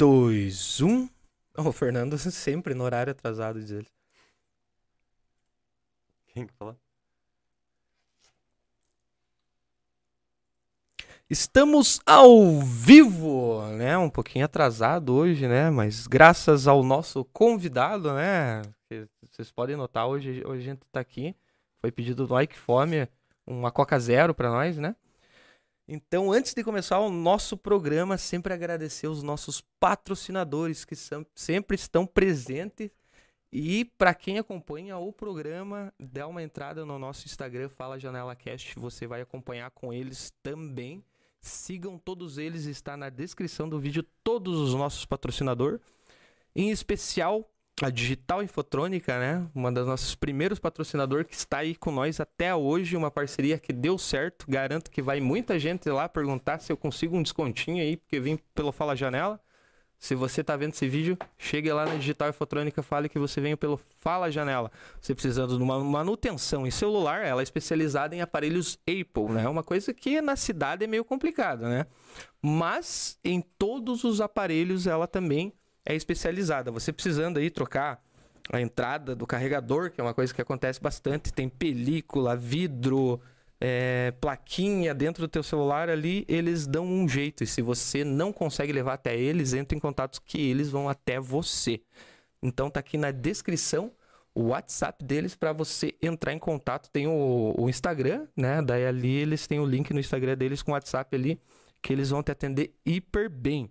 2, 1. O Fernando sempre no horário atrasado, diz ele. Quem que falou? Estamos ao vivo, né? Um pouquinho atrasado hoje, né? Mas graças ao nosso convidado, né? Vocês podem notar, hoje, hoje a gente tá aqui. Foi pedido do Ike Fome uma Coca Zero para nós, né? Então, antes de começar o nosso programa, sempre agradecer os nossos patrocinadores que são, sempre estão presentes. E para quem acompanha o programa, dá uma entrada no nosso Instagram, Fala Janela Cast, você vai acompanhar com eles também. Sigam todos eles, está na descrição do vídeo todos os nossos patrocinadores. Em especial a Digital Infotrônica, né? Uma das nossos primeiros patrocinadores que está aí com nós até hoje, uma parceria que deu certo. Garanto que vai muita gente lá perguntar se eu consigo um descontinho aí, porque vim pelo Fala Janela. Se você está vendo esse vídeo, chegue lá na Digital Infotrônica, fale que você veio pelo Fala Janela. Você precisando de uma manutenção em celular, ela é especializada em aparelhos Apple, né? Uma coisa que na cidade é meio complicada, né? Mas em todos os aparelhos ela também é especializada. Você precisando aí trocar a entrada do carregador, que é uma coisa que acontece bastante, tem película, vidro, é, plaquinha dentro do teu celular ali, eles dão um jeito. E se você não consegue levar até eles, entre em contato que eles vão até você. Então tá aqui na descrição o WhatsApp deles para você entrar em contato. Tem o, o, Instagram, né? Daí ali eles têm o link no Instagram deles com o WhatsApp ali que eles vão te atender hiper bem.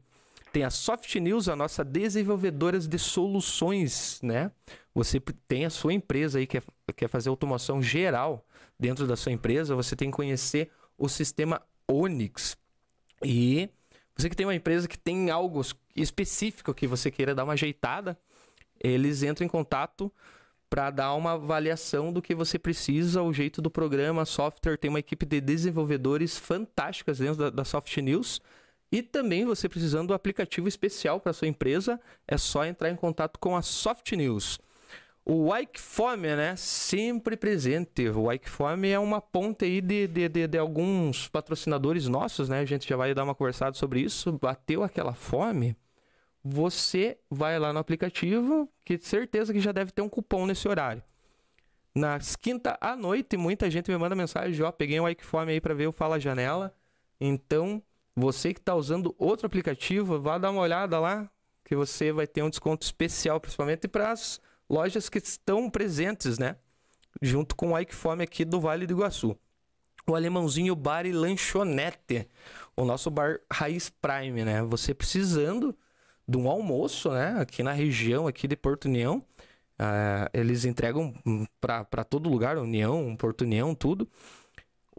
Tem a Soft News, a nossa desenvolvedora de soluções, né? Você tem a sua empresa aí que quer, quer fazer automação geral dentro da sua empresa, você tem que conhecer o sistema Onix. E você que tem uma empresa que tem algo específico que você queira dar uma ajeitada, eles entram em contato para dar uma avaliação do que você precisa, o jeito do programa, software, tem uma equipe de desenvolvedores fantásticas dentro da, da Soft News. E também você precisando do aplicativo especial para sua empresa, é só entrar em contato com a Soft News. O Wikefome, né? Sempre presente. O Wikefome é uma ponte aí de, de, de, de, alguns patrocinadores nossos, né? A gente já vai dar uma conversada sobre isso. Bateu aquela fome, você vai lá no aplicativo, que certeza que já deve ter um cupom nesse horário. Nas quinta à noite, muita gente me manda mensagem, ó, peguei um Wikefome aí para ver o Fala Janela. Então, você que está usando outro aplicativo, vá dar uma olhada lá, que você vai ter um desconto especial, principalmente para as lojas que estão presentes, né? Junto com o Ike Fome aqui do Vale do Iguaçu. O Alemãozinho Bar e Lanchonete, o nosso bar Raiz Prime, né? Você precisando de um almoço, né? Aqui na região aqui de Porto União. Uh, eles entregam para todo lugar, União, Porto União, tudo.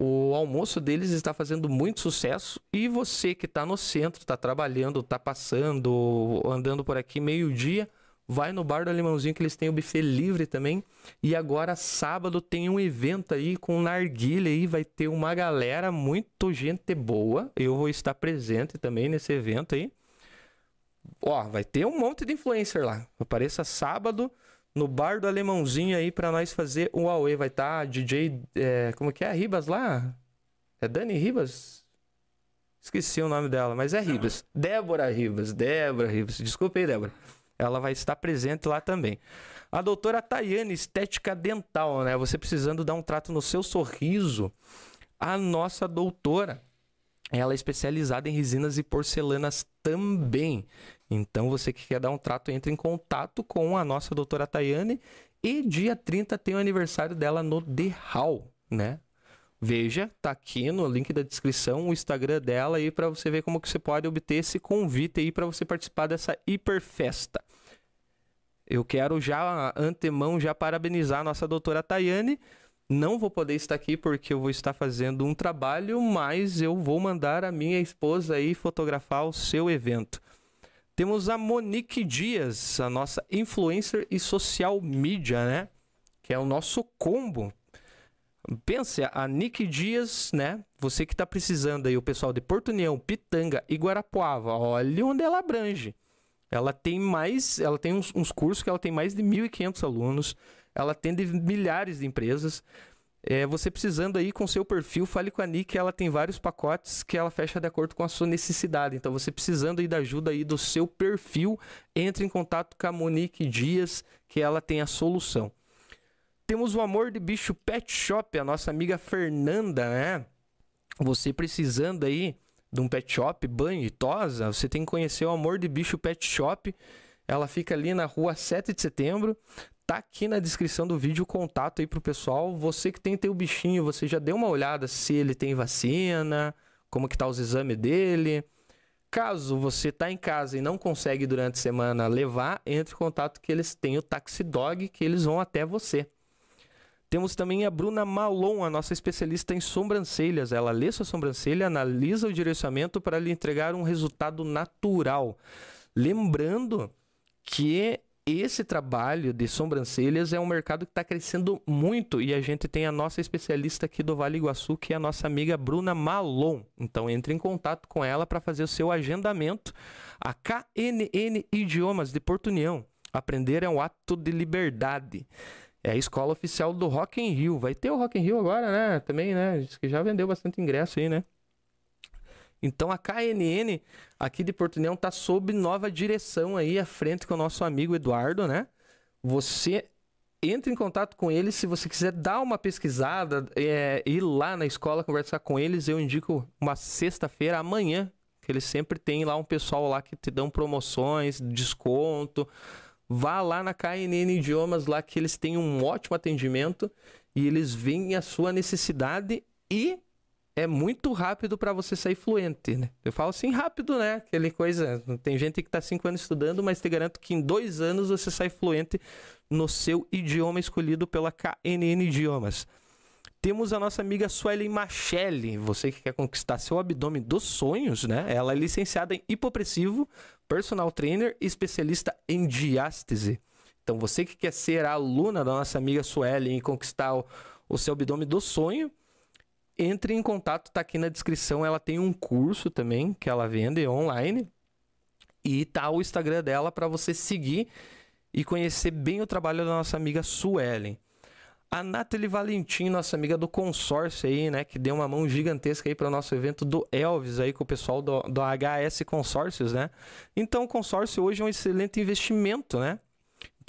O almoço deles está fazendo muito sucesso e você que está no centro, está trabalhando, está passando, andando por aqui meio-dia, vai no bar do Alemãozinho que eles têm o buffet livre também. E agora sábado tem um evento aí com narguilha aí, vai ter uma galera muito gente boa. Eu vou estar presente também nesse evento aí. Ó, vai ter um monte de influencer lá. Apareça sábado no bar do Alemãozinho aí para nós fazer o Huawei. Vai estar tá DJ, é, como que é? Ribas lá? É Dani Ribas? Esqueci o nome dela, mas é Ribas. Débora Ribas, Débora Ribas. Desculpe aí, Débora. Ela vai estar presente lá também. A doutora Tayane, estética dental, né? Você precisando dar um trato no seu sorriso. A nossa doutora, ela é especializada em resinas e porcelanas também. Então, você que quer dar um trato, entre em contato com a nossa doutora Tayane. E dia 30 tem o aniversário dela no The Hall, né? Veja, tá aqui no link da descrição o Instagram dela aí para você ver como que você pode obter esse convite aí para você participar dessa hiper festa. Eu quero já antemão já parabenizar a nossa doutora Tayane. Não vou poder estar aqui porque eu vou estar fazendo um trabalho, mas eu vou mandar a minha esposa aí fotografar o seu evento. Temos a Monique Dias, a nossa influencer e social media, né? Que é o nosso combo. Pense, a Nick Dias, né? Você que está precisando aí, o pessoal de Porto União, Pitanga e Guarapuava, olha onde ela abrange. Ela tem mais, ela tem uns, uns cursos que ela tem mais de 1.500 alunos, ela atende milhares de empresas. É, você precisando aí com seu perfil, fale com a Nick, ela tem vários pacotes que ela fecha de acordo com a sua necessidade. Então, você precisando aí da ajuda aí do seu perfil, entre em contato com a Monique Dias, que ela tem a solução. Temos o Amor de Bicho Pet Shop, a nossa amiga Fernanda, né? Você precisando aí de um pet shop, banho e tosa, você tem que conhecer o Amor de Bicho Pet Shop. Ela fica ali na rua 7 de setembro. Tá aqui na descrição do vídeo o contato aí pro pessoal. Você que tem teu bichinho, você já deu uma olhada se ele tem vacina, como que tá os exames dele. Caso você tá em casa e não consegue durante a semana levar, entre em contato que eles têm o Taxi Dog, que eles vão até você. Temos também a Bruna Malon, a nossa especialista em sobrancelhas. Ela lê sua sobrancelha, analisa o direcionamento para lhe entregar um resultado natural. Lembrando que esse trabalho de sobrancelhas é um mercado que está crescendo muito e a gente tem a nossa especialista aqui do Vale Iguaçu, que é a nossa amiga Bruna Malon. Então entre em contato com ela para fazer o seu agendamento. A KNN Idiomas de Porto União. Aprender é um ato de liberdade. É a escola oficial do Rock in Rio. Vai ter o Rock in Rio agora, né? Também, né? Diz que já vendeu bastante ingresso aí, né? Então a KNN aqui de Porto União tá sob nova direção aí à frente com o nosso amigo Eduardo, né? Você entre em contato com eles se você quiser dar uma pesquisada, é, ir lá na escola conversar com eles. Eu indico uma sexta-feira amanhã, que eles sempre têm lá um pessoal lá que te dão promoções, desconto. Vá lá na KNN Idiomas lá que eles têm um ótimo atendimento e eles veem a sua necessidade e é muito rápido para você sair fluente, né? Eu falo assim rápido, né? Aquele coisa. Tem gente que está cinco anos estudando, mas te garanto que em dois anos você sai fluente no seu idioma escolhido pela KNN Idiomas. Temos a nossa amiga Suelen Machelli, você que quer conquistar seu abdômen dos sonhos, né? Ela é licenciada em hipopressivo, personal trainer e especialista em diástese. Então, você que quer ser aluna da nossa amiga Suelen e conquistar o, o seu abdômen do sonho, entre em contato, tá aqui na descrição. Ela tem um curso também que ela vende online e tá o Instagram dela para você seguir e conhecer bem o trabalho da nossa amiga Suelen. A Nathalie Valentim, nossa amiga do consórcio aí, né, que deu uma mão gigantesca aí para o nosso evento do Elvis aí com o pessoal do, do HS Consórcios, né? Então, o consórcio hoje é um excelente investimento, né?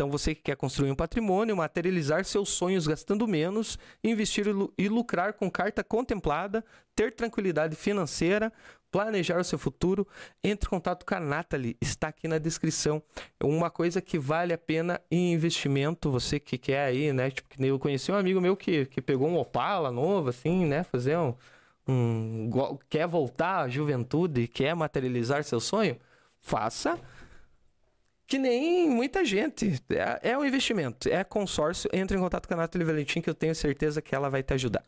Então, você que quer construir um patrimônio, materializar seus sonhos gastando menos, investir e lucrar com carta contemplada, ter tranquilidade financeira, planejar o seu futuro, entre em contato com a Nathalie, está aqui na descrição. Uma coisa que vale a pena em investimento, você que quer aí, né? Tipo, eu conheci um amigo meu que, que pegou um Opala novo, assim, né? Fazer um, um. Quer voltar à juventude, quer materializar seu sonho? Faça que nem muita gente. É, é um investimento, é consórcio. Entre em contato com a Nathalie Valentim, que eu tenho certeza que ela vai te ajudar.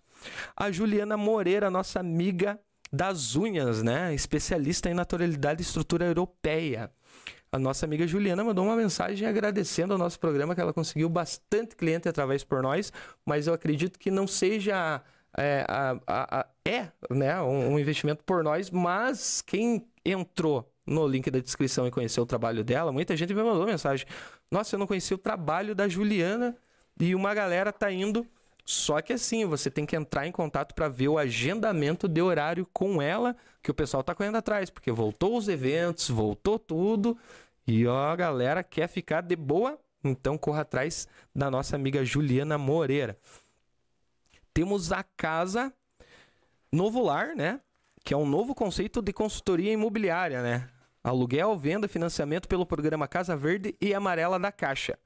A Juliana Moreira, nossa amiga das unhas, né? Especialista em naturalidade e estrutura europeia. A nossa amiga Juliana mandou uma mensagem agradecendo ao nosso programa que ela conseguiu bastante cliente através por nós, mas eu acredito que não seja é, a, a, a, é né, um, um investimento por nós, mas quem entrou no link da descrição e conhecer o trabalho dela, muita gente me mandou mensagem. Nossa, eu não conhecia o trabalho da Juliana e uma galera tá indo. Só que assim, você tem que entrar em contato para ver o agendamento de horário com ela, que o pessoal tá correndo atrás, porque voltou os eventos, voltou tudo, e ó, a galera quer ficar de boa, então corra atrás da nossa amiga Juliana Moreira. Temos a casa Novo Lar, né? Que é um novo conceito de consultoria imobiliária, né? Aluguel, venda, financiamento pelo programa Casa Verde e Amarela da Caixa.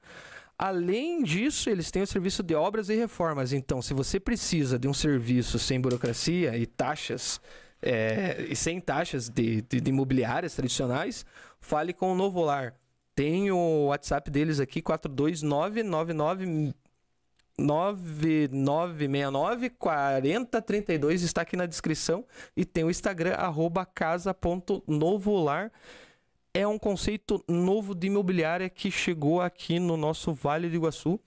Além disso, eles têm o serviço de obras e reformas. Então, se você precisa de um serviço sem burocracia e taxas, é, e sem taxas de, de, de, imobiliárias tradicionais, fale com o Novo Lar. Tem o WhatsApp deles aqui, 42999 9969 4032 está aqui na descrição e tem o Instagram arroba casa.novolar. É um conceito novo de imobiliária que chegou aqui no nosso Vale do Iguaçu.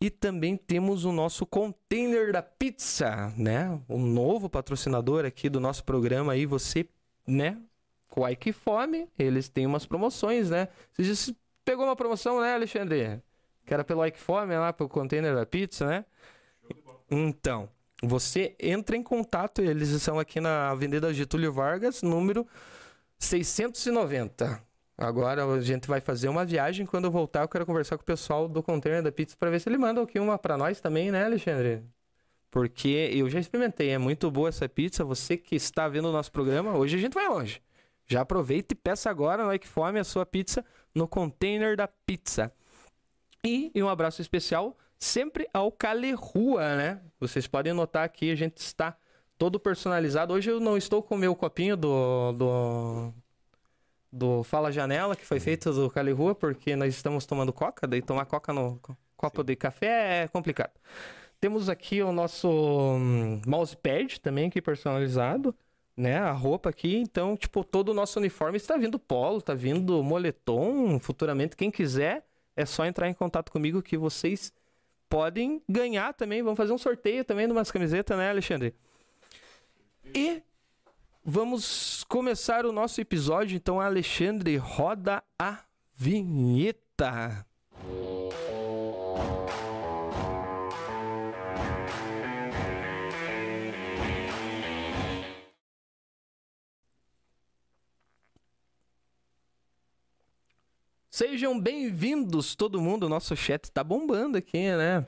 E também temos o nosso container da pizza, né? Um novo patrocinador aqui do nosso programa aí, você, né? Com a Fome, eles têm umas promoções, né? Você pegou uma promoção, né, Alexandre? Que era pelo Ike Fome lá, pro container da pizza, né? Então, você entra em contato, eles estão aqui na Avenida Getúlio Vargas, número 690. Agora a gente vai fazer uma viagem. Quando eu voltar, eu quero conversar com o pessoal do container da pizza para ver se ele manda aqui uma para nós também, né, Alexandre? Porque eu já experimentei, é muito boa essa pizza. Você que está vendo o nosso programa, hoje a gente vai longe. Já aproveita e peça agora no Like Fome a sua pizza no container da pizza. E, e um abraço especial sempre ao Calerrua, né? Vocês podem notar aqui, a gente está todo personalizado. Hoje eu não estou com o meu copinho do, do, do Fala Janela, que foi feito do Calerrua, porque nós estamos tomando coca, daí tomar coca no copo Sim. de café é complicado. Temos aqui o nosso um, mousepad também aqui personalizado, né? A roupa aqui, então, tipo, todo o nosso uniforme está vindo polo, está vindo moletom, futuramente quem quiser é só entrar em contato comigo que vocês podem ganhar também. Vamos fazer um sorteio também de umas camisetas, né, Alexandre? E vamos começar o nosso episódio. Então, Alexandre, roda a vinheta. Sejam bem-vindos, todo mundo. Nosso chat tá bombando aqui, né?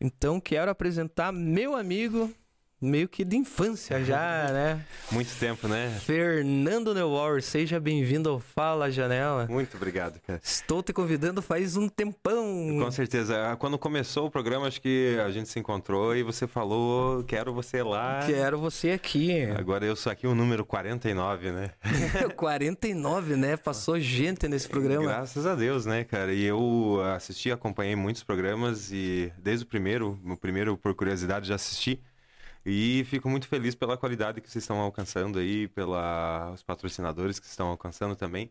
Então, quero apresentar meu amigo, meio que de infância já, né? Muito tempo, né? Fernando Neuauer, seja bem-vindo ao Fala Janela. Muito obrigado, cara. Estou te convidando faz um tempão. Com certeza. Quando começou o programa, acho que a gente se encontrou e você falou, quero você lá. Quero você aqui. Agora eu sou aqui o número 49, né? 49, né? Passou gente nesse programa. Graças a Deus, né, cara? E eu assisti, acompanhei muitos programas e desde o primeiro, o primeiro por curiosidade já assisti. E fico muito feliz pela qualidade que vocês estão alcançando aí, pelos patrocinadores que estão alcançando também.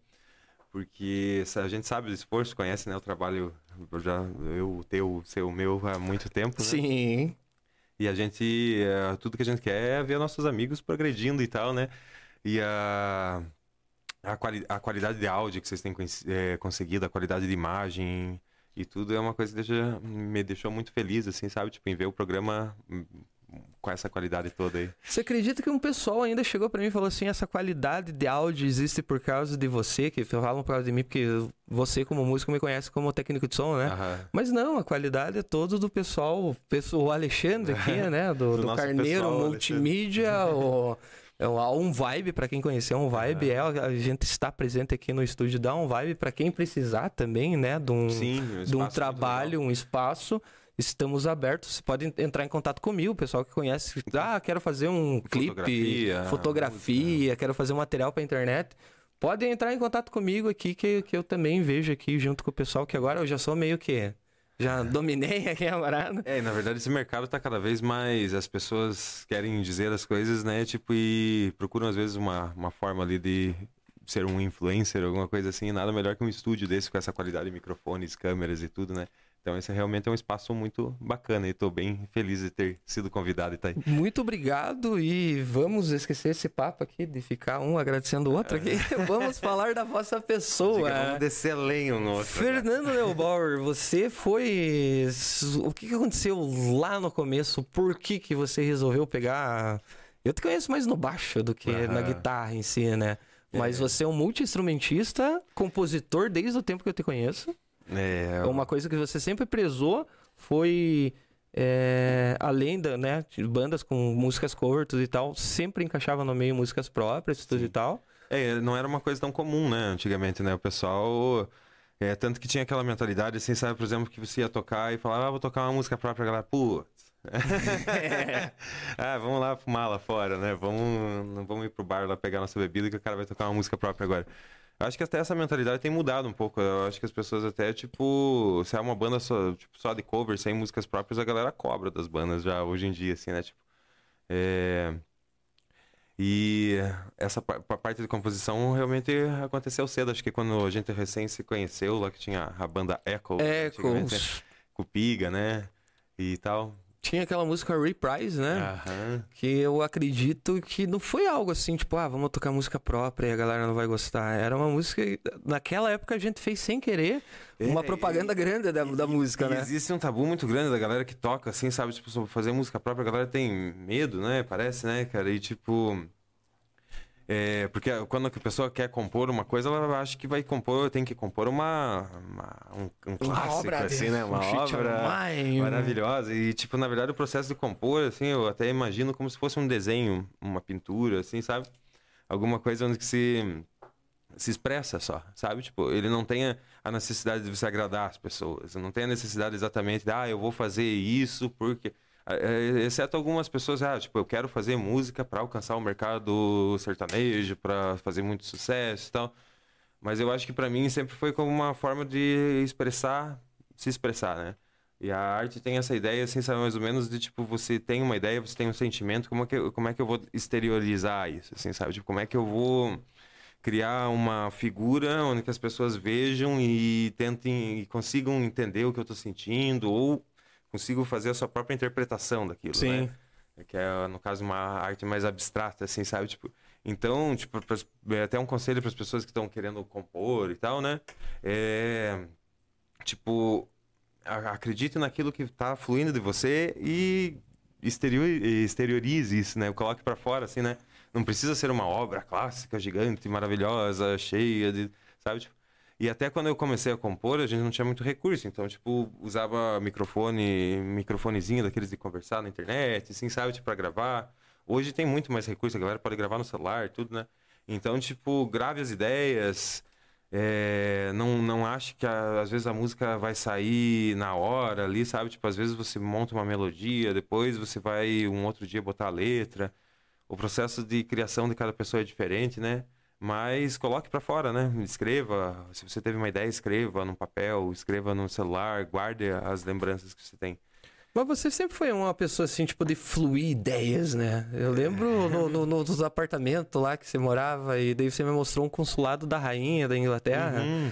Porque a gente sabe do esforço, conhece né, o trabalho, já eu, o teu, o seu, o meu há muito tempo. Né? Sim. E a gente, é, tudo que a gente quer é ver nossos amigos progredindo e tal, né? E a, a, quali, a qualidade de áudio que vocês têm é, conseguido, a qualidade de imagem e tudo é uma coisa que deixa, me deixou muito feliz, assim, sabe? Tipo, em ver o programa com essa qualidade toda aí. Você acredita que um pessoal ainda chegou para mim e falou assim: essa qualidade de áudio existe por causa de você, que falam por causa de mim, porque você, como músico, me conhece como técnico de som, né? Mas não, a qualidade é toda do pessoal, o Alexandre aqui, né? Do, do, do Carneiro pessoal, Multimídia, o. É um vibe para quem conhecer um vibe é. é. a gente está presente aqui no estúdio dá um vibe para quem precisar também né de um, Sim, um de um trabalho um espaço estamos abertos. Você pode entrar em contato comigo, o pessoal que conhece. Ah, quero fazer um clipe, fotografia, fotografia quero fazer um material para internet. Podem entrar em contato comigo aqui, que, que eu também vejo aqui junto com o pessoal, que agora eu já sou meio que. Já dominei aqui a morada. É, na verdade esse mercado tá cada vez mais. As pessoas querem dizer as coisas, né? Tipo, e procuram às vezes uma, uma forma ali de ser um influencer, alguma coisa assim. Nada melhor que um estúdio desse com essa qualidade de microfones, câmeras e tudo, né? Então esse realmente é um espaço muito bacana e estou bem feliz de ter sido convidado e estar tá aí. Muito obrigado e vamos esquecer esse papo aqui de ficar um agradecendo o outro aqui. vamos falar da vossa pessoa. Diga, vamos descer lenho no outro. Fernando Neubauer, você foi... O que, que aconteceu lá no começo? Por que, que você resolveu pegar... Eu te conheço mais no baixo do que na guitarra em si, né? Mas é. você é um multi-instrumentista, compositor desde o tempo que eu te conheço. É, uma coisa que você sempre prezou foi é, além da, né, bandas com músicas curtas e tal, sempre encaixava no meio músicas próprias tudo e tal. É, não era uma coisa tão comum, né, antigamente, né? O pessoal. É, tanto que tinha aquela mentalidade, assim, sabe, por exemplo, que você ia tocar e falava, ah, vou tocar uma música própria, a galera, putz. é. ah, vamos lá fumar lá fora, né? Vamos, vamos ir pro bar lá pegar nossa bebida que o cara vai tocar uma música própria agora. Acho que até essa mentalidade tem mudado um pouco. Eu acho que as pessoas até, tipo, se é uma banda só, tipo, só de cover, sem músicas próprias, a galera cobra das bandas já hoje em dia, assim, né? Tipo, é... E essa parte de composição realmente aconteceu cedo. Acho que quando a gente recém se conheceu, lá que tinha a banda Echo. Echo. Né? Com Piga, né? E tal. Tinha aquela música Reprise, né? Aham. Que eu acredito que não foi algo assim, tipo, ah, vamos tocar música própria e a galera não vai gostar. Era uma música. Naquela época a gente fez sem querer uma É, propaganda grande da, da música, E né? Existe um tabu muito grande da galera que toca, assim, sabe? Tipo, sobre fazer música própria, a galera tem medo, né? Parece, né, cara? E tipo. É, porque quando a pessoa quer compor uma coisa, ela acha que vai compor, tem que compor uma, uma- um, um clássico, assim, né? Uma um feat obra mine, um- maravilhosa. E, tipo, na verdade, o processo de compor, assim, eu até imagino como se fosse um desenho, uma pintura, assim, sabe? Alguma coisa onde que se se expressa só, sabe? Tipo, ele não tem a- a necessidade de você agradar as pessoas, não tem a necessidade exatamente de, ah, eu vou fazer isso porque. É, Exceto algumas pessoas, ah, tipo, eu quero fazer música para alcançar o mercado sertanejo, para fazer muito sucesso e tal. Mas eu acho que para mim sempre foi como uma forma de expressar, se expressar, né? E a arte tem essa ideia, assim, sabe, mais ou menos, de tipo, você tem uma ideia, você tem um sentimento, como é que, eu- como é que eu vou exteriorizar isso, assim, sabe? Tipo, como é que eu vou criar uma figura onde as pessoas vejam e tentem e consigam entender o que eu tô sentindo ou consigam fazer a sua própria interpretação daquilo, Sim. né? Que é, no caso, uma arte mais abstrata, assim, sabe? Tipo, então, tipo, é até um conselho para as pessoas que estão querendo compor e tal, né? É, tipo, acredite naquilo que tá fluindo de você e exterior, exteriorize isso, né? Coloque para fora, assim, né? Não precisa ser uma obra clássica, gigante, maravilhosa, cheia de, sabe? Tipo, e até quando eu comecei a compor, a gente não tinha muito recurso, então, tipo, usava microfone, microfonezinho daqueles de conversar na internet, assim, sabe? Tipo, pra gravar. Hoje tem muito mais recurso, a galera pode gravar no celular, tudo, né? Então, tipo, grave as ideias, é, não, não ache que a- às vezes a música vai sair na hora ali, sabe? Tipo, às vezes você monta uma melodia, depois você vai um outro dia botar a letra. O processo de criação de cada pessoa é diferente, né? Mas coloque pra fora, né? Escreva. Se você teve uma ideia, escreva num papel, escreva no celular, guarde as lembranças que você tem. Mas você sempre foi uma pessoa assim, tipo, de fluir ideias, né? Eu lembro no, no- no- nos apartamentos lá que você morava e daí você me mostrou um consulado da rainha da Inglaterra. Hum,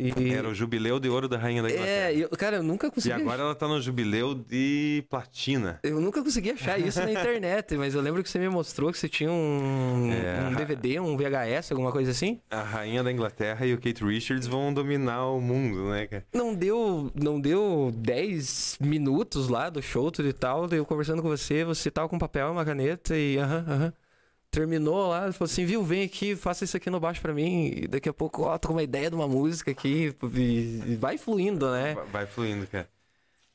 E... era o jubileu de ouro da rainha da Inglaterra. É, eu, cara, eu nunca E consegui. agora ela tá no jubileu de platina. Eu nunca consegui achar isso na internet, mas eu lembro que você me mostrou que você tinha um, É. um DVD, um VHS, alguma coisa assim. A rainha da Inglaterra e o Kate Richards vão dominar o mundo, né, cara? Não deu, não deu 10 minutos lá do show, tudo e tal. Eu conversando com você, você tava com papel e uma caneta e aham, aham. Terminou lá, falou assim, viu, vem aqui, faça isso aqui no baixo pra mim. E daqui a pouco, ó, tô com uma ideia de uma música aqui. E vai fluindo, né? Vai- Vai fluindo, cara.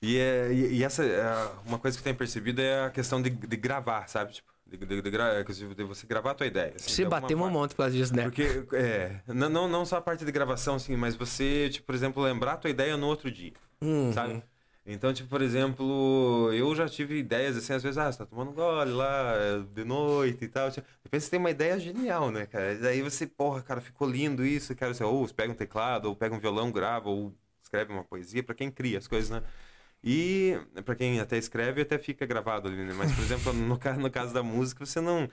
E, é, e, e essa, é, uma coisa que eu tenho percebido é a questão de, de gravar, sabe? Tipo, de, de, de, gra- de você gravar a tua ideia. assim, Você bateu um monte por causa disso, né? Porque, é, não, não, não só a parte de gravação, assim, mas você, tipo, por exemplo, lembrar a tua ideia no outro dia, Uhum. sabe? Então, tipo, por exemplo, eu já tive ideias assim, às vezes, ah, você tá tomando gole lá é, de noite e tal. tipo, De repente você tem uma ideia genial, né, cara? Daí você, porra, cara, ficou lindo isso, cara. Você, ou você pega um teclado, ou pega um violão, grava, ou escreve uma poesia, pra quem cria as coisas, né? E pra quem até escreve, até fica gravado ali, né? Mas, por exemplo, no, no caso da música, você não.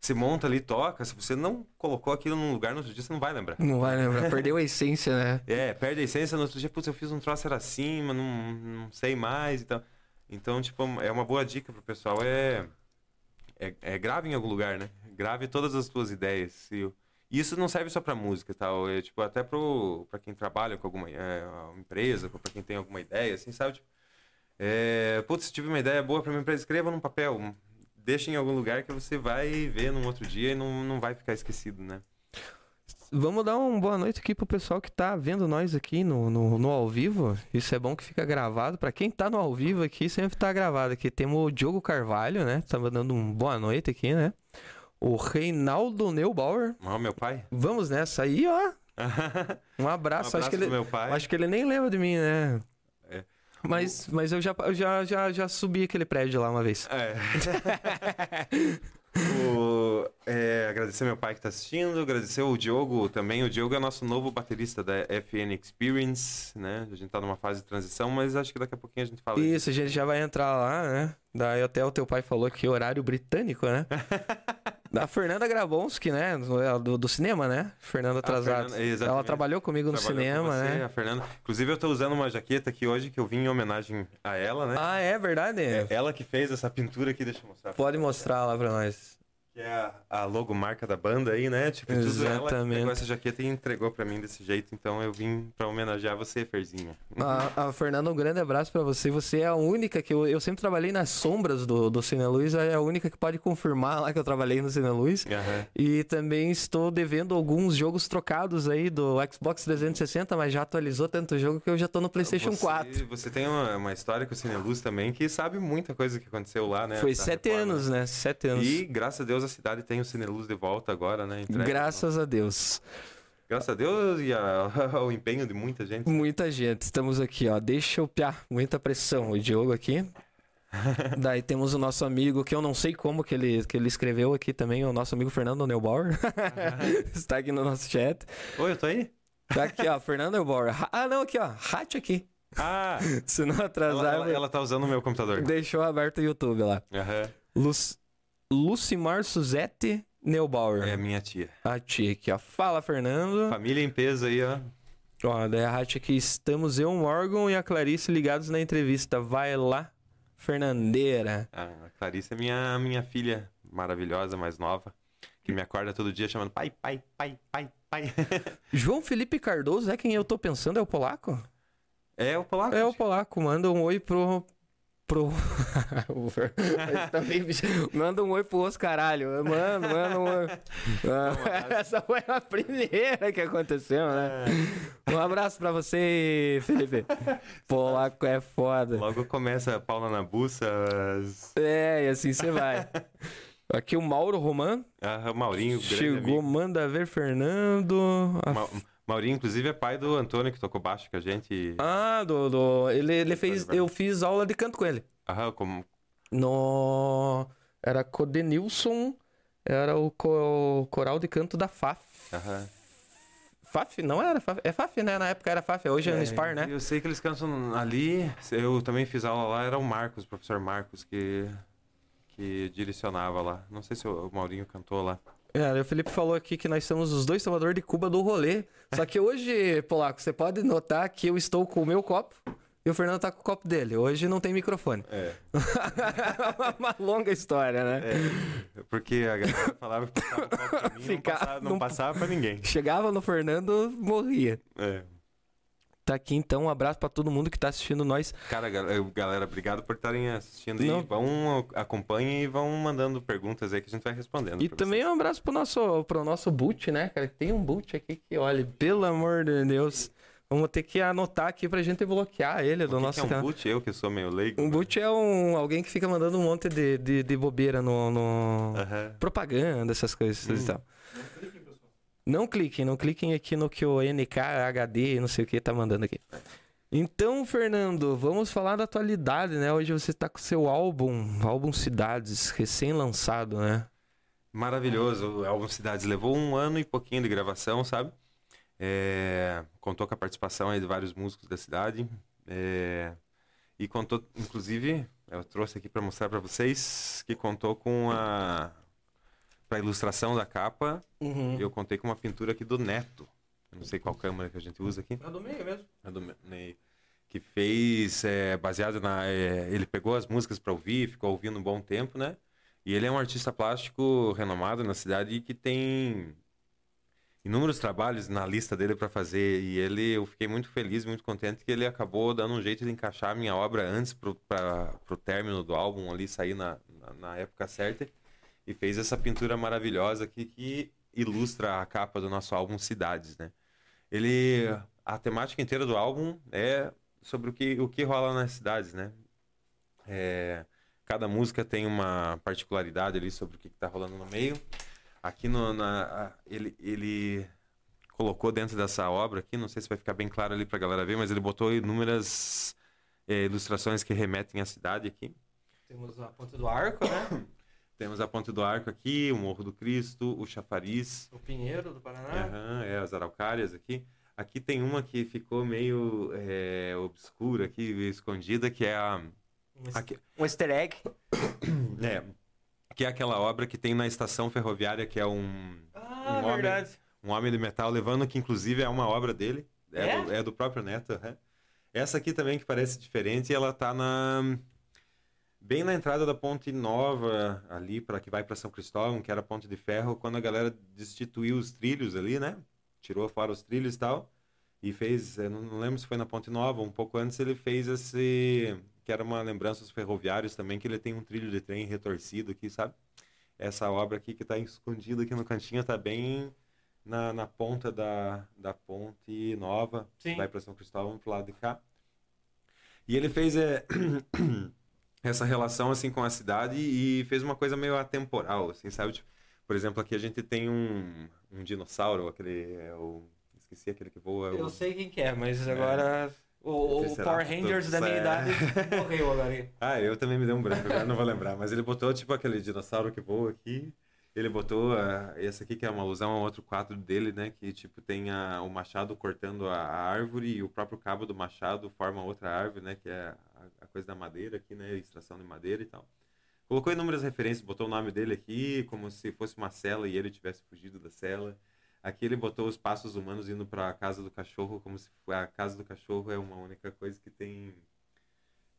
Você monta ali, toca, se você não colocou aquilo num lugar no outro dia, você não vai lembrar. Não vai lembrar, perdeu a essência, né? É, perde a essência, no outro dia, putz, eu fiz um troço era assim, mas não, não sei mais e tal. Então, tipo, é uma boa dica pro pessoal, é, é, é grave em algum lugar, né? Grave todas as tuas ideias. E isso não serve só pra música e tal, é tipo, até pro, pra quem trabalha com alguma é, empresa, pra quem tem alguma ideia, assim, sabe? Tipo, é, putz, tive uma ideia boa pra minha empresa, escreva num papel, deixa em algum lugar que você vai ver num outro dia e não, não vai ficar esquecido, né? Vamos dar uma boa noite aqui pro pessoal que tá vendo nós aqui no, no, no ao vivo. Isso é bom que fica gravado. Pra quem tá no ao vivo aqui, sempre tá gravado aqui. Temos o Diogo Carvalho, né? Tá dando um boa noite aqui, né? O Reinaldo Neubauer. Ó, meu pai. Vamos nessa aí, ó. Um Um abraço. abraço acho, que ele, meu pai. acho que ele nem lembra de mim, né? Mas, mas eu, já, eu já, já, já subi aquele prédio lá uma vez. É. o... é, agradecer meu pai que tá assistindo, agradecer o Diogo também. O Diogo é nosso novo baterista da FN Experience, né? A gente tá numa fase de transição, mas acho que daqui a pouquinho a gente fala. Isso, a gente já vai entrar lá, né? Daí até o teu pai falou que horário britânico, né? da Fernanda Grabonski, né? Do, do cinema, né? Fernanda Atrasado. Ela trabalhou comigo no trabalhou cinema, você, né? A Fernanda. Inclusive, eu tô usando uma jaqueta aqui hoje que eu vim em homenagem a ela, né? Ah, é verdade? É ela que fez essa pintura aqui, deixa eu mostrar. Pode mostrar lá pra nós. Que é a, a logomarca da banda aí, né? Tipo, Exatamente. tudo ela pegou essa jaqueta e entregou para mim desse jeito. Então eu vim para homenagear você, Ferzinha. A, a Fernanda, um grande abraço para você. Você é a única que eu, eu sempre trabalhei nas sombras do, do Cine Luz. É a única que pode confirmar lá que eu trabalhei no Cine Luz. Uhum. E também estou devendo alguns jogos trocados aí do Xbox 360, mas já atualizou tanto jogo que eu já tô no PlayStation você, 4. Você tem uma, uma história com o Cine Luz também que sabe muita coisa que aconteceu lá, né? Foi sete reforma. anos, né? Sete anos. E graças a Deus a cidade tem o Cineluz de volta agora, né? Entrega, Graças a Deus. Graças a Deus e a, ao empenho de muita gente. Muita gente. Estamos aqui, ó. Deixa eu piar. Muita pressão. O Diogo aqui. Daí temos o nosso amigo, que eu não sei como que ele, que ele escreveu aqui também, o nosso amigo Fernando Neubauer. Está aqui no nosso chat. Oi, eu tô aí? Tá aqui, ó, Fernando Neubauer. Ah, não, aqui, ó. Hat aqui. Ah! Se não atrasar. Ela, ela, ela, tá usando o meu computador. Deixou aberto o YouTube lá. Aham. Uhum. Lucimar Suzette Neubauer. É minha tia. A tia aqui, ó. Fala, Fernando. Família em peso aí, ó. Ó, daí a Rádio aqui, estamos eu, Morgan e a Clarice ligados na entrevista. Vai lá, Fernandeira. Ah, a Clarice é minha, minha filha maravilhosa, mais nova, que me acorda todo dia chamando pai, pai, pai, pai, pai. João Felipe Cardoso é quem eu tô pensando? É o polaco? É o polaco. É o polaco. Manda um oi pro, pro. também... Manda um oi pro osso, caralho. Mano, manda um oi. Essa foi a primeira que aconteceu, né? É. Um abraço pra você, Felipe. Polaco é foda. Logo começa a Paula na buça. É, e assim você vai. Aqui o Mauro Roman. Ah, Maurinho, Chegou, manda ver Fernando. Ma Maurinho, inclusive, é pai do Antônio, que tocou baixo com a gente. Ah, do. do... Ele, ele fez. Eu fiz aula de canto com ele. Aham, como. No. Era Codenilson. Era o, co... o coral de canto da FAF. Aham. FAF? Não era FAF. É FAF, né? Na época era FAF, hoje é, é Unspar, né? Eu sei que eles cantam ali. Eu também fiz aula lá, era o Marcos, o professor Marcos, que, que direcionava lá. Não sei se o Maurinho cantou lá. É, o Felipe falou aqui que nós somos os dois tomadores de Cuba do rolê. Só que hoje, Polaco, você pode notar que eu estou com o meu copo e o Fernando tá com o copo dele. Hoje não tem microfone. É. Uma longa história, né? É, porque a galera falava que passava o copo pra mim, Fica... não passava, não, não passava pra ninguém. Chegava no Fernando, morria. É. Tá aqui então, um abraço para todo mundo que tá assistindo nós. Cara, galera, obrigado por estarem assistindo Não. vão acompanhem e vão mandando perguntas aí que a gente vai respondendo. E também vocês. um abraço pro nosso pro nosso boot, né, cara? Tem um boot aqui que, olha, pelo amor de Deus, Vamos ter que anotar aqui pra gente bloquear ele o do que nosso que é um boot? Eu que sou meio leigo. Um né? boot é um, alguém que fica mandando um monte de, de, de bobeira no. no... Propaganda, essas coisas hum. e tal. Não cliquem, não cliquem aqui no que o NK, HD, não sei o que tá mandando aqui. Então, Fernando, vamos falar da atualidade, né? Hoje você tá com seu álbum, álbum Cidades, recém-lançado, né? Maravilhoso, o álbum Cidades levou um ano e pouquinho de gravação, sabe? É... contou com a participação de vários músicos da cidade. É... e contou, inclusive, eu trouxe aqui para mostrar para vocês que contou com a para ilustração da capa, uhum. eu contei com uma pintura aqui do Neto. Eu não sei qual câmera que a gente usa aqui. É do meio mesmo. É do meio. Que fez, é, baseado na. É, ele pegou as músicas para ouvir, ficou ouvindo um bom tempo, né? E ele é um artista plástico renomado na cidade e que tem inúmeros trabalhos na lista dele para fazer. E ele, eu fiquei muito feliz, muito contente que ele acabou dando um jeito de encaixar a minha obra antes para o término do álbum ali, sair na, na, na época certa e fez essa pintura maravilhosa aqui que ilustra a capa do nosso álbum Cidades, né? Ele a temática inteira do álbum é sobre o que o que rola nas cidades, né? É, cada música tem uma particularidade ali sobre o que está rolando no meio. Aqui no, na, ele, ele colocou dentro dessa obra aqui, não sei se vai ficar bem claro ali para a galera ver, mas ele botou inúmeras é, ilustrações que remetem à cidade aqui. Temos a ponta do arco, né? Temos a Ponte do Arco aqui, o Morro do Cristo, o Chafariz. O Pinheiro do Paraná. Aham, é, as araucárias aqui. Aqui tem uma que ficou meio é, obscura aqui, escondida, que é a... Aqui- um easter egg. é, que é aquela obra que tem na estação ferroviária, que é um, Ah, Um homem- verdade. um homem de metal levando, que inclusive é uma obra dele. É, É? Do, é do próprio Neto. Essa aqui também que parece diferente, ela tá na bem na entrada da Ponte Nova ali para que vai para São Cristóvão, que era a Ponte de Ferro, quando a galera destituiu os trilhos ali, né? Tirou fora os trilhos e tal. E fez, eu não lembro se foi na Ponte Nova, um pouco antes ele fez esse que era uma lembrança dos ferroviários também, que ele tem um trilho de trem retorcido aqui, sabe? Essa obra aqui que tá escondida aqui no cantinho tá bem na, na ponta da, da ponte nova, Sim. vai para São Cristóvão pro lado de cá. E ele fez é, essa relação assim com a cidade e fez uma coisa meio atemporal, assim, sabe? Tipo, por exemplo, aqui a gente tem um, um dinossauro, aquele é o esqueci aquele que voa, Eu o- sei quem que é, mas agora o, o Triceratops, Power Rangers da minha é. idade morreu agora. Ah, eu também me dei um branco, agora não vou lembrar. Mas ele botou, tipo, aquele dinossauro que voa aqui. Ele botou ah, esse aqui, que é uma alusão a outro quadro dele, né? Que, tipo, tem a- o machado cortando a, a árvore e o próprio cabo do machado forma outra árvore, né? Que é a, a coisa da madeira aqui, né? Extração de madeira e tal. Colocou inúmeras referências, botou o nome dele aqui, como se fosse uma cela e ele tivesse fugido da cela. Aqui ele botou os passos humanos indo para a casa do cachorro, como se a casa do cachorro é uma única coisa que tem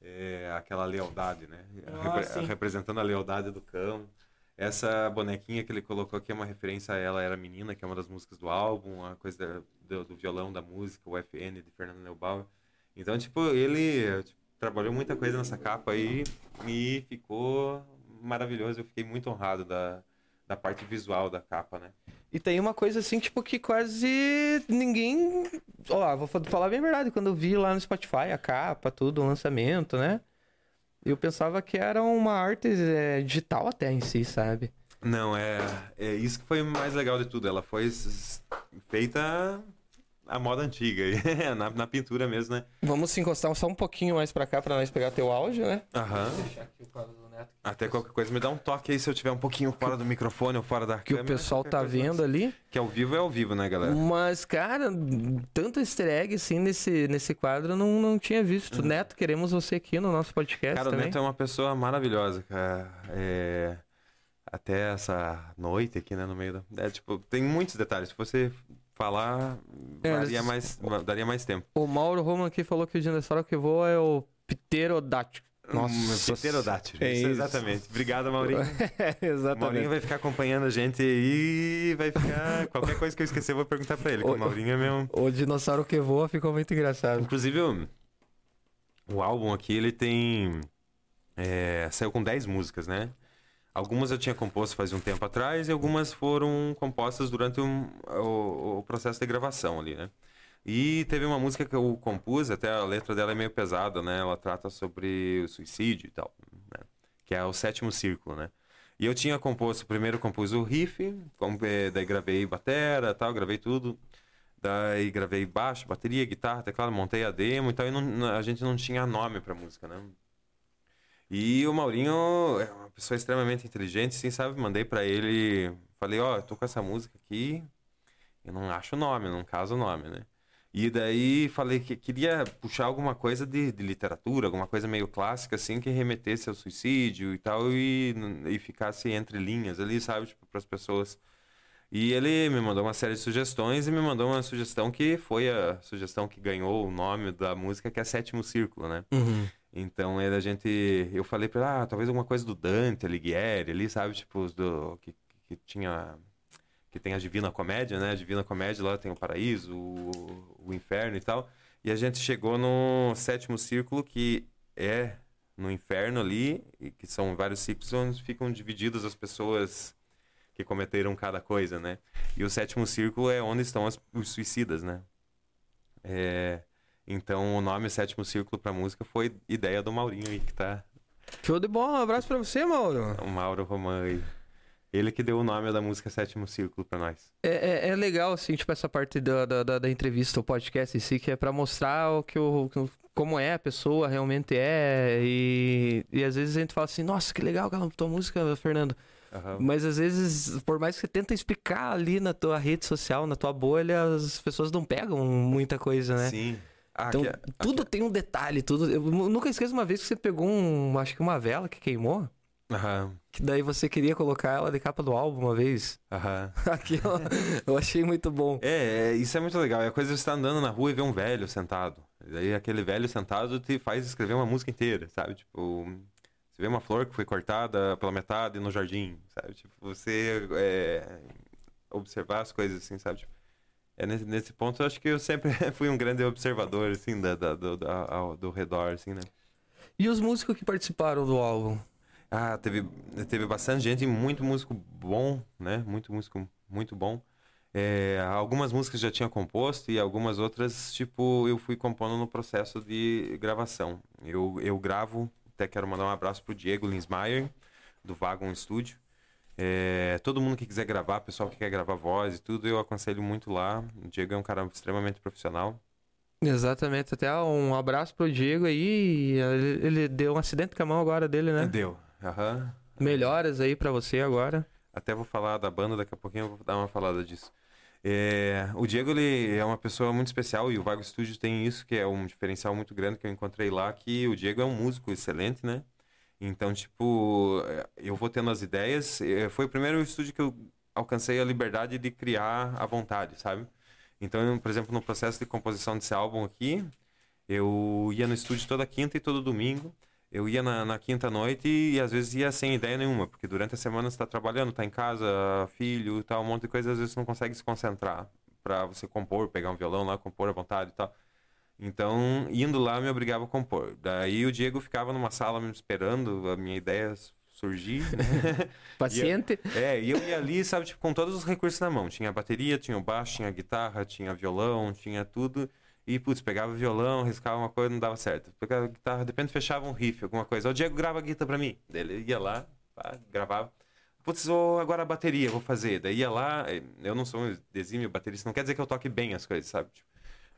é, aquela lealdade, né? Ah, Repre- sim. representando a lealdade do cão. Essa bonequinha que ele colocou aqui é uma referência a Ela Era Menina, que é uma das músicas do álbum, a coisa do, do violão da música, o FN de Fernando Neubauer. Então, tipo, ele tipo, trabalhou muita coisa nessa capa aí e ficou maravilhoso. Eu fiquei muito honrado da, da parte visual da capa, né? E tem uma coisa assim, tipo, que quase ninguém. Ó, vou fa- falar bem a verdade, quando eu vi lá no Spotify a capa, tudo, o lançamento, né? Eu pensava que era uma arte é, digital até em si, sabe? Não, é, é isso que foi mais legal de tudo. Ela foi feita a moda antiga, aí, na, na pintura mesmo, né? Vamos se encostar só um pouquinho mais pra cá pra nós pegar teu áudio, né? Aham. Vou deixar aqui o quadro do Neto. Até qualquer coisa me dá um toque aí se eu tiver um pouquinho fora do microfone ou fora da Que o câmera. pessoal qualquer tá coisa vendo ali. Que ao vivo é ao vivo, né, galera? Mas, cara, tanto easter egg assim nesse, nesse quadro eu não, não tinha visto. Neto, queremos você aqui no nosso podcast Cara, o também. Neto é uma pessoa maravilhosa, cara. É, Até essa noite aqui, né, no meio da... É, tipo, tem muitos detalhes. Se você falar, É, daria, eles- mais, daria mais tempo. O Mauro Roman aqui falou que o dinossauro que voa é o pterodáctilo. Nossa. Um pterodátilo. É isso, isso. exatamente. Obrigado, Maurinho. É, O Maurinho exatamente. vai ficar acompanhando a gente e vai ficar... Qualquer coisa que eu esquecer, eu vou perguntar pra ele. Oi. o Maurinho é meu... O dinossauro que voa ficou muito engraçado. Inclusive, o, o álbum aqui, ele tem... é, saiu com 10 músicas, né? Algumas eu tinha composto faz um tempo atrás e algumas foram compostas durante um- o, o processo de gravação ali, né? E teve uma música que eu compus, até a letra dela é meio pesada, né? Ela trata sobre o suicídio e tal, né? Que é o sétimo círculo, né? E eu tinha composto, primeiro compus o riff, eh, daí gravei batera tal, gravei tudo. Daí gravei baixo, bateria, guitarra, teclado, montei a demo e tal, e não- a gente não tinha nome pra música, né? E o Maurinho é uma pessoa extremamente inteligente, sim, sabe? Mandei pra ele, falei, ó, eu tô com essa música aqui, eu não acho o nome, não caso o nome, né? E daí falei que queria puxar alguma coisa de, de literatura, alguma coisa meio clássica, assim, que remetesse ao suicídio e tal, e, e ficasse entre linhas ali, sabe? Tipo, pras pessoas. E ele me mandou uma série de sugestões e me mandou uma sugestão que foi a sugestão que ganhou o nome da música, que é Sétimo Círculo, né? Uhum. Então ele, a gente. Eu falei pra ele, ah, talvez alguma coisa do Dante Alighieri ali, sabe? Tipo, os do. Que, que tinha. Que tem a Divina Comédia, né? A Divina Comédia lá tem o paraíso, o, o inferno e tal. E a gente chegou no sétimo círculo, que é no inferno ali, que são vários ciclos onde ficam divididas as pessoas que cometeram cada coisa, né? E o sétimo círculo é onde estão as- os suicidas, né? É, então o nome Sétimo Círculo pra música foi ideia do Maurinho aí, que tá. Show de bola, um abraço pra você, Mauro. O Mauro Roman aí. Ele que deu o nome da música Sétimo Círculo pra nós. É, é, é legal, assim, tipo, essa parte da, da, da, entrevista, o podcast em si, que é pra mostrar o que o, como é a pessoa realmente é. E, e às vezes a gente fala assim, nossa, que legal aquela tua música, Fernando. Aham. Mas às vezes, por mais que você tenta explicar ali na tua rede social, na tua bolha, as pessoas não pegam muita coisa, né? Sim. Ah, Então, aqui é- tudo tem um detalhe, tudo. Eu nu- nunca esqueço uma vez que você pegou um, acho que uma vela que queimou, Aham. que daí você queria colocar ela de capa do álbum uma vez. Aham. Aquilo eu achei muito bom. É, é, isso é muito legal. É a coisa de você estar andando na rua e ver um velho sentado. E daí aquele velho sentado te faz escrever uma música inteira, sabe? Tipo, você vê uma flor que foi cortada pela metade no jardim, sabe? Tipo, você é, observar as coisas assim, sabe? Tipo, é nesse, nesse ponto eu acho que eu sempre fui um grande observador, assim, da, da- do, da- ao- do redor, assim, né? E os músicos que participaram do álbum? Ah, teve, teve bastante gente, muito músico bom, né? Muito músico muito bom. É, algumas músicas já tinha composto e algumas outras, tipo, eu fui compondo no processo de gravação. Eu, eu gravo, até quero mandar um abraço pro Diego Linsmeyer, do Vagon Studio. É, todo mundo que quiser gravar, pessoal que quer gravar voz e tudo, eu aconselho muito lá. O Diego é um cara extremamente profissional. Exatamente, até um abraço pro Diego aí. Ele, deu um acidente com a mão agora dele, né? Deu. Aham. Melhoras aí pra você agora. Até vou falar da banda daqui a pouquinho, eu vou dar uma falada disso. É, o Diego ele é uma pessoa muito especial e o Vago Studio tem isso que é um diferencial muito grande que eu encontrei lá, que o Diego é um músico excelente, né? Então, tipo, é, eu vou tendo as ideias. é, Foi o primeiro estúdio que eu alcancei a liberdade de criar à vontade, sabe? Então, por exemplo, no processo de composição desse álbum aqui, eu ia no estúdio toda quinta e todo domingo. Eu ia na, na quinta noite e às vezes ia sem ideia nenhuma, porque durante a semana você está trabalhando, está em casa, filho, tal, um monte de coisa, às vezes você não consegue se concentrar para você compor, pegar um violão lá, compor à vontade e tal. Então, indo lá, me obrigava a compor. Daí o Diego ficava numa sala me esperando a minha ideia surgir, né? Paciente. É, e eu ia ali, sabe, tipo, com todos os recursos na mão. Tinha a bateria, tinha o baixo, tinha a guitarra, tinha violão, tinha tudo. E, putz, pegava o violão, riscava uma coisa, não dava certo. Pegava a guitarra, de repente fechava um riff, alguma coisa. O Diego grava a guitarra pra mim. Daí ele ia lá, pá, gravava. Putz, ô, agora a bateria, vou fazer. Daí ia lá, eh, eu não sou um exímio baterista, não quer dizer que eu toque bem as coisas, sabe? Tipo,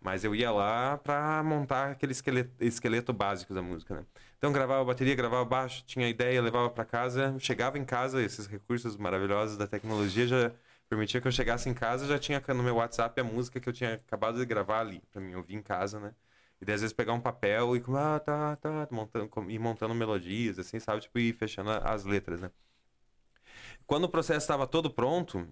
mas eu ia lá pra montar aquele esqueleto, esqueleto básico da música, né? Então gravava bateria, gravava baixo, tinha ideia, levava pra casa, chegava em casa, esses recursos maravilhosos da tecnologia já permitia que eu chegasse em casa, já tinha no meu WhatsApp a música que eu tinha acabado de gravar ali, pra mim ouvir em casa, né? E daí, às vezes pegar um papel e ah, tá, tá, montando, ir montando melodias, assim, sabe? Tipo, ir fechando as letras, né? Quando o processo estava todo pronto,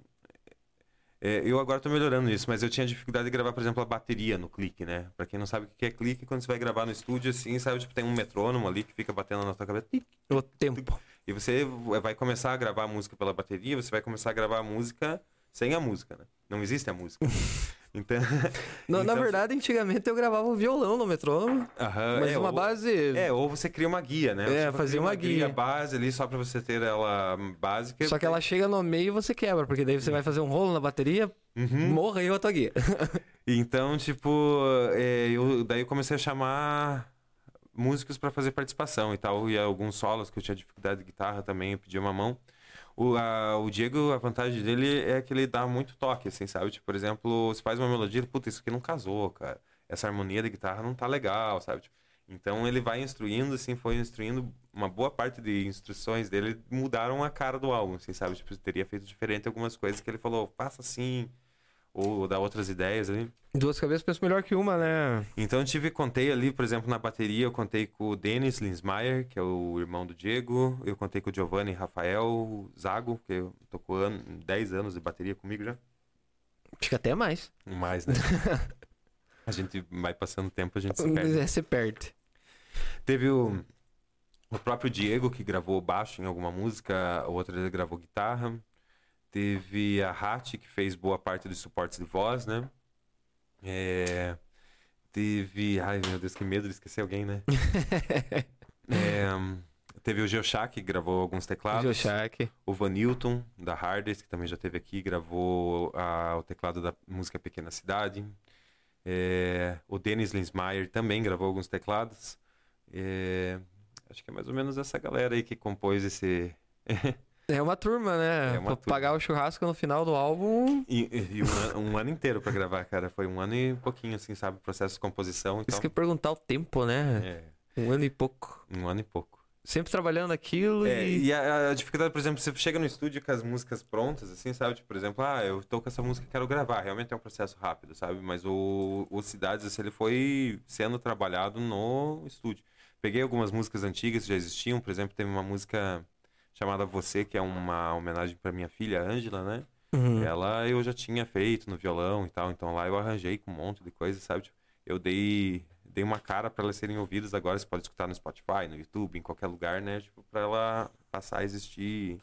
é, eu agora tô melhorando isso, mas eu tinha dificuldade de gravar, por exemplo, a bateria no clique, né? Pra quem não sabe o que é clique, quando você vai gravar no estúdio, assim, sabe? Tipo, tem um metrônomo ali que fica batendo na tua cabeça. tic, O tempo. e você vai começar a gravar a música pela bateria, você vai começar a gravar a música sem a música, né? Não existe a música. Então. Na, na então- verdade, antigamente eu gravava o violão no metrônomo, Aham, mas é, uma ou- base. É, ou você cria uma guia, né? É, fazia cria uma guia. base ali só pra você ter ela básica. Só que ela chega no meio e você quebra, porque daí você vai fazer um rolo na bateria, Uhum. morra aí a tua guia. Então, tipo, é, eu, daí eu comecei a chamar músicos pra fazer participação e tal, e alguns solos que eu tinha dificuldade de guitarra também, eu pedi uma mão. O, a- o Diego, a vantagem dele é que ele dá muito toque, assim, sabe? Tipo, por exemplo, você faz uma melodia, puta, isso aqui não casou, cara. Essa harmonia da guitarra não tá legal, sabe? Tipo, então ele vai instruindo, assim, foi instruindo, uma boa parte de instruções dele mudaram a cara do álbum, assim, sabe? Tipo, teria feito diferente algumas coisas que ele falou, faça assim, ou dá outras ideias ali. Duas cabeças pensam melhor que uma, né? Então eu tive, contei ali, por exemplo, na bateria, eu contei com o Denis Linsmeyer, que é o irmão do Diego, eu contei com o Giovanni Rafael Zago, que tocou an 10 anos de bateria comigo já. Fica até mais. Mais, né? a gente vai passando tempo, a gente se perde. É, Você perde. Teve o, o próprio Diego, que gravou baixo em alguma música, outra ele gravou guitarra. Teve a Hattie, que fez boa parte dos suportes de voz, né? É, Teve. Ai, meu Deus, que medo de esquecer alguém, né? É, Teve o Geoshak, que gravou alguns teclados. O Van Newton, da Hardest, que também já teve aqui, gravou ah, o teclado da música Pequena Cidade. É, o Dennis Linsmeyer também gravou alguns teclados. É, acho que é mais ou menos essa galera aí que compôs esse, É uma turma, né? É uma pra pagar o churrasco no final do álbum. E, e- e um, ano, um ano inteiro pra gravar, cara. Foi um ano e pouquinho, assim, sabe? Processo de composição e Isso tal. que perguntar o tempo, né? É, Um ano e pouco. um ano e pouco. Sempre trabalhando aquilo É, e. e a, a dificuldade, por exemplo, você chega no estúdio com as músicas prontas, assim, sabe? Tipo, por exemplo, ah, eu tô com essa música e quero gravar. Realmente é um processo rápido, sabe? Mas o, o Cidades, assim, ele foi sendo trabalhado no estúdio. Peguei algumas músicas antigas que já existiam, por exemplo, teve uma música chamada Você, que é uma homenagem pra minha filha, Ângela, né? Uhum. Ela eu já tinha feito no violão e tal, então lá eu arranjei com um monte de coisa, sabe? Tipo, eu dei, dei uma cara para elas serem ouvidas agora, você pode escutar no Spotify, no YouTube, em qualquer lugar, né? Tipo, para ela passar a existir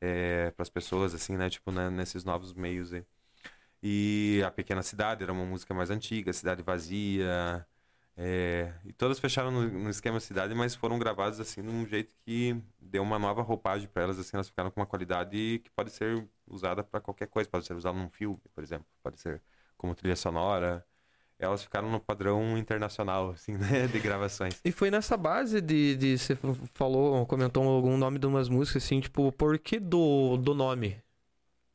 é, para as pessoas, assim, né? Tipo, né, nesses novos meios aí. E A Pequena Cidade era uma música mais antiga, Cidade Vazia. É, e todas fecharam no, no esquema cidade, mas foram gravadas assim de um jeito que deu uma nova roupagem para elas, assim, elas ficaram com uma qualidade que pode ser usada para qualquer coisa, pode ser usada num filme, por exemplo, pode ser como trilha sonora. Elas ficaram no padrão internacional, assim, né, de gravações. E foi nessa base de, de. Você falou, comentou algum nome de umas músicas assim, tipo, por que do, do nome?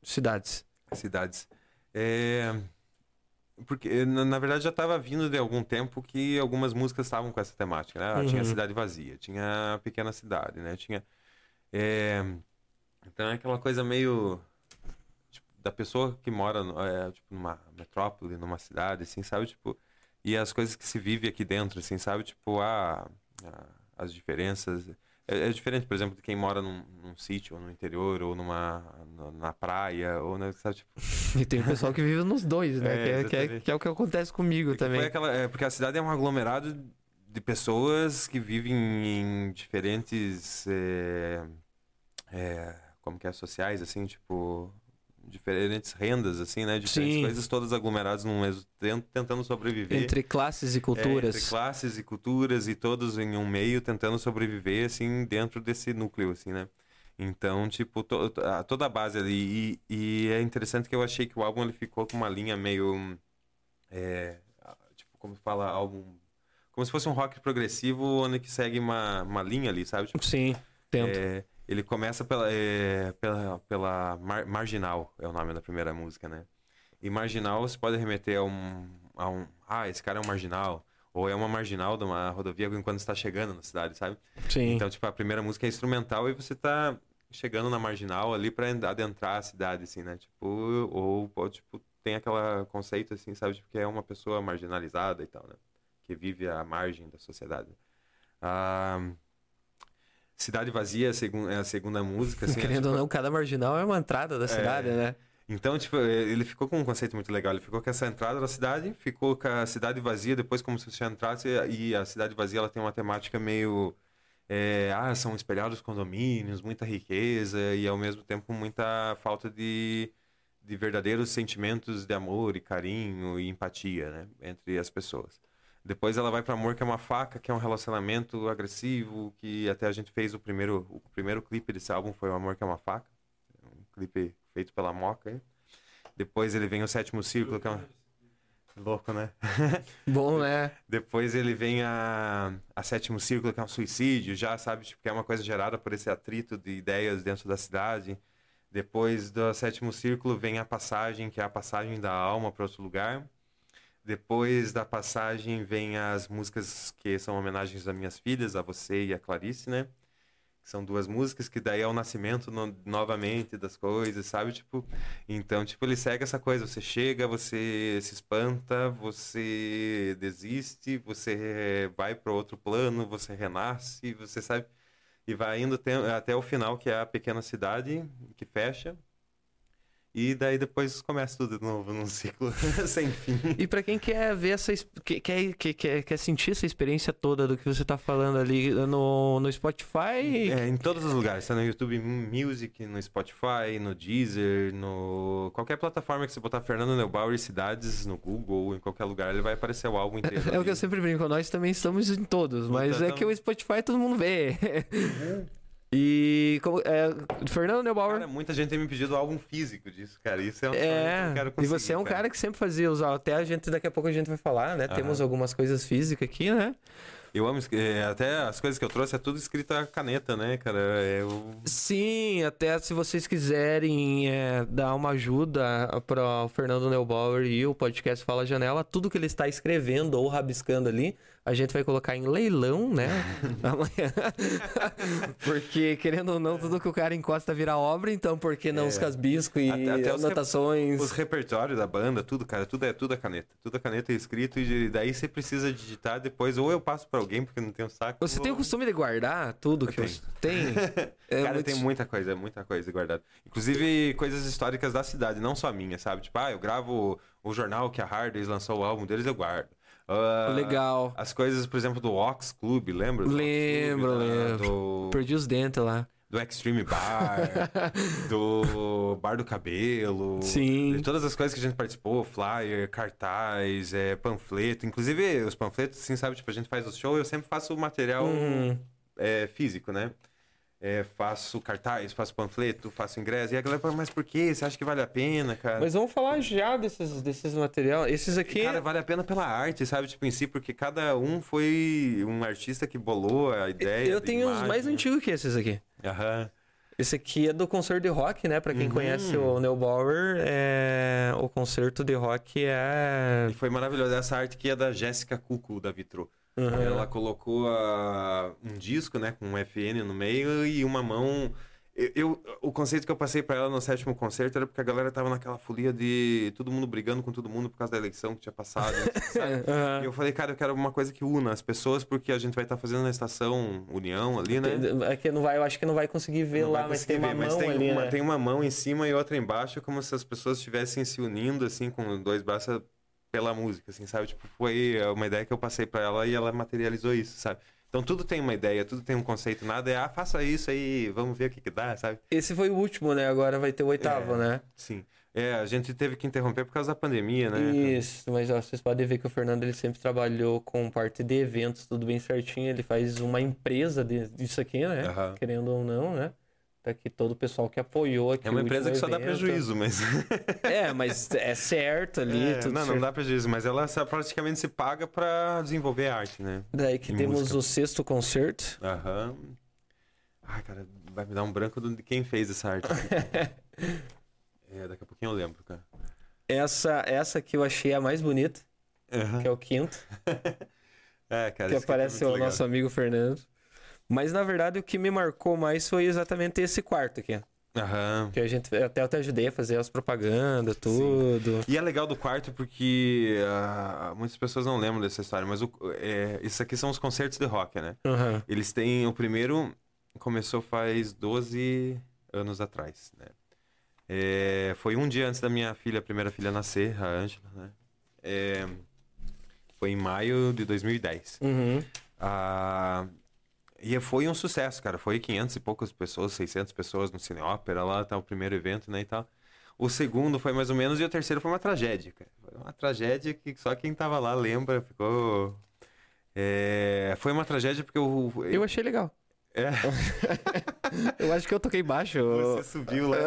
Cidades. cidades. É, Porque, na, na verdade, já estava vindo de algum tempo que algumas músicas estavam com essa temática, né? Ah, Tinha Uhum. Cidade Vazia, tinha Pequena Cidade, né? Tinha... é, Então é aquela coisa meio... tipo, da pessoa que mora é, tipo, numa metrópole, numa cidade, assim, sabe? Tipo, e as coisas que se vive aqui dentro, assim, sabe? Tipo, a, a- as diferenças... É, é diferente, por exemplo, de quem mora num, num sítio, ou no interior, ou numa, na, na praia, ou, né, sabe? Tipo, E tem o pessoal que vive nos dois, né? É, que, é, que, é, que é o que acontece comigo Porque também. foi aquela- é, porque a cidade é um aglomerado de pessoas que vivem em diferentes. é, é, como que é? Sociais, assim, tipo. Diferentes rendas, assim, né? Diferentes Sim. coisas, todas aglomeradas num mesmo tempo, tentando sobreviver. Entre classes e É, culturas. entre classes e culturas e todos em um meio tentando sobreviver, assim, dentro desse núcleo, assim, né? Então, tipo, to- toda a base ali. E, e é interessante que eu achei que o álbum ele ficou com uma linha meio. é, tipo, como fala, álbum. Como se fosse um rock progressivo, onde que segue uma, uma linha ali, sabe? Tipo, Sim, tento. é, ele começa pela, é, pela, pela Mar- Marginal, é o nome da primeira música, né? E Marginal você pode remeter a um, a um. Ah, esse cara é um marginal. Ou é uma marginal de uma rodovia enquanto está chegando na cidade, sabe? Sim. Então, tipo, a primeira música é instrumental e você tá chegando na marginal ali pra adentrar a cidade, assim, né? Tipo, ou, ou, tipo, tem aquele conceito, assim, sabe? Tipo, que é uma pessoa marginalizada e tal, né? Que vive à margem da sociedade. Ah, Cidade Vazia é a é a segunda música, assim. é, Querendo tipo, ou não, cada marginal é uma entrada da cidade, né? então, tipo, ele ficou com um conceito muito legal. Ele ficou com essa entrada da cidade, ficou com a cidade vazia, depois como se você entrasse, e a cidade vazia ela tem uma temática meio. é, ah, são espelhados condomínios, muita riqueza e ao mesmo tempo muita falta de, de verdadeiros sentimentos de amor e carinho e empatia, né, entre as pessoas. Depois ela vai para Amor que é uma faca, que é um relacionamento agressivo, que até a gente fez o primeiro o primeiro clipe desse álbum foi o Amor que é uma faca, um clipe feito pela Moca. hein? Depois ele vem o Sétimo Círculo, que é um... louco, né? Bom, né? Depois ele vem a, a Sétimo Círculo, que é um suicídio, já sabe, tipo, que é uma coisa gerada por esse atrito de ideias dentro da cidade. Depois do Sétimo Círculo vem a passagem, que é a passagem da alma para outro lugar. Depois da passagem vem as músicas que são homenagens às minhas filhas, a você e a Clarice, né? São duas músicas que daí é o nascimento no- novamente das coisas, sabe? Tipo, então, tipo, ele segue essa coisa, você chega, você se espanta, você desiste, você vai para outro plano, você renasce, você sabe, e vai indo até o final, que é a pequena cidade que fecha. E daí depois começa tudo de novo num ciclo sem fim. E pra quem quer ver essa. es- que- Quer, quer, quer, quer sentir essa experiência toda do que você tá falando ali no, no Spotify. É, em todos os lugares, tá no YouTube Music, no Spotify, no Deezer, no qualquer plataforma que você botar Fernando Neubauer e Cidades no Google, em qualquer lugar, ele vai aparecer o álbum inteiro. É o que eu sempre brinco, nós também estamos em todos, mas é Então- que o Spotify todo mundo vê. E como, é, Fernando Neubauer. Cara, muita gente tem me pedido álbum físico disso, cara. Isso é um sonho que É, eu quero e conseguir. você é um cara que sempre fazia usar, até a gente daqui a pouco a gente vai falar, né? Aham. Temos algumas coisas físicas aqui, né? Eu amo, é, até as coisas que eu trouxe é tudo escrito a caneta, né, cara? É, eu... Sim, até se vocês quiserem é, dar uma ajuda para o Fernando Neubauer e o podcast Fala Janela, tudo que ele está escrevendo ou rabiscando ali, a gente vai colocar em leilão, né? Amanhã. Porque, querendo ou não, tudo que o cara encosta vira obra, então por que não é. os casbiscos e até, até anotações? Os, rep os repertórios da banda, tudo, cara, tudo é tudo a caneta. Tudo a caneta é escrito e daí você precisa digitar depois, ou eu passo para alguém porque não tenho saco. Você ou... tem o costume de guardar tudo que você tem? É cara, muito... tem muita coisa, muita coisa guardada. Inclusive coisas históricas da cidade, não só minha, sabe? Tipo, ah, eu gravo o jornal que a Hardys lançou o álbum deles, eu guardo. Uh, Legal. As coisas, por exemplo, do Ox Club, lembra? Lembro, Club, lembro. Do... Perdi os dentes lá. Do Extreme Bar, do Bar do Cabelo. Sim. De todas as coisas que a gente participou, flyer, cartaz, é, panfleto. Inclusive, os panfletos, assim, sabe? Tipo, a gente faz o show, eu sempre faço o material uhum. é, físico, né? É, faço cartaz, faço panfleto, faço ingresso. E a galera fala, mas por que? Você acha que vale a pena, cara? Mas vamos falar já desses, desses materiais. Esses aqui. Cara, vale a pena pela arte, sabe? Tipo, em si, porque cada um foi um artista que bolou a ideia. Eu tenho imagem, uns mais antigos que esses aqui. Aham. Esse aqui é do concerto de rock, né? Pra quem uhum. conhece o Neubauer, é... o concerto de rock é. E foi maravilhoso. Essa arte aqui é da Jéssica Cuco, da Vitro. Uhum. Ela colocou a, um disco, né, com um FN no meio e uma mão. Eu, eu o conceito que eu passei para ela no sétimo concerto era porque a galera tava naquela folia de todo mundo brigando com todo mundo por causa da eleição que tinha passado. uhum. E eu falei, cara, eu quero uma coisa que una as pessoas, porque a gente vai estar tá fazendo na estação União ali, né? É que não vai, eu acho que não vai conseguir ver não lá, mas tem uma ver, mão mas tem ali, uma, né? tem uma mão em cima e outra embaixo, como se as pessoas estivessem se unindo, assim, com dois braços pela música, assim, sabe? Tipo, foi uma ideia que eu passei para ela e ela materializou isso, sabe? Então tudo tem uma ideia, tudo tem um conceito, nada é, ah, faça isso aí, vamos ver o que, que dá, sabe? Esse foi o último, né? Agora vai ter o oitavo, é, né? Sim. É, a gente teve que interromper por causa da pandemia, né? Isso, mas ó, vocês podem ver que o Fernando ele sempre trabalhou com parte de eventos, tudo bem certinho. Ele faz uma empresa disso aqui, né? Uhum. Querendo ou não, né? Tá aqui todo o pessoal que apoiou aqui. É uma empresa que só dá prejuízo, mas. é, mas é certo ali. É, não, certo. não dá prejuízo, mas ela praticamente se paga para desenvolver a arte, né? Daí que temos música. o sexto concerto. Aham. Ai, cara, vai me dar um branco de quem fez essa arte. é, daqui a pouquinho eu lembro, cara. Essa, essa que eu achei a mais bonita, uhum. que é o quinto. é, cara, que aparece é o legal. nosso amigo Fernando. Mas na verdade o que me marcou mais foi exatamente esse quarto aqui. Aham. Que a gente até eu te ajudei a fazer as propagandas, tudo. Sim. E é legal do quarto porque uh, muitas pessoas não lembram dessa história, mas o, é, isso aqui são os concertos de rock, né? Uhum. Eles têm. O primeiro começou faz 12 anos atrás, né? É, foi um dia antes da minha filha, a primeira filha nascer, a Angela, né? É, foi em maio de 2010. Uhum. Uh, e foi um sucesso, cara. Foi 500 e poucas pessoas, 600 pessoas no Cine Ópera lá, tá o primeiro evento, né, e tal. O segundo foi mais ou menos e o terceiro foi uma tragédia, cara. Foi uma tragédia que só quem tava lá lembra, ficou... É... Foi uma tragédia porque eu... Eu achei legal. É. eu acho que eu toquei baixo. Você subiu lá.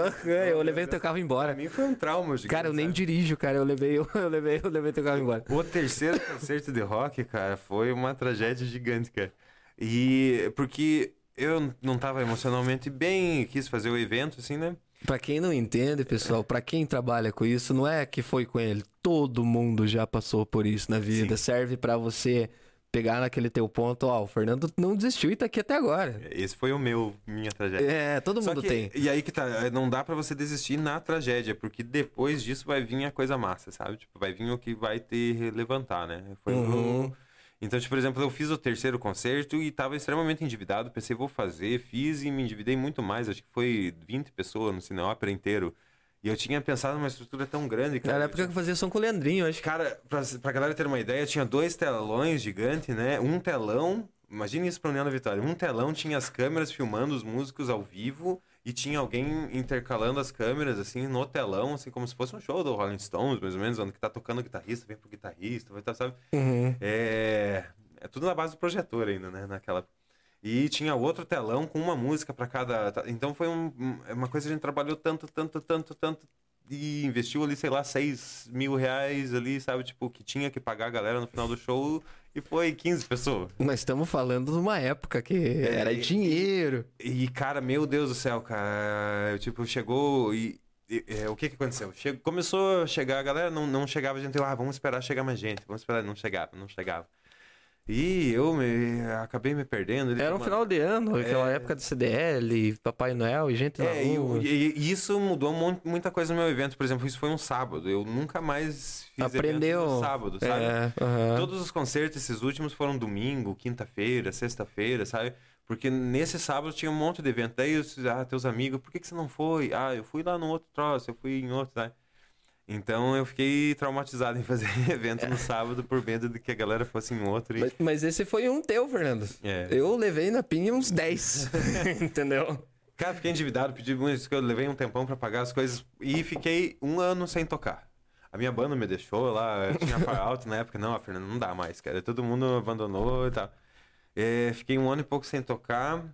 eu levei o teu carro embora. Pra mim foi um trauma, gigante, Cara, eu nem sabe? dirijo, cara. Eu levei, eu, eu levei, eu levei teu carro embora. O terceiro concerto de rock, cara, foi uma tragédia gigante, cara. E porque eu não estava emocionalmente bem, quis fazer o evento, assim, né? Pra quem não entende, pessoal, para quem trabalha com isso, não é que foi com ele. Todo mundo já passou por isso na vida. Sim. Serve para você pegar naquele teu ponto, ó, o Fernando não desistiu e tá aqui até agora. Esse foi o meu, minha tragédia. É, todo mundo que, tem. E aí que tá, não dá para você desistir na tragédia, porque depois disso vai vir a coisa massa, sabe? Tipo, vai vir o que vai te levantar, né? Foi uhum. o então, tipo, por exemplo, eu fiz o terceiro concerto e estava extremamente endividado. Pensei, vou fazer, fiz e me endividei muito mais. Acho que foi 20 pessoas no Cine Ópera inteiro. E eu tinha pensado numa estrutura tão grande, cara. Na época que eu fazia som com o Leandrinho, acho. Cara, pra, pra galera ter uma ideia, tinha dois telões gigantes, né? Um telão, imagine isso pra União da Vitória. Um telão tinha as câmeras filmando os músicos ao vivo e tinha alguém intercalando as câmeras, assim, no telão, assim, como se fosse um show do Rolling Stones, mais ou menos, onde que tá tocando o guitarrista, vem pro guitarrista, vai estar, sabe? Uhum. É... é tudo na base do projetor ainda, né, naquela... E tinha outro telão com uma música para cada... Então foi um, é uma coisa que a gente trabalhou tanto, tanto, tanto, tanto, e investiu ali, sei lá, 6 mil reais ali, sabe? Tipo, que tinha que pagar a galera no final do show E foi 15 pessoas. Nós estamos falando de uma época que é, era dinheiro. E, cara, meu Deus do céu, cara. Tipo, chegou e. e é, o que que aconteceu? Chegou, começou a chegar, a galera não, não chegava, a gente, ah, vamos esperar chegar mais gente, vamos esperar, não chegava, não chegava. E eu me, acabei me perdendo. Era um final de ano, aquela é... época do CDL, Papai Noel e gente é, e, e, isso mudou muita coisa no meu evento. Por exemplo, isso foi um sábado. Eu nunca mais fiz Aprendeu. no sábado, sabe? É, Todos os concertos, esses últimos, foram domingo, quinta-feira, sexta-feira, sabe? Porque nesse sábado tinha um monte de evento. Daí, ah, teus amigos, por que, que você não foi? Ah, eu fui lá no outro troço, eu fui em outro, sabe? Então eu fiquei traumatizado em fazer evento no sábado por medo de que a galera fosse em outro. E... Mas, mas, esse foi um teu, Fernando. É. Eu levei na pinha uns 10. Entendeu? Cara, fiquei endividado, pedi muito, eu levei um tempão para pagar as coisas e fiquei um ano sem tocar. A minha banda me deixou lá, tinha far out na época, não, a Fernanda não dá mais, cara. Todo mundo abandonou e tal. É, fiquei um ano e pouco sem tocar,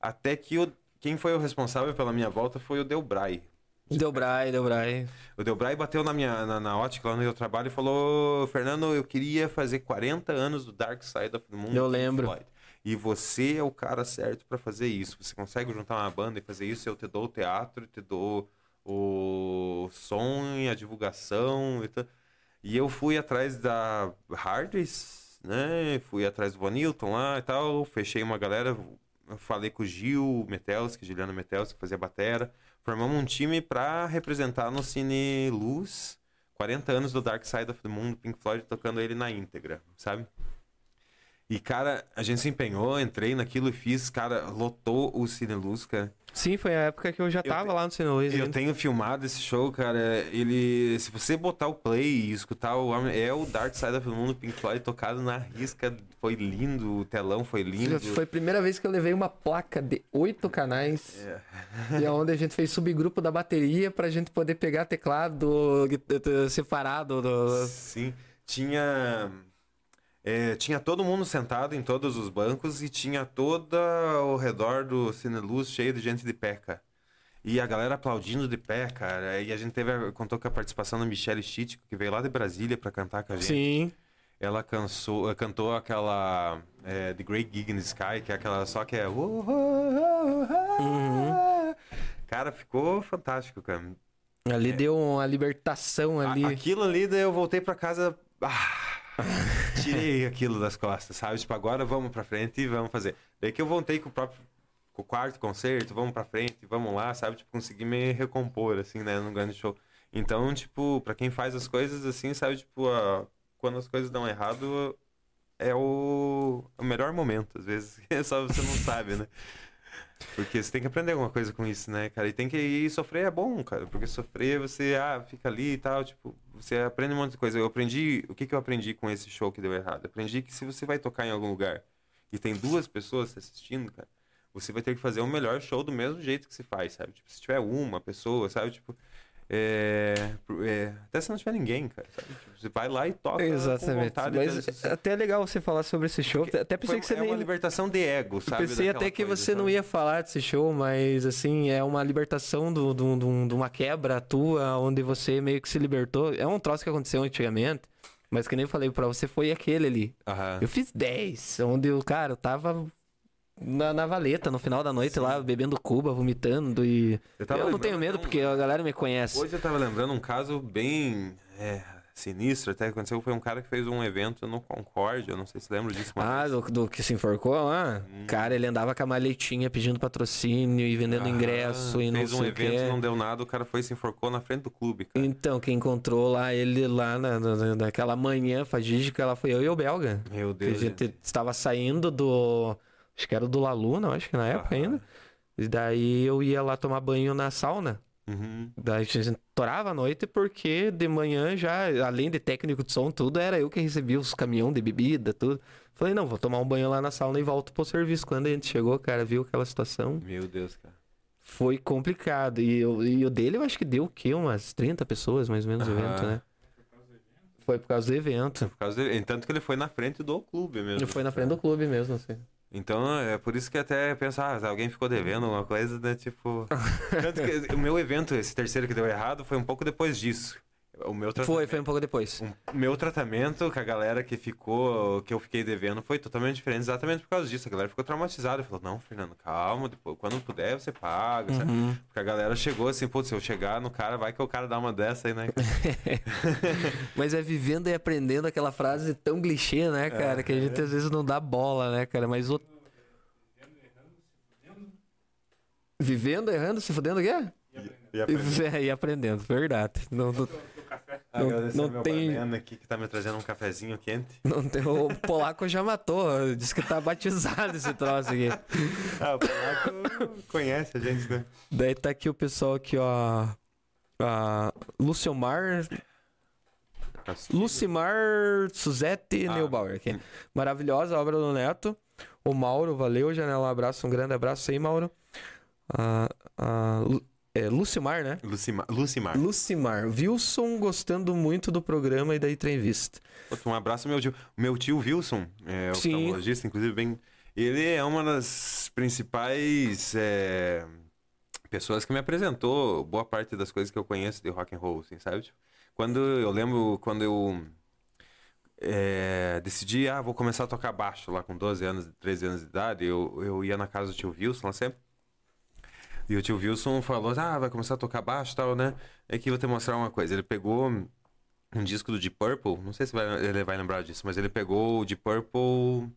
até que quem foi o responsável pela minha volta foi o Delbray. Delbray, Delbray. O Delbray bateu na minha na, na ótica lá no meu trabalho e falou: Fernando, eu queria fazer 40 anos do Dark Side of the Moon. Eu lembro. Floyd. E você é o cara certo para fazer isso. Você consegue juntar uma banda e fazer isso? Eu te dou o teatro, te dou o som, a divulgação e tal. E eu fui atrás da Hardys, né? Fui atrás do Vanilton lá e tal. Fechei uma galera. Falei com o Gil Metelski, Juliano Metelski, que fazia batera formamos um time para representar no Cine Luz 40 anos do Dark Side of the Moon, Pink Floyd tocando ele na íntegra, sabe? E, cara, a gente se empenhou, entrei naquilo e fiz, cara, lotou o Cine Luz, cara. Sim, foi a época que eu já tava eu, lá no Cine Luz. Eu tenho filmado esse show, cara. Ele. Se você botar o play e escutar o. É o Dark Side of the Moon do Pink Floyd tocado na risca. Foi lindo, o telão foi lindo. Foi a primeira vez que eu levei uma placa de oito canais. É. e é onde a gente fez subgrupo da bateria pra gente poder pegar teclado separado. Do... Sim. Tinha é, tinha todo mundo sentado em todos os bancos e tinha toda ao redor do Cine Luz cheio de gente de pé, cara. E a galera aplaudindo de pé, cara. E a gente teve, contou com a participação da Michelle Chitico, que veio lá de Brasília para cantar com a gente. Sim. Ela cansou, cantou aquela é, The Great Gig in the Sky, que é aquela só que é. Uhum. Cara, ficou fantástico, cara. Ali é. deu uma libertação ali. A, aquilo ali, daí eu voltei para casa. Ah, tirei aquilo das costas, sabe? Tipo, agora vamos pra frente e vamos fazer. Daí que eu voltei com o próprio com o quarto concerto, vamos pra frente, vamos lá, sabe? Tipo, conseguir me recompor, assim, né, num grande show. Então, tipo, pra quem faz as coisas assim, sabe? Tipo, a... quando as coisas dão errado, é o, o melhor momento, às vezes. Só você não sabe, né? Porque você tem que aprender alguma coisa com isso, né, cara? E tem que ir sofrer é bom, cara. Porque sofrer você, ah, fica ali e tal, tipo, você aprende um monte de coisa. Eu aprendi, o que, que eu aprendi com esse show que deu errado? Eu aprendi que se você vai tocar em algum lugar e tem duas pessoas assistindo, cara, você vai ter que fazer o melhor show do mesmo jeito que se faz, sabe? Tipo, se tiver uma pessoa, sabe? Tipo, é, é, até se não tiver ninguém, cara. Tipo, você vai lá e toca. Exatamente. Mas até é legal você falar sobre esse show. Porque até pensei que você é nem... uma libertação de ego, sabe? Eu pensei até que coisa, você sabe? não ia falar desse show, mas assim, é uma libertação do, do, do, de uma quebra tua, onde você meio que se libertou. É um troço que aconteceu antigamente. Mas que nem eu falei pra você, foi aquele ali. Uhum. Eu fiz 10, onde o cara, eu tava na, na valeta, no final da noite Sim. lá, bebendo cuba, vomitando e. Eu, eu não tenho medo, porque a galera me conhece. Hoje eu tava lembrando um caso bem é, sinistro, até que aconteceu, foi um cara que fez um evento no Concorde, eu não sei se lembra disso. Ah, do, do, que se enforcou lá? Hum. Cara, ele andava com a maletinha pedindo patrocínio e vendendo ah, ingresso e não Fez um evento, não deu nada, o cara foi e se enforcou na frente do clube, cara. Então, quem encontrou lá, ele lá na, na, naquela manhã fadídica, ela foi eu e o Belga. Meu Deus. Que a gente estava saindo do Acho que era do Laluna, acho que na época ainda. E daí eu ia lá tomar banho na sauna. Uhum. Daí a gente torava a noite porque de manhã já, além de técnico de som, tudo, era eu que recebia os caminhão de bebida, tudo. Falei, não, vou tomar um banho lá na sauna e volto pro serviço. Quando a gente chegou, cara, viu aquela situação. Meu Deus, cara. Foi complicado. E, eu, e o dele eu acho que deu o quê? Umas 30 pessoas, mais ou menos, o evento, né? Foi por causa do evento. Por causa do... Tanto que ele foi na frente do clube mesmo. Ele foi na frente do clube mesmo, assim. Então é por isso que até pensar, ah, alguém ficou devendo alguma coisa, né? Tipo. Tanto que o meu evento, esse terceiro que deu errado, foi um pouco depois disso. O meu Foi, tratamento, foi um pouco depois. o meu tratamento com a galera que ficou, que eu fiquei devendo, foi totalmente diferente, exatamente por causa disso. A galera ficou traumatizada. Falou, não, Fernando, calma, depois, quando puder, você paga. Uhum. Porque a galera chegou assim, pô, se eu chegar no cara, vai que o cara dá uma dessa aí, né? Mas é vivendo e aprendendo aquela frase tão clichê, né, cara? Que a gente às vezes não dá bola, né, cara? Mas o. Vivendo, errando, se fudendo, o quê? E aprender. É, e aprendendo, verdade. Não, não, Não- Agradecer não meu tem- aqui que tá me trazendo um cafezinho quente. não tem, o polaco já matou. Diz que tá batizado esse troço aqui. Ah, o polaco conhece a gente, né? Daí tá aqui o pessoal aqui, ó. A Luciomar. Lucimar Suzette Ah, Neubauer aqui. Maravilhosa obra do Neto. O Mauro, valeu, Janela. Um abraço, um grande abraço aí, Mauro. A, a, Lu- é, Lucimar, né? Lucimar. Lucimar. Lucimar. Wilson gostando muito do programa e da entrevista. Um abraço meu tio. Meu tio Wilson, é oftalmologista, inclusive, bem. Ele é uma das principais é, pessoas que me apresentou boa parte das coisas que eu conheço de rock and roll, assim, sabe? Tipo, quando eu lembro quando eu é, decidi, ah, vou começar a tocar baixo lá com 12 anos, 13 anos de idade, eu, eu ia na casa do tio Wilson lá sempre. E o tio Wilson falou, ah, vai começar a tocar baixo e tal, né? É que eu vou te mostrar uma coisa. Ele pegou um disco do Deep Purple, não sei se vai- ele vai lembrar disso, mas ele pegou o Deep Purple,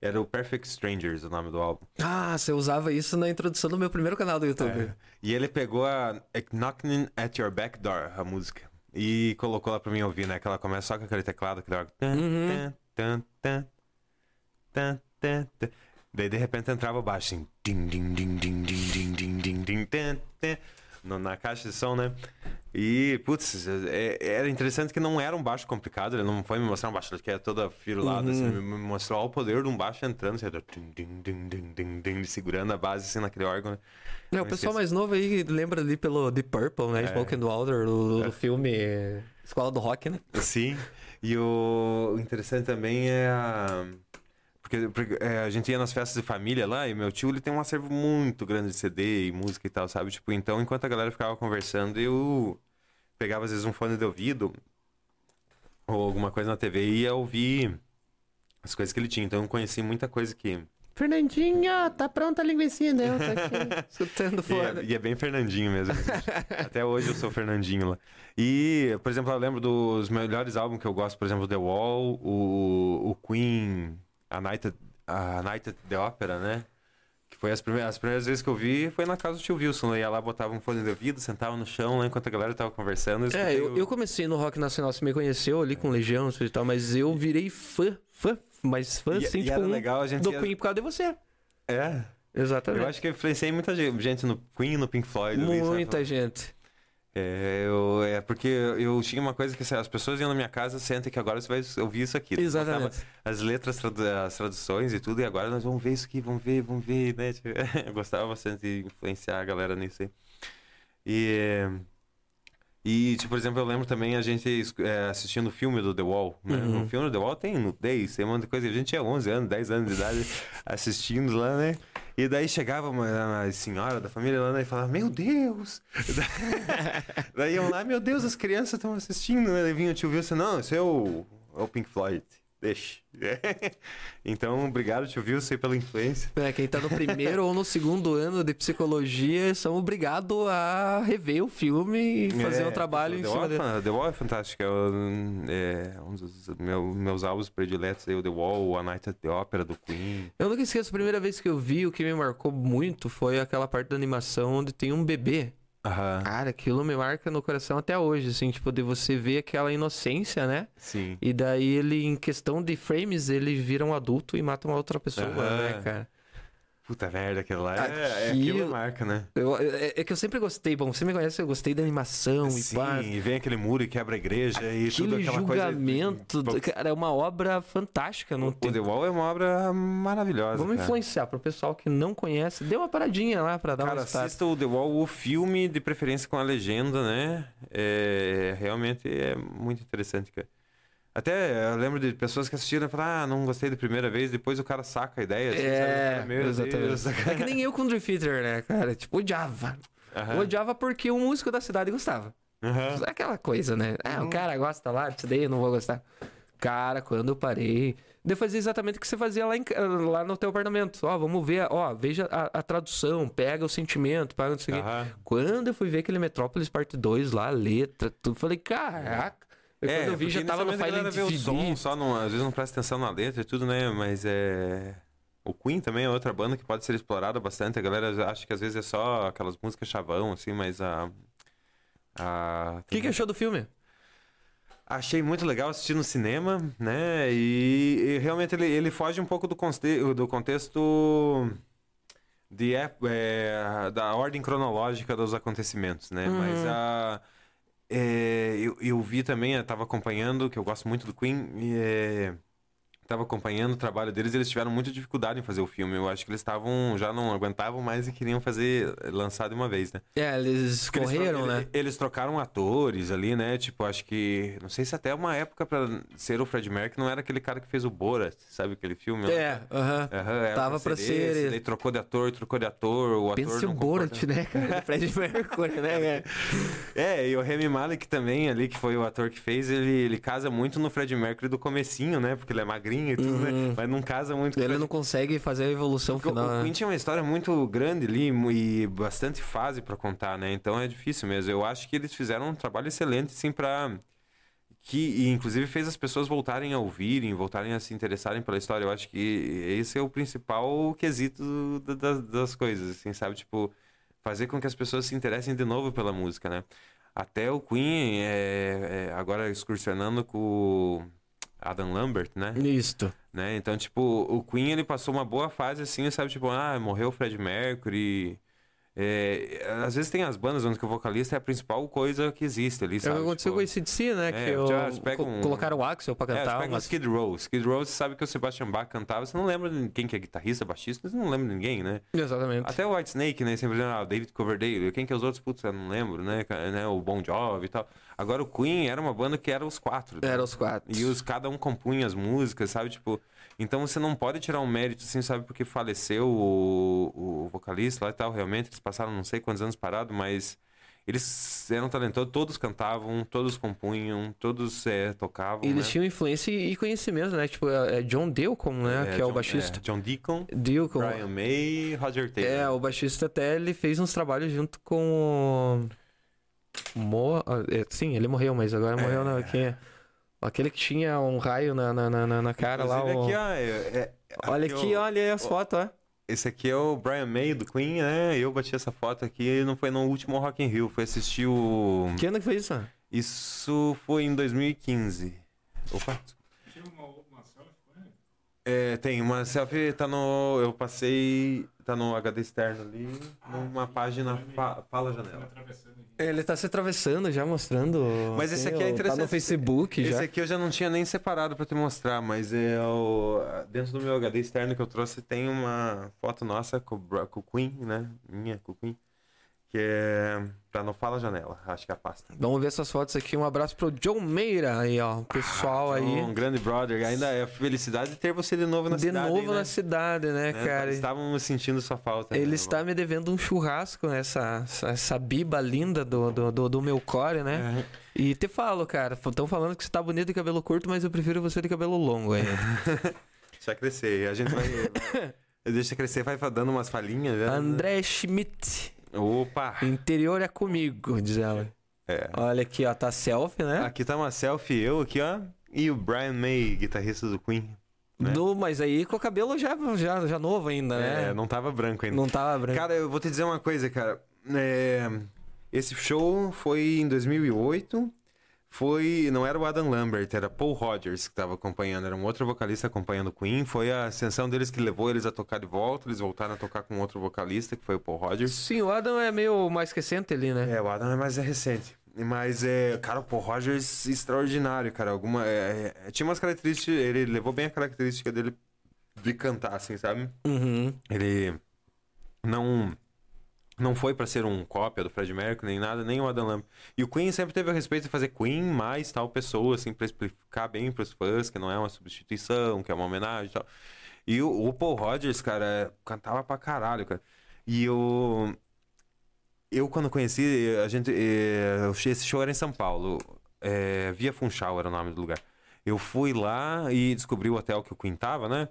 era o Perfect Strangers, o nome do álbum. Ah, você usava isso na introdução do meu primeiro canal do YouTube. E ele pegou a Knocking at Your Back Door, a música, e colocou lá pra mim ouvir, né? Que ela começa só com aquele teclado, aquele... Uhum. tan, tan, tan. Daí de repente entrava baixo, assim, ding, ding, ding, ding, ding, ding, ding, na caixa de som, né? E, putz, é- era interessante que não era um baixo complicado, ele não foi me mostrar um baixo que era toda firulada, assim, me me mostrou o poder de um baixo entrando, assim, segurando a base, assim, naquele órgão, né? É, o Não pessoal esqueça. mais novo aí lembra ali pelo Deep Purple, né? Smoke and Water, do, do filme Escola do Rock, né? Sim. E o o interessante também é a. Porque, porque, é, a gente ia nas festas de família lá e meu tio ele tem um acervo muito grande de CD e música e tal, sabe? Tipo, então enquanto a galera ficava conversando, eu pegava às vezes um fone de ouvido ou alguma coisa na TV e ia ouvir as coisas que ele tinha. Então eu conheci muita coisa que. Fernandinha, tá pronta a linguiça, né? Tá aqui escutando E fora. é, e é bem Fernandinho mesmo. Até hoje eu sou Fernandinho lá. E, por exemplo, eu lembro dos melhores álbuns que eu gosto, por exemplo, The Wall, o, o Queen, a Night, a Night at the Opera, né? Que foi as primeiras, as primeiras vezes que eu vi foi na casa do tio Wilson. Eu ia lá, botava um fone de ouvido, sentava no chão lá enquanto a galera tava conversando. É, escutei eu, o- eu comecei no Rock Nacional, você me conheceu ali com Legião e tal, mas eu virei fã, fã, mas fã, E- assim, e tipo, um legal, a gente do ia- Queen por causa de você. É. Exatamente. Eu acho que eu influenciei muita ge- gente no Queen no Pink Floyd. ali? Muita gente. É, eu, é porque eu tinha uma coisa que assim, as pessoas iam na minha casa, sentem que agora você vai ouvir isso aqui. Exatamente. As letras, tradu- as traduções e tudo, e agora nós vamos ver isso aqui, vamos ver, vamos ver, né? Eu gostava bastante de influenciar a galera nisso aí. E, e tipo, por exemplo, eu lembro também a gente é, assistindo o filme do The Wall, né? Uhum. O filme do The Wall tem nudez, tem um monte de coisa. A gente tinha 11 anos, 10 anos de idade assistindo lá, né? E daí chegava uma, uma senhora da família lá né, e falava, meu Deus! daí iam lá, meu Deus, as crianças estão assistindo, né? Daí vinha o tio Wilson, não, esse é o, é o Pink Floyd, deixa. então, obrigado, tio Wilson, pela influência. É, quem tá no primeiro ou no segundo ano de psicologia são obrigados a rever o filme e fazer É, um trabalho The em Wall cima é dele. The Wall é fantástico, é, um- é um dos meu- meus álbuns prediletos aí, o The Wall, A Night at the Opera do Queen. Eu nunca esqueço, a primeira vez que eu vi, o que me marcou muito foi aquela parte da animação onde tem um bebê. Aham, Cara, aquilo me marca no coração até hoje, assim, tipo, de você ver aquela inocência, né? sim. E daí ele, em questão de frames, ele vira um adulto e mata uma outra pessoa, Aham. né, cara? Puta merda, aquilo lá é, é Aquilo- aquilo marca, né? Eu- é, é que eu sempre gostei, bom, você me conhece, eu gostei da animação Sim, e pá. e vem aquele muro e quebra a igreja e tudo Aquele aquela coisa. julgamento, cara, é uma obra fantástica, não O tem The Wall é uma obra maravilhosa. Vamos cara. influenciar pro pessoal que não conhece. Dê uma paradinha lá pra dar Cara, uma start. assista o The Wall, o filme, de preferência com a legenda, né? É, realmente é muito interessante, cara. Até eu lembro de pessoas que assistiram e falaram, ah, não gostei da primeira vez, depois o cara saca a ideia. assim, É, exatamente. Deus. É que nem eu com o Dream Theater, né, cara? Tipo, odiava. Aham. Odiava porque o músico da cidade gostava. É aquela coisa, né? Ah, o cara gosta lá disso daí, eu não vou gostar. Cara, quando eu parei. Daí eu fazia exatamente o que você fazia lá, em lá no teu apartamento. Ó, vamos ver, ó, veja a, a tradução, pega o sentimento, pega não sei o quê. Aham. Quando eu fui ver aquele Metrópolis Parte 2 lá, a letra, tudo, falei, caraca. Eu, quando eu vi, já É, tava no Silent vê o som, só não, às vezes não presta atenção na letra e tudo, né? Mas é. O Queen também é outra banda que pode ser explorada bastante. A galera acha que às vezes é só aquelas músicas chavão, assim, mas a. O que, que achou do filme? Achei muito legal assistir no cinema, né? E, e realmente ele, ele foge um pouco do, conte do contexto de, é, da ordem cronológica dos acontecimentos, né? Uhum. Mas a, é, eu, eu vi também, eu tava acompanhando, que eu gosto muito do Queen, e é, tava acompanhando o trabalho deles, eles tiveram muita dificuldade em fazer o filme. Eu acho que eles estavam, já não aguentavam mais e queriam fazer lançar de uma vez, né? É, eles Porque eles correram, tro- né? ele- Eles trocaram atores ali, né? Tipo, acho que. Não sei se até uma época pra ser o Fred Mercury não era aquele cara que fez o Borat, sabe aquele filme? É, aham. Aham, era Tava pra ser esse, ele. Trocou de ator, trocou de ator, o ator. Pensa o não Borat, né, cara? Fred Mercury, né, cara? É, e o Remy Malek também ali, que foi o ator que fez, ele, ele casa muito no Fred Mercury do comecinho, né? Porque ele é magrinho e tudo, né? Mas não casa muito com o Uhum. Ele não consegue fazer a evolução Porque o- final. O né? Queen tinha uma história muito grande ali e bastante fase pra contar, né? Então é difícil mesmo. Eu acho que eles fizeram um trabalho excelente, assim, pra. Que e, inclusive fez as pessoas voltarem a ouvirem, voltarem a se interessarem pela história. Eu acho que esse é o principal quesito da- da- das coisas, assim, sabe? Tipo, fazer com que as pessoas se interessem de novo pela música, né? Até o Queen, é, é, agora excursionando com o Adam Lambert, né? Isto. né? Então, tipo, o Queen ele passou uma boa fase assim, sabe? Tipo, ah, morreu o Fred Mercury. É, às vezes tem as bandas onde o vocalista é a principal coisa que existe ali, É o sabe? que aconteceu Tipo, com esse DC, né? é, que pega co- um- colocaram o Axel pra É, cantar. o umas- Skid Row. Skid Row, você sabe que o Sebastian Bach cantava, você não lembra de quem que é guitarrista, baixista, você não lembra de ninguém, né? Exatamente. Até o White Snake, né? Sempre dizendo, ah, o David Coverdale. Quem que é os outros? Putz, eu não lembro, né? Né? O Bon Jovi e tal. Agora o Queen era uma banda que era os quatro. né? Era os quatro. E os, cada um compunha as músicas, sabe? Tipo, então você não pode tirar um mérito, assim, sabe? Porque faleceu o, o vocalista lá e tal. Realmente, eles passaram não sei quantos anos parados, mas eles eram talentosos. Todos cantavam, todos compunham, todos é, tocavam. Eles né? tinham influência e conhecimento, né? Tipo, é John Deacon, né? que é o John- baixista. é, John Deacon, Deacon. Brian May Roger Taylor. É, o baixista até ele fez uns trabalhos junto com o. Mo... ah, é, Sim, ele morreu, mas agora morreu na... quem é? Aquele que tinha um raio na, na, na, na- cara lá. Inclusive o- aqui, ó. é- é- Olha aqui, ó, olha aí as fotos, ó. Esse aqui é o Brian May do Queen, né? Eu bati essa foto aqui, não foi no último Rock in Rio, foi assistir o... Que ano que foi isso? Isso foi em 2015. Opa. Tinha uma, uma selfie ele? É, tem uma selfie, tá no... Eu passei... Tá no HD externo ali, numa página fa- Fala Janela. Ele tá se atravessando já, mostrando. Mas esse assim, aqui é interessante. Tá no Facebook Esse já. aqui eu já não tinha nem separado pra te mostrar, mas é o... dentro do meu HD externo que eu trouxe tem uma foto nossa com, com o Queen, né? Minha com o Queen. Que é... Tá no Fala Janela, acho que é a pasta. Vamos ver essas fotos aqui. Um abraço pro John Meira aí, ó. O pessoal aí. Um grande brother. Ainda é a felicidade de ter você de novo na de cidade. novo né? na cidade, né, Né? cara? Estávamos sentindo sua falta. Ele né, está me devendo um churrasco, essa, essa, essa biba linda do, do, do, do meu core, né? É. E te falo, cara, estão falando que você tá bonito de cabelo curto, mas eu prefiro você de cabelo longo ainda. Deixa crescer. A gente vai. Deixa crescer, vai dando umas falhinhas. né? André Schmidt, Opa! interior é comigo, diz ela. É. Olha aqui, ó, tá selfie, né? Aqui tá uma selfie, eu aqui, ó. E o Brian May, guitarrista do Queen. né? Do, mas aí com o cabelo já, já, já novo ainda, É, né? não tava branco ainda. Não tava branco. Cara, eu vou te dizer uma coisa, cara. É, Esse show foi em 2008. Foi. Não era o Adam Lambert, era Paul Rogers que tava acompanhando. Era um outro vocalista acompanhando o Queen. Foi a ascensão deles que levou eles a tocar de volta. Eles voltaram a tocar com outro vocalista, que foi o Paul Rogers. Sim, o Adam é meio mais recente ali, né? É, o Adam é mais recente. Mas, é, cara, o Paul Rogers extraordinário, cara. Alguma, é, é, tinha umas características. Ele levou bem a característica dele de cantar, assim, sabe? Uhum. Ele não não foi pra ser um cópia do Fred Mercury nem nada, nem o Adam Lambert. E o Queen sempre teve a respeito de fazer Queen mais tal pessoa, assim, pra explicar bem pros fãs que não é uma substituição, que é uma homenagem e tal. E o, o Paul Rogers, cara, cantava pra caralho, cara. E o eu quando conheci, a gente, eh, esse show era em São Paulo, é, Via Funchal era o nome do lugar. Eu fui lá e descobri o hotel que o Queen tava, né?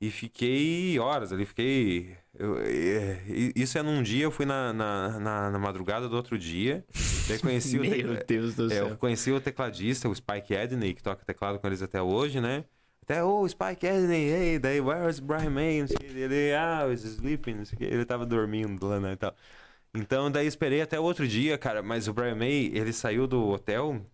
E fiquei horas ali, fiquei. Eu- é, isso é num dia, eu fui na, na, na- na madrugada do outro dia. Daí conheci o Meu tecla- Deus do é, céu. eu conheci o tecladista, o Spike Edney, que toca teclado com eles até hoje, né? Até, ô, Spike Edney, hey, daí, where's Brian May? Não sei o que. Ele, ah, was sleeping, não sei o. Ele tava dormindo lá, né, e tal. Então, daí esperei até o outro dia, cara, mas o Brian May, ele saiu do hotel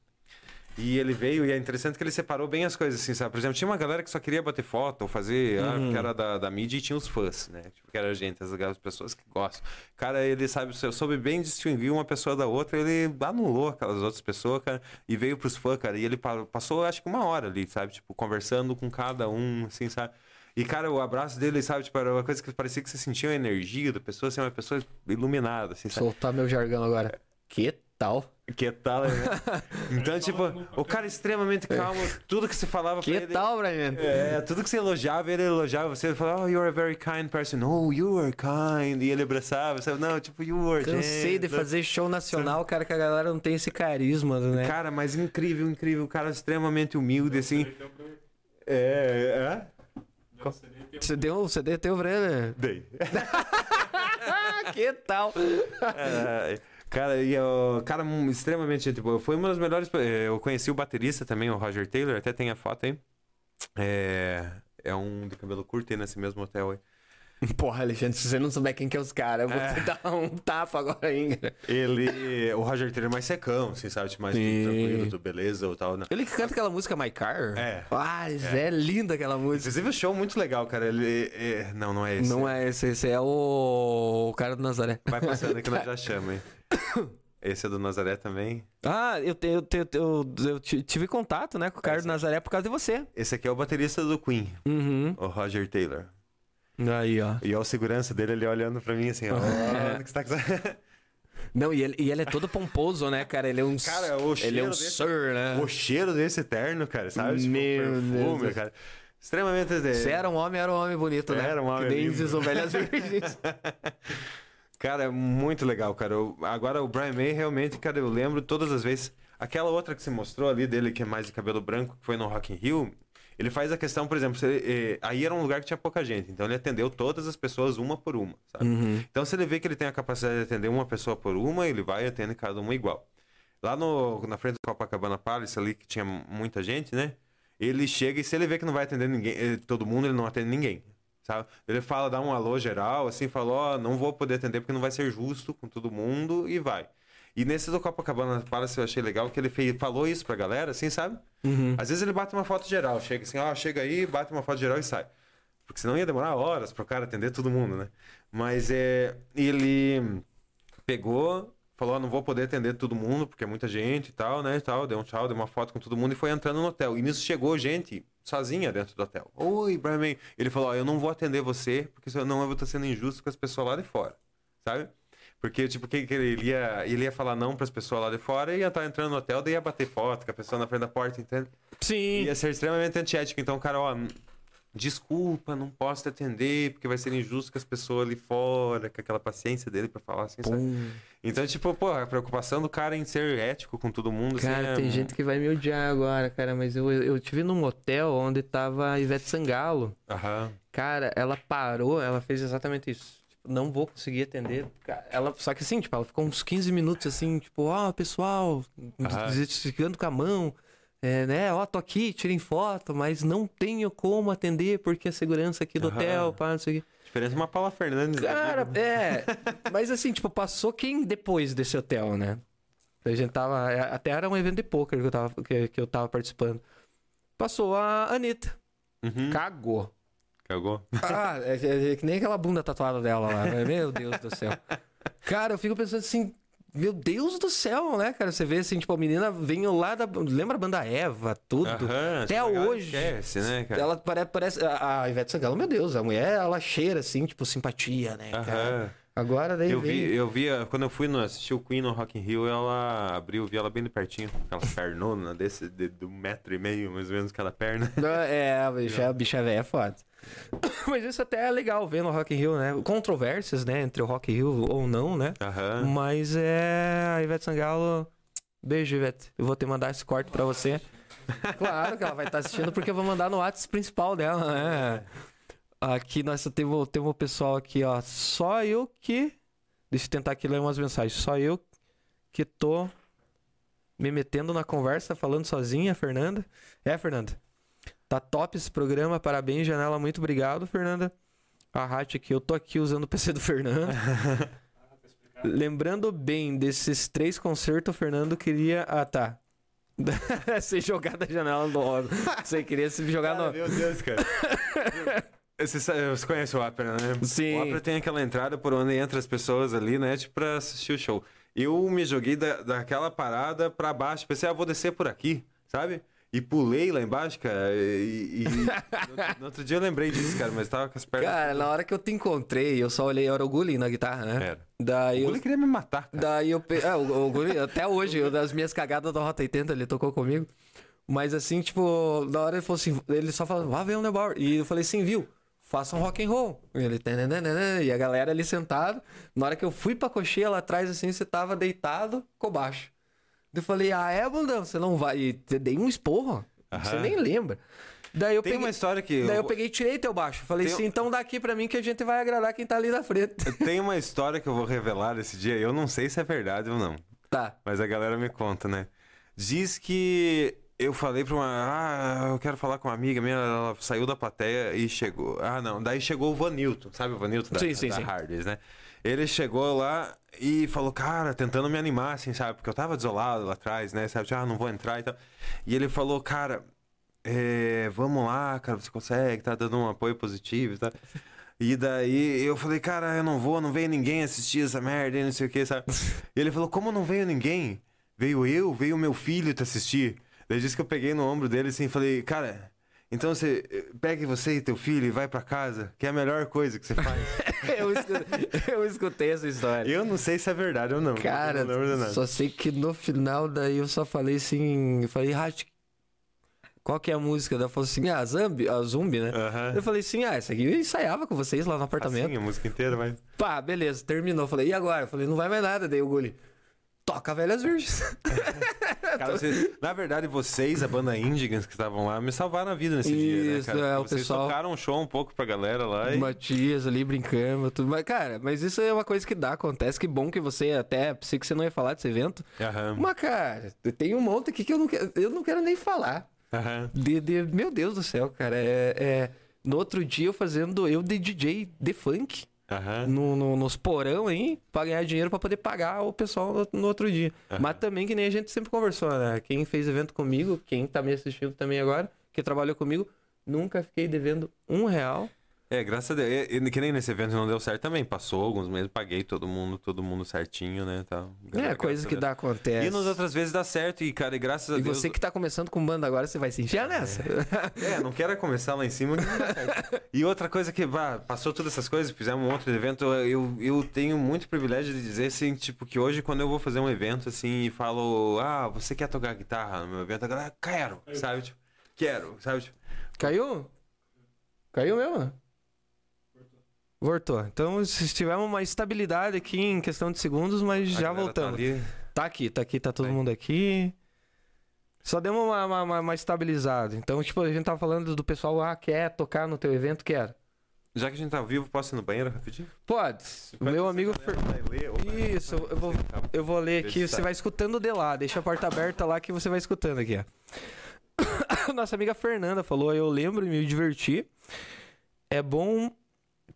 e ele veio, e é interessante que ele separou bem as coisas, assim, sabe? Por exemplo, tinha uma galera que só queria bater foto ou fazer, ah, porque era da, da mídia e tinha os fãs, né? Tipo, que era a gente, as, as pessoas que gostam. Cara, ele sabe, soube bem distinguir uma pessoa da outra, ele anulou aquelas outras pessoas, cara, e veio pros fãs, cara, e ele pa- passou, acho que uma hora ali, sabe? Tipo, conversando com cada um, assim, sabe? E, cara, o abraço dele, sabe? Tipo, era uma coisa que parecia que você sentia a energia da pessoa, assim, uma pessoa iluminada, assim, sabe? Soltar meu jargão agora. Que tal? Que tal, né? Então, tipo, o cara extremamente calmo, tudo que você falava pra Que ele. tal, Brian? É, tudo que você elogiava, ele elogiava você, ele falava, oh, you're a very kind person. Oh, you are kind. E ele abraçava, sabe? Não, tipo, you are Cansei de fazer show nacional, cara, que a galera não tem esse carisma, né? Cara, mas incrível, incrível. O cara extremamente humilde, assim. É, é. Você deu, você deu teu pra ele? Dei. Que tal? É, cara, e o cara extremamente gente boa. Foi uma das melhores. eh, Eu conheci o baterista também, o Roger Taylor, até tem a foto aí. É, é um de cabelo curto aí nesse mesmo hotel aí. Porra, Alexandre, se você não souber quem que é os caras, eu vou É. te dar um tapa agora ainda. Ele. O Roger Taylor é mais secão, assim, sabe? Tipo, mais Sim. tranquilo, do beleza ou tal. Né? Ele que canta aquela música My Car? É. Ah, é, linda aquela música. Inclusive o show muito legal, cara. Ele. é- Não, não é esse. Não é esse, esse é o, o cara do Nazaré. Vai passando que nós já chamamos, hein? Esse é do Nazaré também. Ah, eu, eu, eu, eu ti- tive contato, né, com o cara do Nazaré por causa de você. Esse aqui é o baterista do Queen, Uhum. o Roger Taylor. Aí, ó. E é o segurança dele ali olhando pra mim assim, ó. "Ó, o que você tá Não, e ele, e ele é todo pomposo, né, cara? Ele é um. Cara, o Ele é um cheiro desse- sir, né? O cheiro desse terno, cara, sabe? Tipo, Meu perfume, Deus. cara. Extremamente. Se era um homem, era um homem bonito, né? Era um homem Que nem velhas virgens. Cara, é muito legal, cara. Eu- agora o Brian May realmente, cara, eu lembro todas as vezes. Aquela outra que você mostrou ali dele, que é mais de cabelo branco, que foi no Rock in Rio. Ele faz a questão, por exemplo, se ele- eh, aí era um lugar que tinha pouca gente, então ele atendeu todas as pessoas uma por uma, sabe? Então se ele vê que ele tem a capacidade de atender uma pessoa por uma, ele vai e atende cada uma igual. Lá no, na frente do Copacabana Palace, ali que tinha muita gente, né? Ele chega e se ele vê que não vai atender ninguém, eh, todo mundo, ele não atende ninguém. Sabe? Ele fala, dá um alô geral, assim, falou, ó, não vou poder atender porque não vai ser justo com todo mundo e vai. E nesse do Copacabana Palace eu achei legal que ele fez, falou isso pra galera, assim, sabe? Às vezes ele bate uma foto geral, chega assim, ó, chega aí, bate uma foto geral e sai. Porque senão ia demorar horas pro cara atender todo mundo, né? Mas é, ele pegou, falou, ó, não vou poder atender todo mundo, porque é muita gente e tal, né, e tal, deu um tchau, deu uma foto com todo mundo e foi entrando no hotel. E nisso chegou gente sozinha dentro do hotel. Oi, Brian. Ele falou, ó, eu não vou atender você, porque senão eu vou estar sendo injusto com as pessoas lá de fora, sabe? Porque, tipo, que, ele, ia, ele ia falar não pras pessoas lá de fora e ia estar entrando no hotel, daí ia bater foto com a pessoa na frente da porta, entende? Sim. Ia ser extremamente antiético. Então, cara, ó, desculpa, não posso te atender, porque vai ser injusto com as pessoas ali fora, com aquela paciência dele pra falar assim. Então, tipo, pô, a preocupação do cara em ser ético com todo mundo, assim, Cara, é- tem gente que vai me odiar agora, cara, mas eu, eu tive num hotel onde tava a Ivete Sangalo. Aham. Cara, ela parou, ela fez exatamente isso. Tipo, não vou conseguir atender. Ela, só que assim, tipo, ela ficou uns 15 minutos assim, tipo, ó, pessoal, Ah. ficando com a mão. É, né, ó, tô aqui, tirem foto, mas não tenho como atender porque a segurança aqui do Aham. hotel, pá, não sei o quê. Diferente de uma Paula Fernandes. da Cara, é. Mas assim, tipo, passou quem depois desse hotel, né? A gente tava. Até era um evento de poker que eu tava, que, que eu tava participando. Passou a Anitta. Uhum. Cagou. Cagou. Ah, é, é- é que nem aquela bunda tatuada dela lá. né? Meu Deus do céu. Cara, eu fico pensando assim. Meu Deus do céu, né, cara? Você vê assim, tipo, a menina veio lá da. Lembra a banda Eva, tudo? Aham, Até hoje. Esquece, né, cara? Ela pare- parece. A, a Ivete Sangalo, meu Deus, a mulher, ela cheira assim, tipo, simpatia, né, cara? Agora daí Eu vem- vi, eu vi, a- quando eu fui no, assistir o Queen no Rock in Rio, ela abriu, vi ela bem de pertinho, aquela pernona desse, de, um metro e meio, mais ou menos, aquela perna. Não, É, a bicha, a bicha velha é foda. Mas isso até é legal ver no Rock in Rio, né? Controvérsias, né? Entre o Rock in Rio ou não, né? Aham. Mas é... A Ivete Sangalo... Beijo, Ivete. Eu vou te mandar esse corte pra você. Claro que ela vai estar assistindo, porque eu vou mandar no WhatsApp principal dela, né? Aqui nós temos, temos o pessoal aqui, ó. Só eu que... Deixa eu tentar aqui ler umas mensagens. Só eu que tô me metendo na conversa, falando sozinha, Fernanda. É, Fernanda. Tá top esse programa, parabéns, Janela. Muito obrigado, Fernanda. A Hat aqui, eu tô aqui usando o PC do Fernando. Lembrando bem desses três concertos, o Fernando queria. Ah, tá. Ser jogado da janela do óbvio. Você queria se jogar no. Meu Deus, cara. Você, sabe- você conhece o Opera, né? Sim. O Opera tem aquela entrada por onde entra as pessoas ali, né? Tipo, pra assistir o show. Eu me joguei da, daquela parada pra baixo. Pensei, ah, vou descer por aqui, sabe? E pulei lá embaixo, cara. E, e- no, outro- no outro dia eu lembrei disso, cara, mas tava com as pernas. Cara, na hora que eu te encontrei, eu só olhei, era o Gulli na guitarra, né? Era. Daí O eu. Gulli queria me matar, cara. Daí eu. Pe... É, o, o Guri, até hoje, eu, das minhas cagadas da Rota 80, ele tocou comigo. Mas assim, tipo, na hora ele falou assim, ele só falou, vá ver o Neubauer. E eu falei assim, viu? Faça um rock and roll. E ele, e a galera ali sentado. Na hora que eu fui pra coxinha lá atrás, assim, você tava deitado com baixo. Eu falei, ah, é, bundão, você não vai. E dei um esporro. Você Aham. nem lembra. Daí eu Tem peguei. uma história que. Daí eu peguei e tirei teu baixo. Falei Tem- assim, então dá aqui pra mim que a gente vai agradar quem tá ali na frente. Tem uma história que eu vou revelar esse dia. Eu não sei se é verdade ou não. tá. Mas a galera me conta, né? Diz que eu falei pra uma. Ah, eu quero falar com uma amiga minha. Ela saiu da plateia e chegou. Ah, não. Daí chegou o Vanilton, sabe o Vanilton da, Sim, sim, da sim. Hardys, né? Ele chegou lá e falou, cara, tentando me animar, assim, sabe? Porque eu tava desolado lá atrás, né? Sabe? Ah, não vou entrar e tal. E ele falou, cara, é, vamos lá, cara, você consegue, tá dando um apoio positivo, tá? E daí eu falei, cara, eu não vou, não veio ninguém assistir essa merda e não sei o que, sabe? E ele falou, como não veio ninguém? Veio eu, veio meu filho te assistir. Daí disse que eu peguei no ombro dele assim e falei, cara, então você eh, pegue você e teu filho e vai pra casa, que é a melhor coisa que você faz. eu, escutei, eu escutei essa história. eu não sei se é verdade ou não. Cara, eu não só sei que no final daí eu só falei assim, eu falei, Rat, qual que é a música? Ela falou assim, ah, Zambi, a Zumbi, né? Aham. Eu falei assim, ah, essa aqui eu ensaiava com vocês lá no apartamento. Assim, a música inteira, vai. Pá, beleza, terminou. Falei, e agora? Eu falei, não vai mais nada. Daí o Guli, toca Velhas Virgens. Cara, vocês- na verdade, vocês, a banda Indigans que estavam lá, me salvaram a vida nesse dia, né, Isso, cara? é, o vocês pessoal- tocaram um show um pouco pra galera lá e... Matias ali brincando, tudo. Mas, cara, mas isso é uma coisa que dá, acontece. Que bom que você até, pensei que você não ia falar desse evento. Aham, Mas, cara, tem um monte aqui que eu não quero, eu não quero nem falar. aham. De, de- meu Deus do céu, cara. É, é- no outro dia eu fazendo eu de DJ de funk Aham. no, no- nos porão aí pra ganhar dinheiro pra poder pagar o pessoal no, no outro dia. Mas também que nem a gente sempre conversou, né? Quem fez evento comigo, quem tá me assistindo também agora, que trabalhou comigo, nunca fiquei devendo um real. É, graças a Deus. E, e que nem nesse evento não deu certo também. Passou alguns meses, paguei todo mundo, todo mundo certinho, né? Tal. É, coisa a que dá, acontece. E nas outras vezes dá certo, e cara, e graças a E Deus. você que tá começando com banda agora, você vai se enfiar nessa. É, não quero começar lá em cima. e outra coisa que, bah, passou todas essas coisas, fizemos um outro evento, eu, eu tenho muito privilégio de dizer, assim, tipo, que hoje quando eu vou fazer um evento, assim, e falo, ah, você quer tocar guitarra no meu evento? A galera, quero, sabe? Tipo, quero, sabe? Tipo, Caiu? Caiu mesmo? Voltou. Então, se tivemos uma estabilidade aqui em questão de segundos, mas a já galera voltamos. Tá. Tá aqui, tá aqui, tá todo Aí. mundo aqui. Só deu uma, uma, uma- estabilizada. Então, tipo, a gente tava falando do pessoal, ah, quer tocar no teu evento? Quero. Já que a gente tá ao vivo, posso ir no banheiro rapidinho? Pode. O meu amigo... Fer- ler, Isso, eu vou, eu vou ler aqui, você vai escutando de lá. Deixa a porta aberta lá que você vai escutando aqui, ó. Nossa amiga Fernanda falou, eu lembro e me diverti. É bom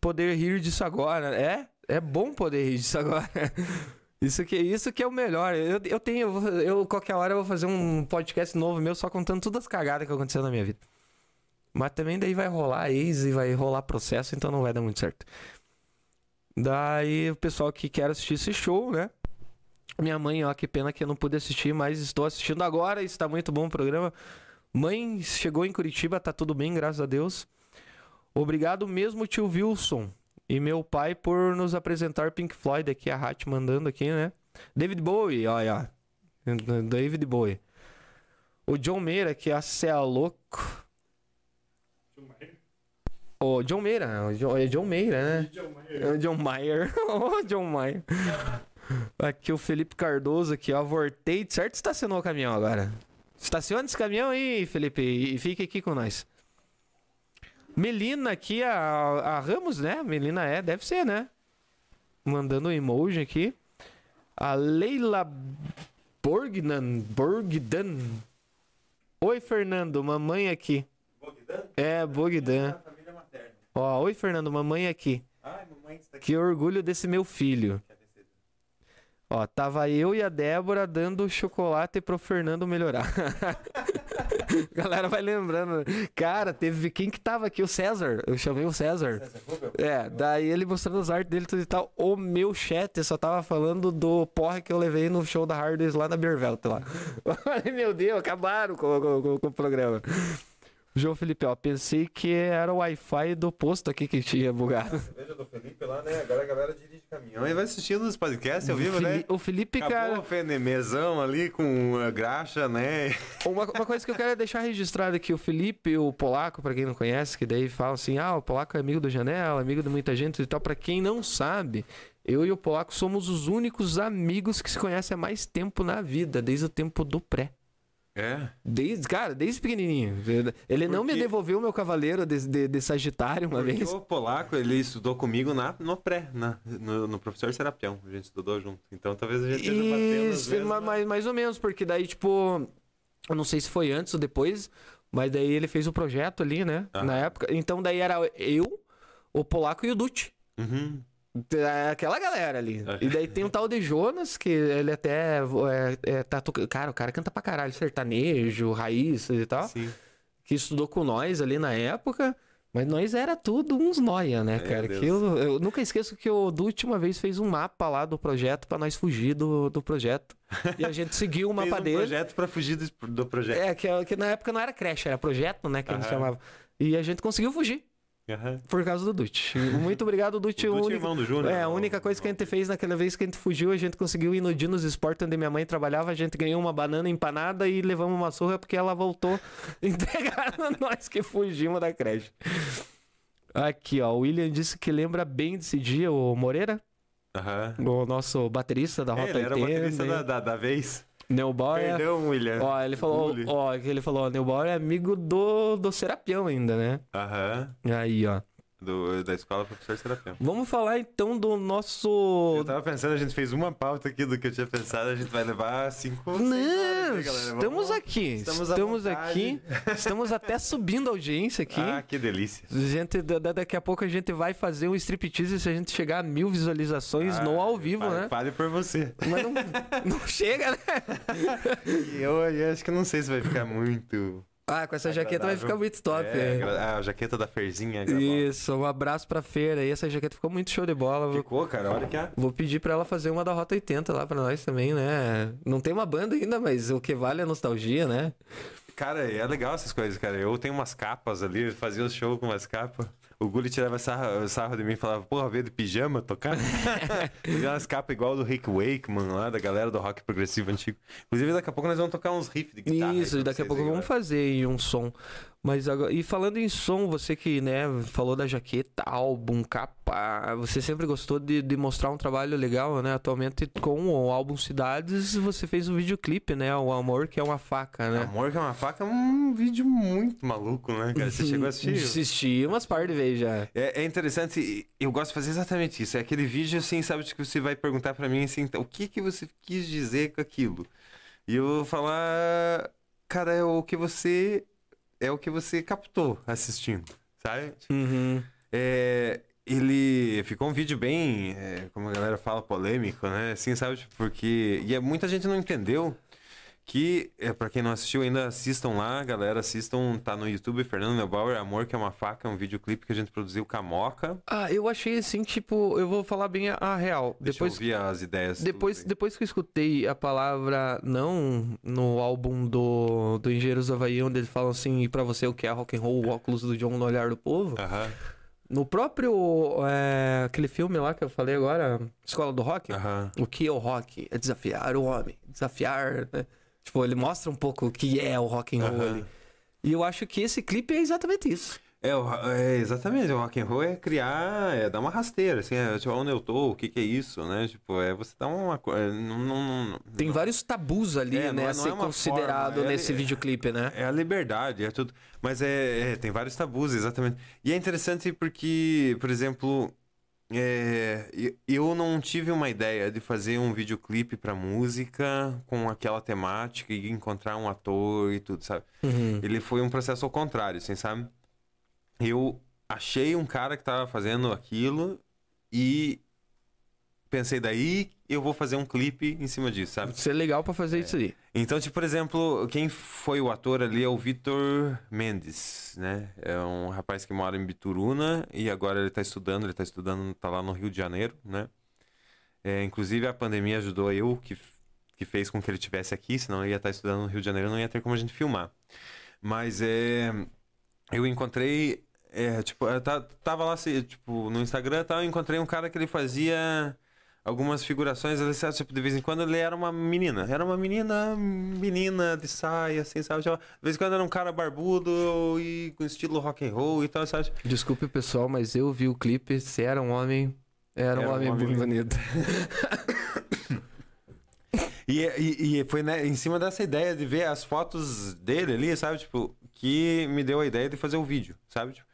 poder rir disso agora. É? É bom poder rir disso agora. Isso que, isso que é o melhor. Eu, eu tenho, eu, qualquer hora eu vou fazer um podcast novo meu só contando todas as cagadas que aconteceram na minha vida. Mas também daí vai rolar ex e vai rolar processo, então não vai dar muito certo. Daí o pessoal que quer assistir esse show, né? Minha mãe, ó, que pena que eu não pude assistir, mas estou assistindo agora, está muito bom o programa. Mãe, chegou em Curitiba, tá tudo bem, graças a Deus. Obrigado mesmo, tio Wilson. E meu pai por nos apresentar Pink Floyd aqui, a Hat mandando aqui, né? David Bowie, olha. David Bowie. O John Meira aqui, a cê é louco. O John Meira, o John, é John Meira, né? É o John Mayer. Ô, John Mayer. Aqui o Felipe Cardoso aqui, ó. Vortei. Certo estacionou o caminhão agora. Estaciona esse caminhão aí, Felipe, e fique aqui com nós. Melina aqui, a, a Ramos, né? Melina é, deve ser, né? Mandando um emoji aqui. A Leila Borgnan. Borgdan. Oi, Fernando, mamãe aqui. Bogdan? É, Bogdan. materna. Ó, oi, Fernando, mamãe aqui. Ai, mamãe está aqui. Que orgulho desse meu filho. Ó, tava eu e a Débora dando chocolate pro Fernando melhorar. Galera vai lembrando. Cara, teve quem que tava aqui? O César. Eu chamei o César. É, daí ele mostrando as artes dele tudo e tal. O meu chat só tava falando do porra que eu levei no show da Hardways lá na Biervelt lá. Meu Deus, acabaram com, com- com- com o programa. João Felipe, ó, pensei que era o Wi-Fi do posto aqui que tinha bugado. Veja do Felipe lá, né? Agora a galera dirige caminhão e vai assistindo os podcasts ao vivo, né? O Felipe, Acabou cara. o fenemezão ali com a graxa, né? Uma, uma coisa que eu quero é deixar registrado aqui, o Felipe, o polaco, pra quem não conhece, que daí fala assim, ah, o polaco é amigo do Janela, amigo de muita gente e tal. Pra quem não sabe, eu e o polaco somos os únicos amigos que se conhecem há mais tempo na vida, desde o tempo do pré. É. Desde, cara, desde pequenininho. Ele não me Porque- devolveu o meu cavaleiro de, de, de Sagitário uma Porque vez. o polaco, ele estudou comigo na, no pré, na, no, no professor Serapião. A gente estudou junto. Então talvez a gente esteja batendo Isso, vezes, ma- né? mais, mais ou menos, porque daí, tipo, eu não sei se foi antes ou depois, mas daí ele fez o projeto ali, né? Aham. Na época. Então daí era eu, o Polaco e o Dutti. Uhum. É Aquela galera ali. Aham. E daí tem o tal de Jonas, que ele até é, é, tá tocando. Cara, o cara canta pra caralho, sertanejo, raiz e tal. Sim. Que estudou com nós ali na época. Mas nós era tudo uns noia, né, Meu cara? Deus. Que eu, eu nunca esqueço que o Dutti uma vez fez um mapa lá do projeto pra nós fugir do, do projeto. E a gente seguiu o Fez mapa um dele. projeto pra fugir do, do projeto. É, que, que na época não era creche, era projeto, né? Que a gente chamava. E a gente conseguiu fugir. Aham. Por causa do Dutti. Muito obrigado, Dutti. O é único- irmão do Júnior, É, a única coisa que a gente fez naquela vez que a gente fugiu, a gente conseguiu ir no Dinos Sport, onde minha mãe trabalhava, a gente ganhou uma banana empanada e levamos uma surra porque ela voltou entregar nós que fugimos da creche. Aqui, ó, o William disse que lembra bem desse dia, o Moreira, Aham. o nosso baterista da É, Rota ele era o 80, baterista da, da, da vez. Neuboy. Perdão, William. Ó, ele falou, Bully. ó, ele falou, ó, Neuboy é amigo do, do Serapião ainda, né? Aham. Aí, ó. Do, da escola professor Serapião. Vamos falar então do nosso Eu tava pensando, a gente fez uma pauta aqui do que eu tinha pensado, a gente vai levar cinco. seis horas, Não, né, galera? estamos aqui. estamos Estamos, aqui. Estamos até subindo a audiência aqui. Ah, que delícia. Gente, da- da- daqui a pouco a gente vai fazer um striptease se a gente chegar a mil visualizações no Ah, ao vivo, fale, né? Fale por você. Mas não, não chega, né? Eu, eu acho que não sei se vai ficar muito. Ah, com essa jaqueta vai ficar muito top. É, é. ah, a jaqueta da Ferzinha. gravou. Isso, um abraço pra feira aí. Essa jaqueta ficou muito show de bola. Vou, Ficou, cara, olha que a. vou pedir pra ela fazer uma da Rota 80 lá pra nós também, né? Não tem uma banda ainda, mas o que vale é a nostalgia, né? Cara, é legal essas coisas, cara. Eu tenho umas capas ali, fazia os shows com umas capas. O Gulli tirava sarro, sarro de mim e falava, porra, veio de pijama tocar? fazia umas capas igual do Rick Wakeman lá, da galera do rock progressivo antigo. Inclusive, daqui a pouco nós vamos tocar uns riffs de guitarra. Isso, daqui a pouco aí, vamos galera. fazer um som. Mas agora, e falando em som, você que, né, falou da jaqueta, álbum, capa, você sempre gostou de, de mostrar um trabalho legal, né? Atualmente com o álbum Cidades, você fez um videoclipe, né? O Amor que é uma faca, né? Amor que é uma faca é um vídeo muito maluco, né, cara? Você chegou a assistir? Assisti umas par de vezes já. É, é interessante, eu gosto de fazer exatamente isso. É aquele vídeo assim, sabe, que você vai perguntar pra mim assim, o que que você quis dizer com aquilo? E eu vou falar, cara, é o que você é o que você captou assistindo, sabe? Uhum. É, ele ficou um vídeo bem, é, como a galera fala, polêmico, né? Assim, sabe? Tipo, Porque e é, muita gente não entendeu que, é, para quem não assistiu ainda, assistam lá, galera, assistam, tá no YouTube, Fernando Neubauer, Amor que é uma faca, é um videoclipe que a gente produziu com a Moca. Ah, eu achei assim, tipo, eu vou falar bem a, a real. Deixa Depois, eu ouvir as ideias. Depois, depois que eu escutei a palavra não no álbum do, do Engenheiros do Havaí, onde eles falam assim, e pra você o que é rock and roll, o óculos do John no olhar do povo, Aham. No próprio. é, aquele filme lá que eu falei agora, Escola do Rock. Aham. O que é o rock? É desafiar o homem. Desafiar. né? Tipo, ele mostra um pouco o que é o rock and roll. E eu acho que esse clipe é exatamente isso. É, é, exatamente, o rock and roll é criar, é dar uma rasteira, assim, é, tipo, onde eu tô, o que que é isso, né? Tipo, é você dar uma coisa, não, não, não- Tem vários tabus ali, É, né? é- a não ser é considerado forma, é- nesse é- videoclipe, né? É a liberdade, é tudo. Mas é, é, tem vários tabus, exatamente. E é interessante porque, por exemplo, é, eu não tive uma ideia de fazer um videoclipe pra música com aquela temática e encontrar um ator e tudo, sabe? Uhum. Ele foi um processo ao contrário, assim, sabe? Eu achei um cara que tava fazendo aquilo e pensei daí eu vou fazer um clipe em cima disso, sabe? Isso é legal pra fazer isso aí. Então, tipo, por exemplo, quem foi o ator ali é o Vitor Mendes, né? É um rapaz que mora em Bituruna e agora ele tá estudando, ele tá estudando, tá lá no Rio de Janeiro, né? É, inclusive a pandemia ajudou eu, que, que fez com que ele estivesse aqui, senão ele ia estar estudando no Rio de Janeiro, não ia ter como a gente filmar. Mas é, eu encontrei, é, tipo, eu ta- tava lá, tipo, no Instagram e tal, eu encontrei um cara que ele fazia algumas figurações, ele, sabe, tipo, de vez em quando ele era uma menina. Era uma menina, menina de saia, assim, sabe? Tipo, de vez em quando era um cara barbudo e com estilo rock and roll e tal, sabe? Desculpe, pessoal, mas eu vi o clipe. Se era um homem, era, um Era um homem, homem bonito. E, e, e foi né, em cima dessa ideia de ver as fotos dele ali, sabe? Tipo, que me deu a ideia de fazer o vídeo, sabe? Tipo,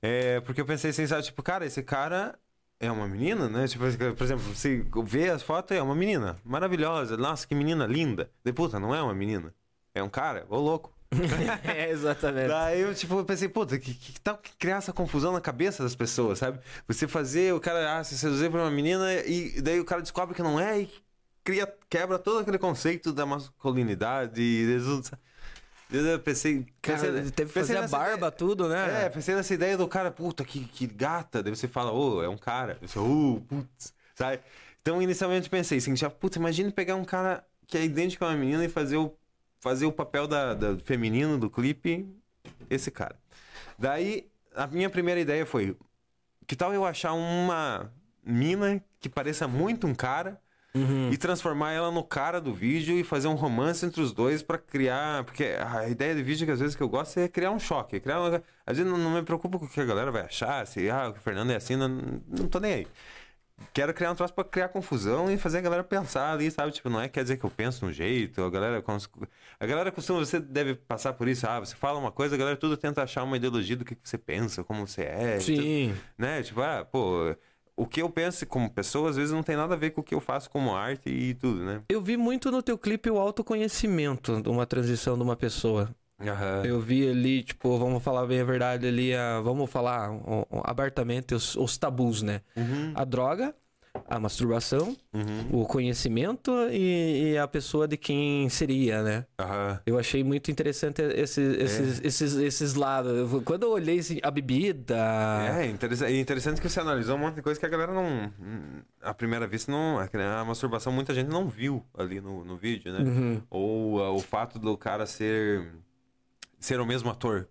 é, porque eu pensei assim, sabe? Tipo, cara, esse cara é uma menina, né? Tipo, por exemplo, você vê as fotos, é uma menina maravilhosa. Nossa, que menina linda. De puta, não é uma menina. É um cara, ô louco. é, exatamente. Daí eu, tipo, pensei, puta, que, que tal que criar essa confusão na cabeça das pessoas, sabe? Você fazer o cara, ah, se seduzir pra uma menina e daí o cara descobre que não é e cria, quebra todo aquele conceito da masculinidade e? Eu pensei, Cara, pensei- teve que fazer a barba, ideia- tudo, né? É, pensei nessa ideia do cara, puta, que, que gata. Daí você fala, ô, é um cara. Eu sou, uh, putz, sabe? Então, inicialmente pensei assim, já, putz, imagine pegar um cara que é idêntico a uma menina e fazer o, fazer o papel da, da feminino do clipe, esse cara. Daí, a minha primeira ideia foi, que tal eu achar uma mina que pareça muito um cara Uhum. e transformar ela no cara do vídeo e fazer um romance entre os dois pra criar. Porque a ideia de vídeo que às vezes que eu gosto é criar um choque. Criar uma... Às vezes não, não me preocupo com o que a galera vai achar, se ah, o Fernando é assim, não, não tô nem aí. Quero criar um troço pra criar confusão e fazer a galera pensar ali, sabe? Tipo, não é quer dizer que eu penso no jeito, a galera. A galera costuma, você deve passar por isso, ah, você fala uma coisa, a galera tudo tenta achar uma ideologia do que que você pensa, como você é. tudo Sim. né? Tipo, ah, pô, o que eu penso como pessoa às vezes não tem nada a ver com o que eu faço como arte e tudo, né? Eu vi muito no teu clipe o autoconhecimento de uma transição de uma pessoa. Aham. Eu vi ali, tipo, vamos falar bem a verdade ali, a- vamos falar abertamente os, os tabus, né? Uhum, A droga, a masturbação, uhum, o conhecimento e, e a pessoa de quem seria, né? aham. Eu achei muito interessante esse- esses, esses, esses lados. Quando eu olhei assim, a bebida. É, interessante, é interessante que você analisou um monte de coisa que a galera não. À primeira vista, não. A masturbação muita gente não viu ali no, no vídeo, né? Uhum. Ou ah, o fato do cara ser. ser o mesmo ator.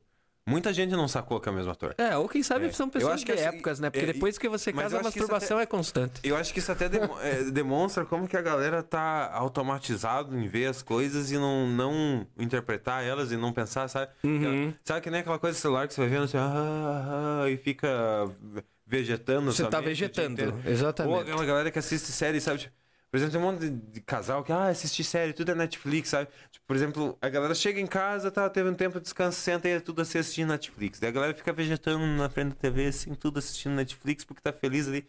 Muita gente não sacou que é o mesmo ator. É, ou quem sabe É. são pessoas de assim, épocas, né? Porque é, depois que você casa, a masturbação é constante. Eu acho que isso até demo- é, demonstra como que a galera tá automatizado em ver as coisas e não, não interpretar elas e não pensar, sabe? Uhum. Sabe que nem aquela coisa celular que você vai vendo assim, ah, ah, e fica vegetando. Você tá vegetando, inteiro. Ou exatamente. aquela galera que assiste série, sabe? Tipo, por exemplo, tem um monte de, de casal que, ah, assistir série, tudo é Netflix, sabe? Tipo, por exemplo, a galera chega em casa, tá, teve um tempo de descanso, senta e é tudo assistindo Netflix. Daí a galera fica vegetando na frente da TV, assim, tudo assistindo Netflix porque tá feliz ali.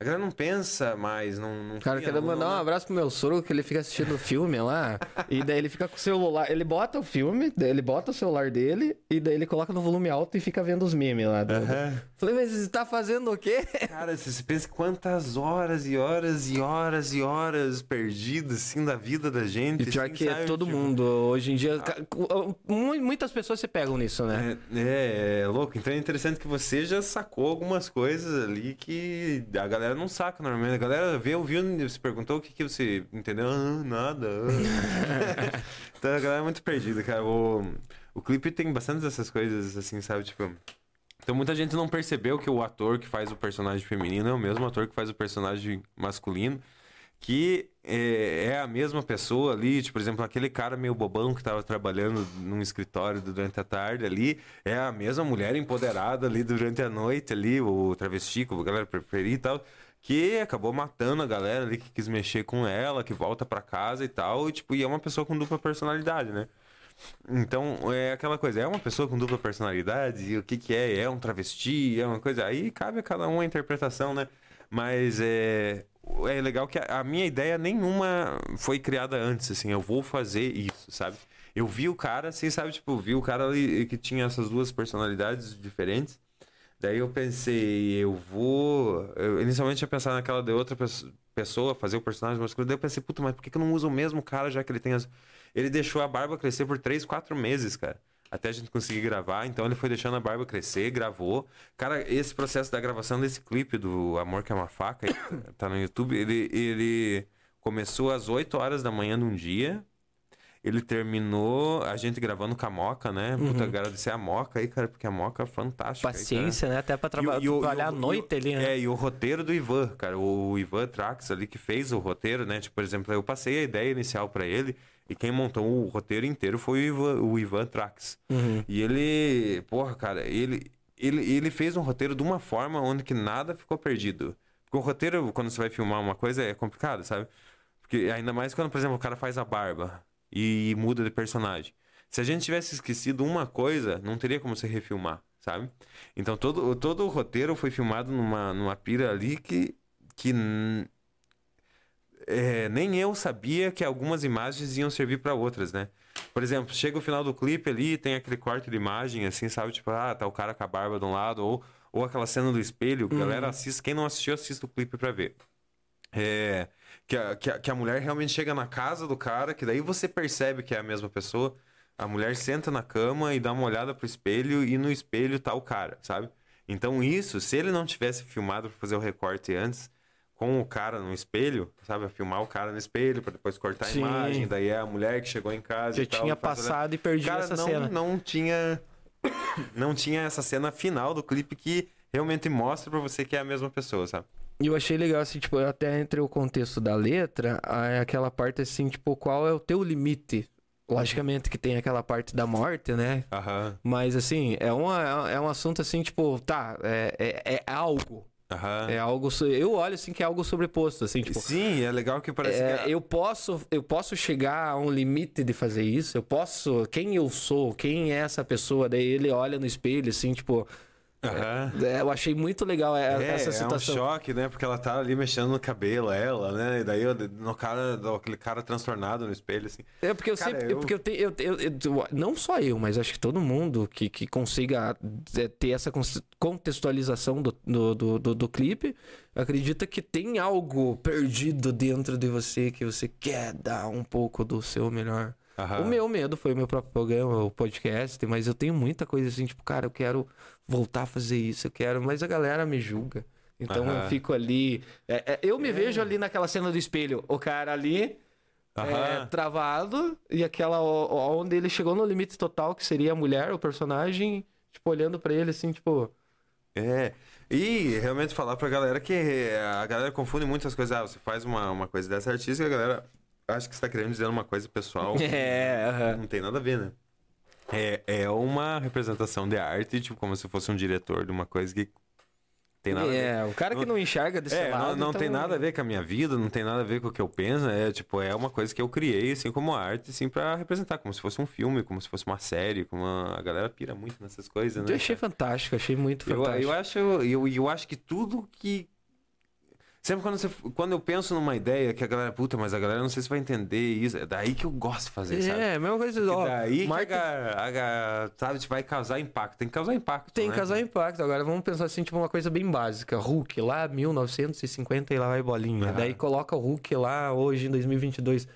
A galera não pensa mais, não. não Cara, não- mandar um abraço pro meu sogro que ele fica assistindo o filme lá. e daí ele fica com o celular. Ele bota o filme, ele bota o celular dele e daí ele coloca no volume alto e fica vendo os memes lá. Falei, mas você tá fazendo o quê? Cara, você você pensa quantas horas e horas e horas e horas perdidas, assim, da vida da gente. E pior assim, que é sabe? todo Tipo, mundo. Hoje em dia. mu- Muitas pessoas se pegam nisso, né? É, é, é louco. Então é interessante que você já sacou algumas coisas ali que a galera não saca normalmente. A galera vê, ouviu, você perguntou o que, que você entendeu? Ah, nada. ah. então a galera é muito perdida, cara. O, o clipe tem bastante dessas coisas, assim, sabe? Tipo, Então muita gente não percebeu que o ator que faz o personagem feminino é o mesmo ator que faz o personagem masculino. Que é, é a mesma pessoa ali, tipo, por exemplo, aquele cara meio bobão que tava trabalhando num escritório durante a tarde ali, é a mesma mulher empoderada ali durante a noite ali, o travesti, como a galera preferir e tal que acabou matando a galera ali que quis mexer com ela, que volta para casa e tal, e tipo, e é uma pessoa com dupla personalidade, né? Então, é aquela coisa, é uma pessoa com dupla personalidade, e o que que é? É um travesti, é uma coisa, aí cabe a cada um a interpretação, né? Mas é é legal que a, a minha ideia nenhuma foi criada antes, assim, eu vou fazer isso, sabe? Eu vi o cara, assim, sabe, tipo, vi o cara ali que tinha essas duas personalidades diferentes. Daí eu pensei, eu vou. Eu inicialmente ia pensar naquela de outra pessoa, fazer o personagem masculino. Daí eu pensei, puta, mas por que, eu não uso o mesmo cara já que ele tem as. Ele deixou a barba crescer por 3, 4 meses, cara. Até a gente conseguir gravar. Então ele foi deixando a barba crescer, gravou. Cara, esse processo da gravação desse clipe do Amor que é uma faca, tá no YouTube, ele, ele começou às 8 horas da manhã de um dia ele terminou a gente gravando com a Moca, né? Puta, uhum. agradecer a Moca aí, cara, porque a Moca é fantástica. Paciência, aí, né? Até pra traba e, e, trabalhar à noite ali, né? É, e o roteiro do Ivan, cara. O Ivan Trax ali que fez o roteiro, né? Tipo, por exemplo, eu passei a ideia inicial para ele e quem montou o roteiro inteiro foi o Ivan, o Ivan Trax. Uhum. E ele, porra, cara, ele, ele, ele fez um roteiro de uma forma onde que nada ficou perdido. Porque o roteiro, quando você vai filmar uma coisa, é complicado, sabe? Porque ainda mais quando, por exemplo, o cara faz a barba e muda de personagem. Se a gente tivesse esquecido uma coisa, não teria como se refilmar, sabe? Então todo, todo o roteiro foi filmado numa, numa pira ali que, que é, nem eu sabia que algumas imagens iam servir para outras, né? Por exemplo, chega o final do clipe ali, tem aquele corte de imagem, assim, sabe? Tipo, ah, tá o cara com a barba de um lado, ou, ou aquela cena do espelho. Uhum. Galera, assiste. Quem não assistiu, assista o clipe pra ver. É, que, a, que, a, que a mulher realmente chega na casa do cara, que daí você percebe que é a mesma pessoa. A mulher senta na cama e dá uma olhada pro espelho e no espelho tá o cara, sabe? Então isso, se ele não tivesse filmado para fazer o recorte antes, com o cara no espelho, sabe? Filmar o cara no espelho para depois cortar Sim. a imagem, daí é a mulher que chegou em casa Já e tinha tal, passado e perdido essa não, cena. Não tinha não tinha essa cena final do clipe que realmente mostra para você que é a mesma pessoa, sabe? E eu achei legal, assim, tipo, até entre o contexto da letra, é aquela parte assim, tipo, qual é o teu limite? Logicamente que tem aquela parte da morte, né? Uhum. Mas, assim, é, uma, é um assunto assim, tipo, tá, é, é, é algo. Uhum. É algo. Eu olho assim que é algo sobreposto, assim, tipo. Sim, é legal que parece é, que... Eu posso, eu posso chegar a um limite de fazer isso. Eu posso. Quem eu sou? Quem é essa pessoa? Daí ele olha no espelho, assim, tipo. Uhum. É, eu achei muito legal é, essa situação. É um choque, né? Porque ela tá ali mexendo no cabelo, ela, né? E daí no cara, aquele cara transtornado no espelho, assim. É porque eu cara, sempre. Eu... Porque eu, tenho, eu, eu, eu, Não só eu, mas acho que todo mundo que, que consiga é, ter essa contextualização do, do, do, do, do clipe acredita que tem algo perdido dentro de você que você quer dar um pouco do seu melhor. O meu medo foi o meu próprio programa, o podcast, mas eu tenho muita coisa assim, tipo, cara, eu quero voltar a fazer isso, eu quero, mas a galera me julga. Então eu fico ali. É, é, eu me é. vejo ali naquela cena do espelho, o cara ali. É, travado, e aquela onde ele chegou no limite total, que seria a mulher, o personagem, tipo, olhando para ele assim, tipo. É, e realmente falar pra galera que a galera confunde muitas coisas. Ah, você faz uma, uma coisa dessa artística, a galera acho que você tá querendo dizer uma coisa pessoal. É, uh -huh. não tem nada a ver, né? É, é uma representação de arte, tipo, como se fosse um diretor de uma coisa que tem nada é, o cara que não enxerga desse é, lado. Não, não então... tem nada a ver com a minha vida, não tem nada a ver com o que eu penso. É tipo, é uma coisa que eu criei, assim, como arte, assim, pra representar, como se fosse um filme, como se fosse uma série, como uma... a galera pira muito nessas coisas, né? Eu achei fantástico, achei muito fantástico. Eu, eu acho, eu, eu acho que tudo que Sempre quando, você, quando eu penso numa ideia que a galera, puta, mas a galera não sei se vai entender isso. É daí que eu gosto de fazer, sabe? É, mesma coisa. Ó, daí Martin... que a, a, sabe, vai causar impacto. Tem que causar impacto. Tem que né? causar impacto. Agora vamos pensar assim, tipo, uma coisa bem básica. Hulk lá, 1950 e lá vai bolinha. Uhum. Daí coloca o Hulk lá hoje em 2022.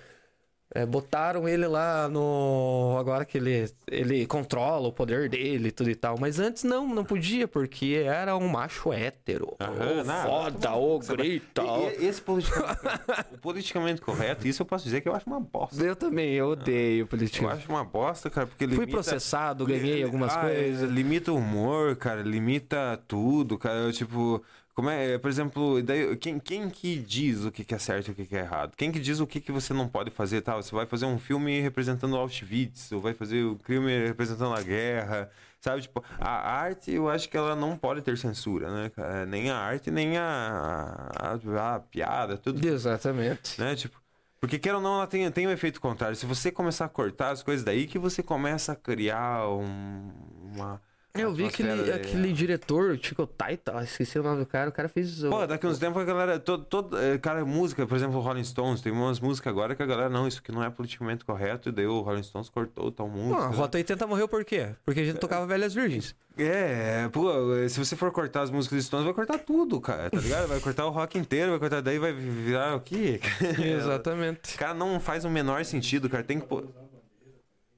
É, botaram ele lá no. Agora que ele, ele controla o poder dele e tudo e tal. Mas antes não, não podia, porque era um macho hétero. Aham, não, foda, vai- grita. Esse politicamente, o politicamente correto, isso eu posso dizer que eu acho uma bosta. Eu também, eu odeio político. Eu acho uma bosta, cara, porque Fui limita... processado, ganhei algumas Ah, coisas. é, limita o humor, cara, limita tudo, cara. Eu, tipo, como é, por exemplo, daí, quem, quem que diz o que, que é certo e o que, que é errado? Quem que diz o que, que você não pode fazer, tal? Você vai fazer um filme representando Auschwitz, ou vai fazer o crime representando a guerra, sabe? Tipo, a arte, eu acho que ela não pode ter censura, né? Nem a arte, nem a, a, a piada, tudo Exatamente. né? Tipo, porque quer ou não, ela tem, tem um efeito contrário. Se você começar a cortar as coisas daí, que você começa a criar um, uma. Eu vi aquele, atmosfera, aquele diretor, o Chico Taita, esqueci o nome do cara, o cara fez. o- Pô, daqui uns tempos a galera. Todo, todo, eh, cara, música, por exemplo, o Rolling Stones, tem umas músicas agora que a galera, não, isso aqui não é politicamente correto, e daí o Rolling Stones cortou tal música. Ah, a? Rota 80 morreu por quê? Porque a gente tocava Velhas Virgens. É, pô, se você for cortar as músicas dos Stones, vai cortar tudo, cara, tá ligado? Vai cortar o rock inteiro, vai cortar, daí vai virar o quê? Exatamente. Cara, não faz o menor sentido, cara. Tem que pôr.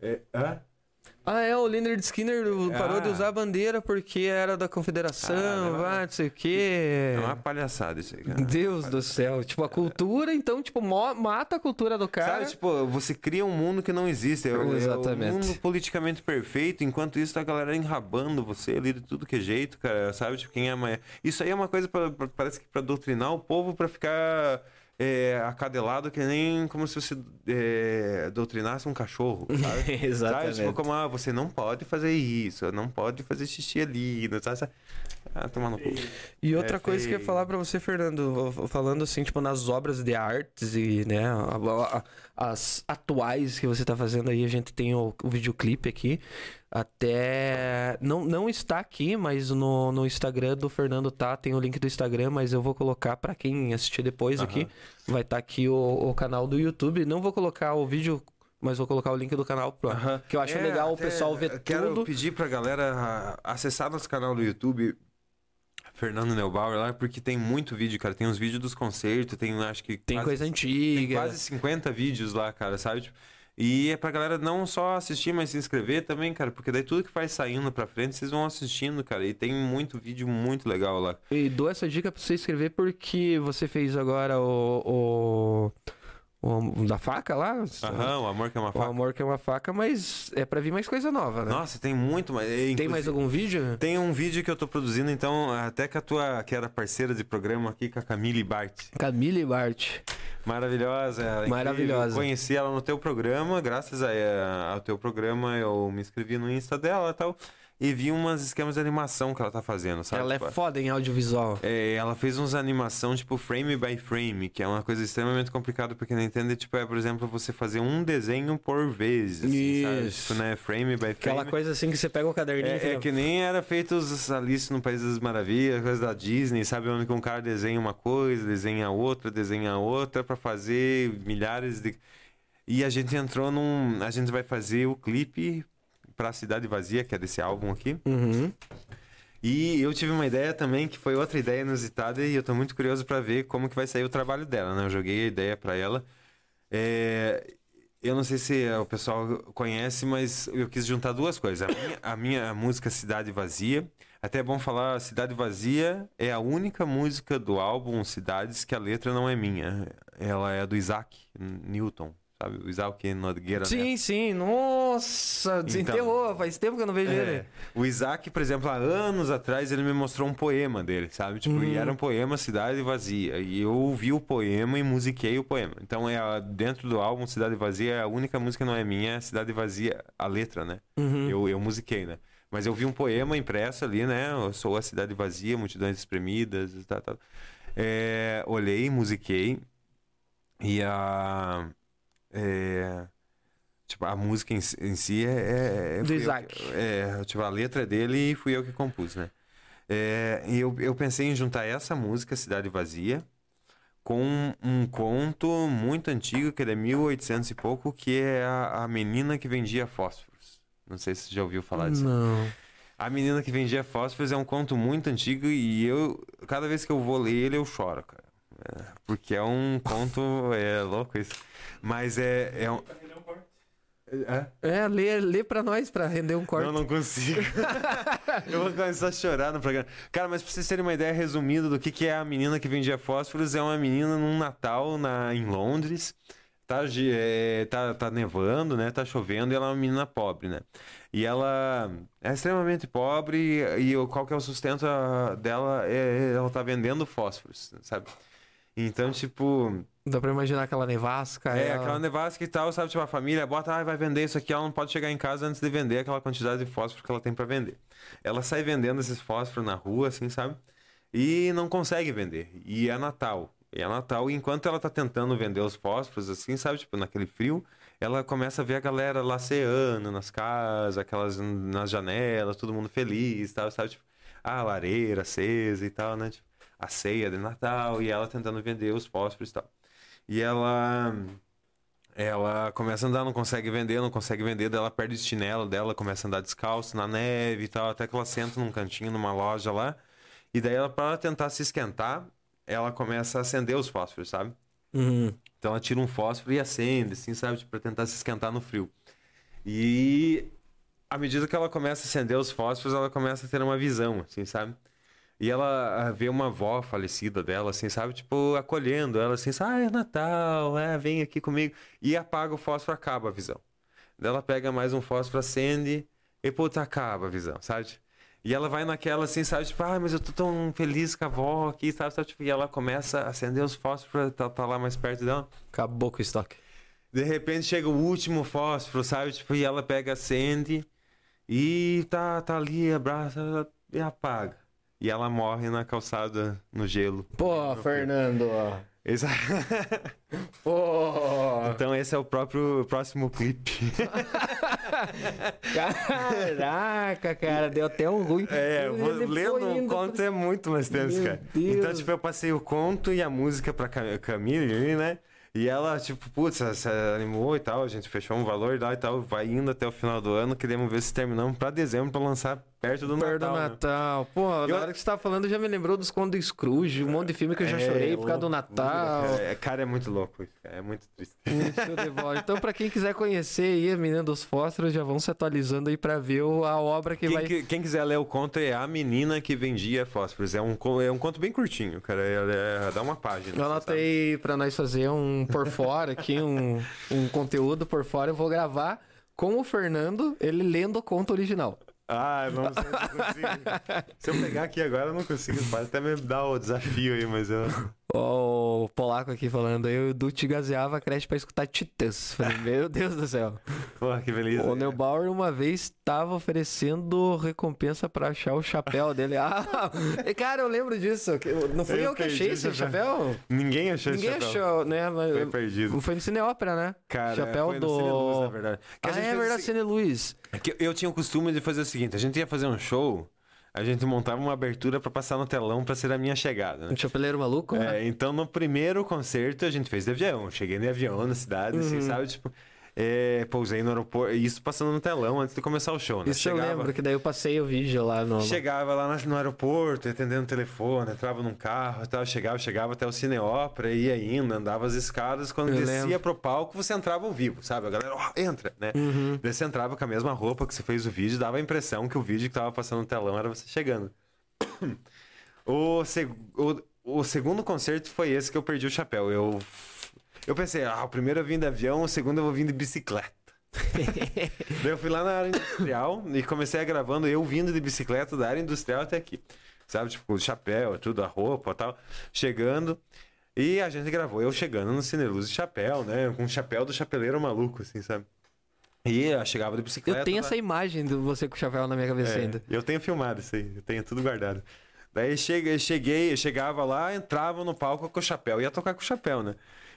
É, hã? Ah, é, o Leonard Skinner parou Ah. de usar a bandeira porque era da confederação, vá, não sei o quê. É uma palhaçada isso aí, cara. Deus do céu. Tipo, a cultura, então, tipo, mata a cultura do cara. Sabe, tipo, você cria um mundo que não existe. É, o- é Exatamente. um mundo politicamente perfeito, enquanto isso tá a galera enrabando você ali de tudo que é jeito, cara. Sabe, tipo, quem é. Isso aí é uma coisa, pra, pra- parece que pra doutrinar o povo pra ficar é, acadelado, que nem como se você é, doutrinasse um cachorro, sabe? Exatamente. Sabe, tipo, como, ah, você não pode fazer isso, não pode fazer xixi ali, não sabe? Ah, tomar no cu. E outra É coisa que eu ia feio. falar pra você, Fernando, falando assim, tipo, nas obras de artes e, né, a- a- as atuais que você tá fazendo aí, a gente tem o, o videoclipe aqui. Até. Não, não está aqui, mas no, no Instagram do Fernando tá, tem o link do Instagram, mas eu vou colocar pra quem assistir depois aqui. Vai estar aqui o, o canal do YouTube. Não vou colocar o vídeo. Mas vou colocar o link do canal pro, que eu acho É, legal o pessoal ver Quero tudo. pedir pra galera acessar nosso canal do YouTube, Fernando Neubauer, lá, porque tem muito vídeo, cara. Tem uns vídeos dos concertos, tem acho que. Tem quase, coisa Tem antiga. quase 50 vídeos lá, cara, sabe? Tipo, e é pra galera não só assistir, mas se inscrever também, cara, porque daí tudo que vai saindo pra frente, vocês vão assistindo, cara. E tem muito vídeo muito legal lá. E dou essa dica pra você escrever porque você fez agora o. o, o da faca lá? Aham, o amor que é uma O faca. amor que é uma faca, mas é pra vir mais coisa nova, né? Nossa, tem muito, mas. é, Tem mais algum vídeo? Tem um vídeo que eu tô produzindo, então, até que a tua, que era parceira de programa aqui, com a Camille Bart. Camille Bart. Maravilhosa, ela é. Maravilhosa. Conheci ela no teu programa, graças a, a- ao teu programa eu me inscrevi no Insta dela e tal. E vi umas esquemas de animação que ela tá fazendo, sabe? Ela é Tipo, foda em audiovisual. é, ela fez uns animação tipo frame by frame, que é uma coisa extremamente complicada porque não entende, tipo, é, por exemplo, você fazer um desenho por vez, assim, sabe? Isso. Tipo, né, frame by frame. Aquela coisa assim que você pega o caderninho e É, é fica- que nem era feito os Alice no País das Maravilhas, coisa da Disney, sabe? Onde que um cara desenha uma coisa, desenha outra, desenha outra pra fazer milhares de. E a gente entrou num. A gente vai fazer o clipe pra Cidade Vazia, que é desse álbum aqui. Uhum. E eu tive uma ideia também, que foi outra ideia inusitada, e eu tô muito curioso pra ver como que vai sair o trabalho dela, né? Eu joguei a ideia pra ela. É, Eu não sei se o pessoal conhece, mas eu quis juntar duas coisas. A minha, a minha música Cidade Vazia. Até é bom falar, Cidade Vazia é a única música do álbum Cidades que a letra não é minha. Ela é do Isaac Newton, sabe? O Isaac Nogueira. Sim, sim. Nossa, desenterrou. Faz tempo que eu não vejo É. ele. O Isaac, por exemplo, há anos atrás, ele me mostrou um poema dele, sabe? Tipo, Uhum. e era um poema Cidade Vazia. E eu ouvi o poema e musiquei o poema. Então, é a- dentro do álbum Cidade Vazia, a única música que não é minha é Cidade Vazia, a letra, né? Uhum. Eu, eu musiquei, né? Mas eu vi um poema impresso ali, né? Eu sou a cidade vazia, multidões espremidas tal, tal. É, olhei, musiquei. E a. é, tipo, a música em, si- em si é. é Do fui eu Isaac. que- é, tipo, a letra é dele e fui eu que compus, né? É, e eu, eu pensei em juntar essa música, Cidade Vazia, com um conto muito antigo, que é de 1800 e pouco, que é a, a menina que vendia fósforos. Não sei se você já ouviu falar disso. Não. A menina que vendia fósforos é um conto muito antigo e eu, cada vez que eu vou ler ele, eu choro, cara. Porque é um conto. É louco isso. Mas é. é um... É? É, lê, lê pra nós pra render um corte. Não, não consigo. eu vou começar a chorar no programa. Cara, mas pra vocês terem uma ideia resumida do que, que é a menina que vendia fósforos, é uma menina num Natal na, em Londres. Tá, é, tá, tá nevando, né? Tá chovendo e ela é uma menina pobre, né? E ela é extremamente pobre e, e qual que é o sustento ah, dela? É, ela tá vendendo fósforos, sabe? Então, tipo, Dá pra imaginar aquela nevasca. é, ela- aquela nevasca e tal, sabe? Tipo, a família bota, ah, vai vender isso aqui, ela não pode chegar em casa antes de vender aquela quantidade de fósforo que ela tem pra vender. Ela sai vendendo esses fósforos na rua, assim, sabe? E não consegue vender. E é Natal. E é Natal, e enquanto ela tá tentando vender os fósforos, assim, sabe? Tipo, naquele frio, ela começa a ver a galera lá ceando nas casas, aquelas nas janelas, todo mundo feliz, tal, sabe? Tipo, a lareira acesa e tal, né? Tipo, a ceia de Natal, e ela tentando vender os fósforos e tal. E ela ela começa a andar, não consegue vender, não consegue vender, daí ela perde o chinelo dela, começa a andar descalço na neve e tal, até que ela senta num cantinho numa loja lá. E daí ela para tentar se esquentar, ela começa a acender os fósforos, sabe? Uhum. Então ela tira um fósforo e acende, assim, sabe? Tipo, pra tentar se esquentar no frio. E à medida que ela começa a acender os fósforos, ela começa a ter uma visão, assim, sabe? E ela ah, vê uma avó falecida dela, assim, sabe? Tipo, acolhendo ela, assim, ah, é Natal, é, vem aqui comigo. E apaga o fósforo, acaba a visão. Daí ela pega mais um fósforo, acende e, puta, acaba a visão, sabe? E ela vai naquela, assim, sabe? Tipo, ah, mas eu tô tão feliz com a avó aqui, sabe? sabe? Tipo, e ela começa a acender os fósforos tá, tá lá mais perto dela. Acabou com o estoque. De repente chega o último fósforo, sabe? Tipo, e ela pega, acende e tá, tá ali, abraça e apaga. E ela morre na calçada, no gelo. Pô, Fernando. Exa- Pô. então esse é o próprio o próximo clipe. Caraca, cara, deu até um ruim. É, eu vou lendo o conto pra- é muito mais tenso, Meu cara. Deus. Então, tipo, eu passei o conto e a música pra Cam- Camille né? E ela, tipo, putz, se animou e tal, a gente fechou um valor lá e tal, vai indo até o final do ano, queremos ver se terminamos pra dezembro pra lançar perto do Perto do Natal. né? Natal. Pô, na Eu- hora que você tava falando, já me lembrou dos contos do Scrooge, um monte de filme que eu já chorei por causa do Natal. Cara, É, cara, é muito louco isso, é muito triste. Então, pra quem quiser conhecer aí a Menina dos Fósforos, já vão se atualizando aí pra ver a obra que Quem, vai. que- quem quiser ler o conto é A Menina que Vendia Fósforos. É um, é um conto bem curtinho, cara. É, é- dá uma página. Eu sabe? anotei pra nós fazer um por fora aqui, um, um conteúdo por fora. Eu vou gravar com o Fernando, ele lendo o conto original. Ah, não sei se eu consigo. se eu pegar aqui agora, eu não consigo. Pode até me dar o desafio aí, mas eu. Ó, o polaco aqui falando, eu e o Du te gazeava a creche pra escutar Titãs. Falei, meu Deus do céu. Porra, que beleza. O Neubauer uma vez estava oferecendo recompensa pra achar o chapéu dele. Ah, cara, eu lembro disso. Não fui eu, Eu que achei esse chapéu? Ninguém achou Ninguém esse chapéu. achou, né? Foi perdido. Foi no Cine Ópera, né? Cara, chapéu foi no do. Cine Luz, na verdade. Que Ah, é verdade, assim- Cine Luz. É que eu tinha o costume de fazer o seguinte: a gente ia fazer um show, a gente montava uma abertura pra passar no telão pra ser a minha chegada, né? Um chapeleiro maluco? né? É, então no primeiro concerto a gente fez de avião. Cheguei de avião na cidade, assim, sabe? Tipo, é, pousei no aeroporto. Isso passando no telão antes de começar o show, né? Isso eu lembro, que daí eu passei o vídeo lá no. Chegava lá no aeroporto, atendendo o telefone, entrava num carro tal, chegava, chegava até o Cine Ópera, ia indo, andava as escadas, quando Eu descia lembro. pro palco, você entrava ao vivo, sabe? A galera, ó, entra, né? Uhum. Daí você entrava com a mesma roupa que você fez o vídeo, dava a impressão que o vídeo que tava passando no telão era você chegando. O, seg- o, o segundo concerto foi esse que eu perdi o chapéu. Eu, eu pensei, ah, o primeiro eu vim de avião, o segundo eu vou vir de bicicleta. Daí eu fui lá na área industrial e comecei a gravando eu vindo de bicicleta da área industrial até aqui. Sabe, tipo, o chapéu, tudo, a roupa e tal. Chegando. E a gente gravou eu chegando no Cineluz de chapéu, né? Com o chapéu do chapeleiro maluco, assim, sabe? E eu chegava de bicicleta. Eu tenho lá- essa imagem de você com o chapéu na minha cabeça é, ainda. Eu tenho filmado isso aí, eu tenho tudo guardado. Daí cheguei, cheguei, eu chegava lá, entrava no palco com o chapéu, ia tocar com o chapéu, né?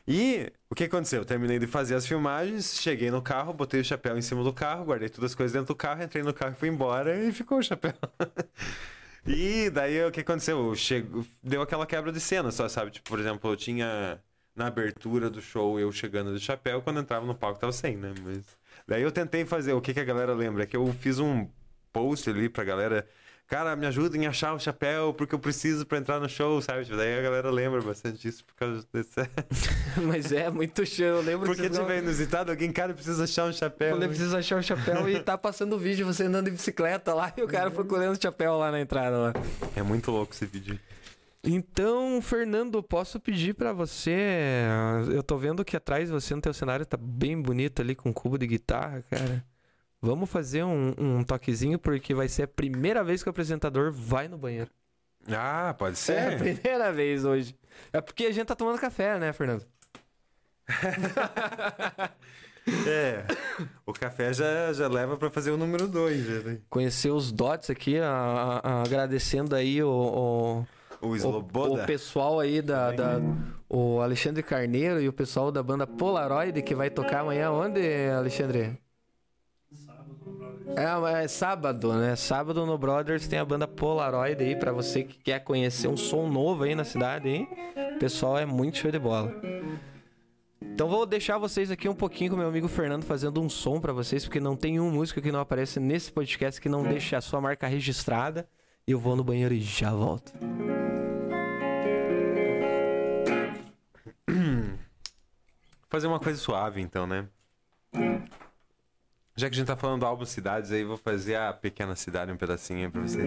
E o que aconteceu? Eu terminei de fazer as filmagens, cheguei no carro, botei o chapéu em cima do carro, guardei todas as coisas dentro do carro, entrei no carro e fui embora e ficou o chapéu. e daí o que aconteceu? Chego, deu aquela quebra de cena, só sabe? Tipo, por exemplo, eu tinha na abertura do show eu chegando de chapéu, quando entrava no palco tava sem, né? Mas daí eu tentei fazer, o que, que a galera lembra? É que eu fiz um post ali pra galera cara, me ajudem a achar o chapéu porque eu preciso pra entrar no show, sabe? Tipo, daí a galera lembra bastante disso por causa desse. Mas é muito show. Eu lembro Porque que vocês tiver inusitado, alguém, cara, precisa achar um chapéu. Quando eu preciso achar o chapéu e tá passando o vídeo, você andando de bicicleta lá e o cara procurando o chapéu lá na entrada lá. É muito louco esse vídeo. Então, Fernando, posso pedir pra você. Eu tô vendo que atrás você no teu cenário tá bem bonito ali com um cubo de guitarra, cara. Vamos fazer um, um toquezinho, porque vai ser a primeira vez que o apresentador vai no banheiro. Ah, pode É ser. a primeira vez hoje. É porque a gente tá tomando café, né, Fernando? É. O café já, já leva pra fazer o número 2. né? Conhecer os dots aqui, a- a- agradecendo aí o, o, O o, Sloboda. o pessoal aí da, da- o Alexandre Carneiro e o pessoal da banda Polaroid que vai tocar amanhã onde, Alexandre? É, é sábado, né? Sábado no Brothers tem a banda Polaroid aí pra você que quer conhecer um som novo aí na cidade, hein? O pessoal é muito show de bola. Então vou deixar vocês aqui um pouquinho com meu amigo Fernando fazendo um som pra vocês, porque não tem um músico que não aparece nesse podcast que não deixe a sua marca registrada. Eu vou no banheiro e já volto. Fazer uma coisa suave, então, né? Já que a gente tá falando do álbum Cidades aí, vou fazer a Pequena Cidade um pedacinho pra você.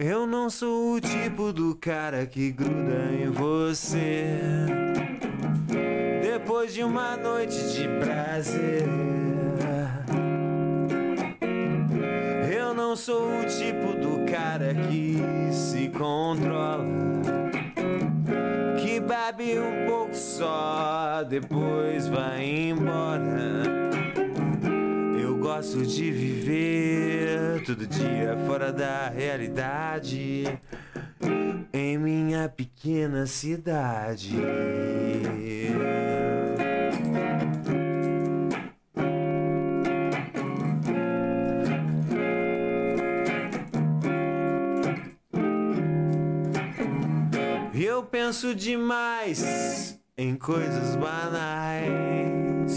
Eu não sou o tipo do cara que gruda em você. Depois de uma noite de prazer. Não sou o tipo do cara que se controla. Que bebe um pouco só, depois vai embora. Eu gosto de viver todo dia fora da realidade. Em minha pequena cidade. Penso demais em coisas banais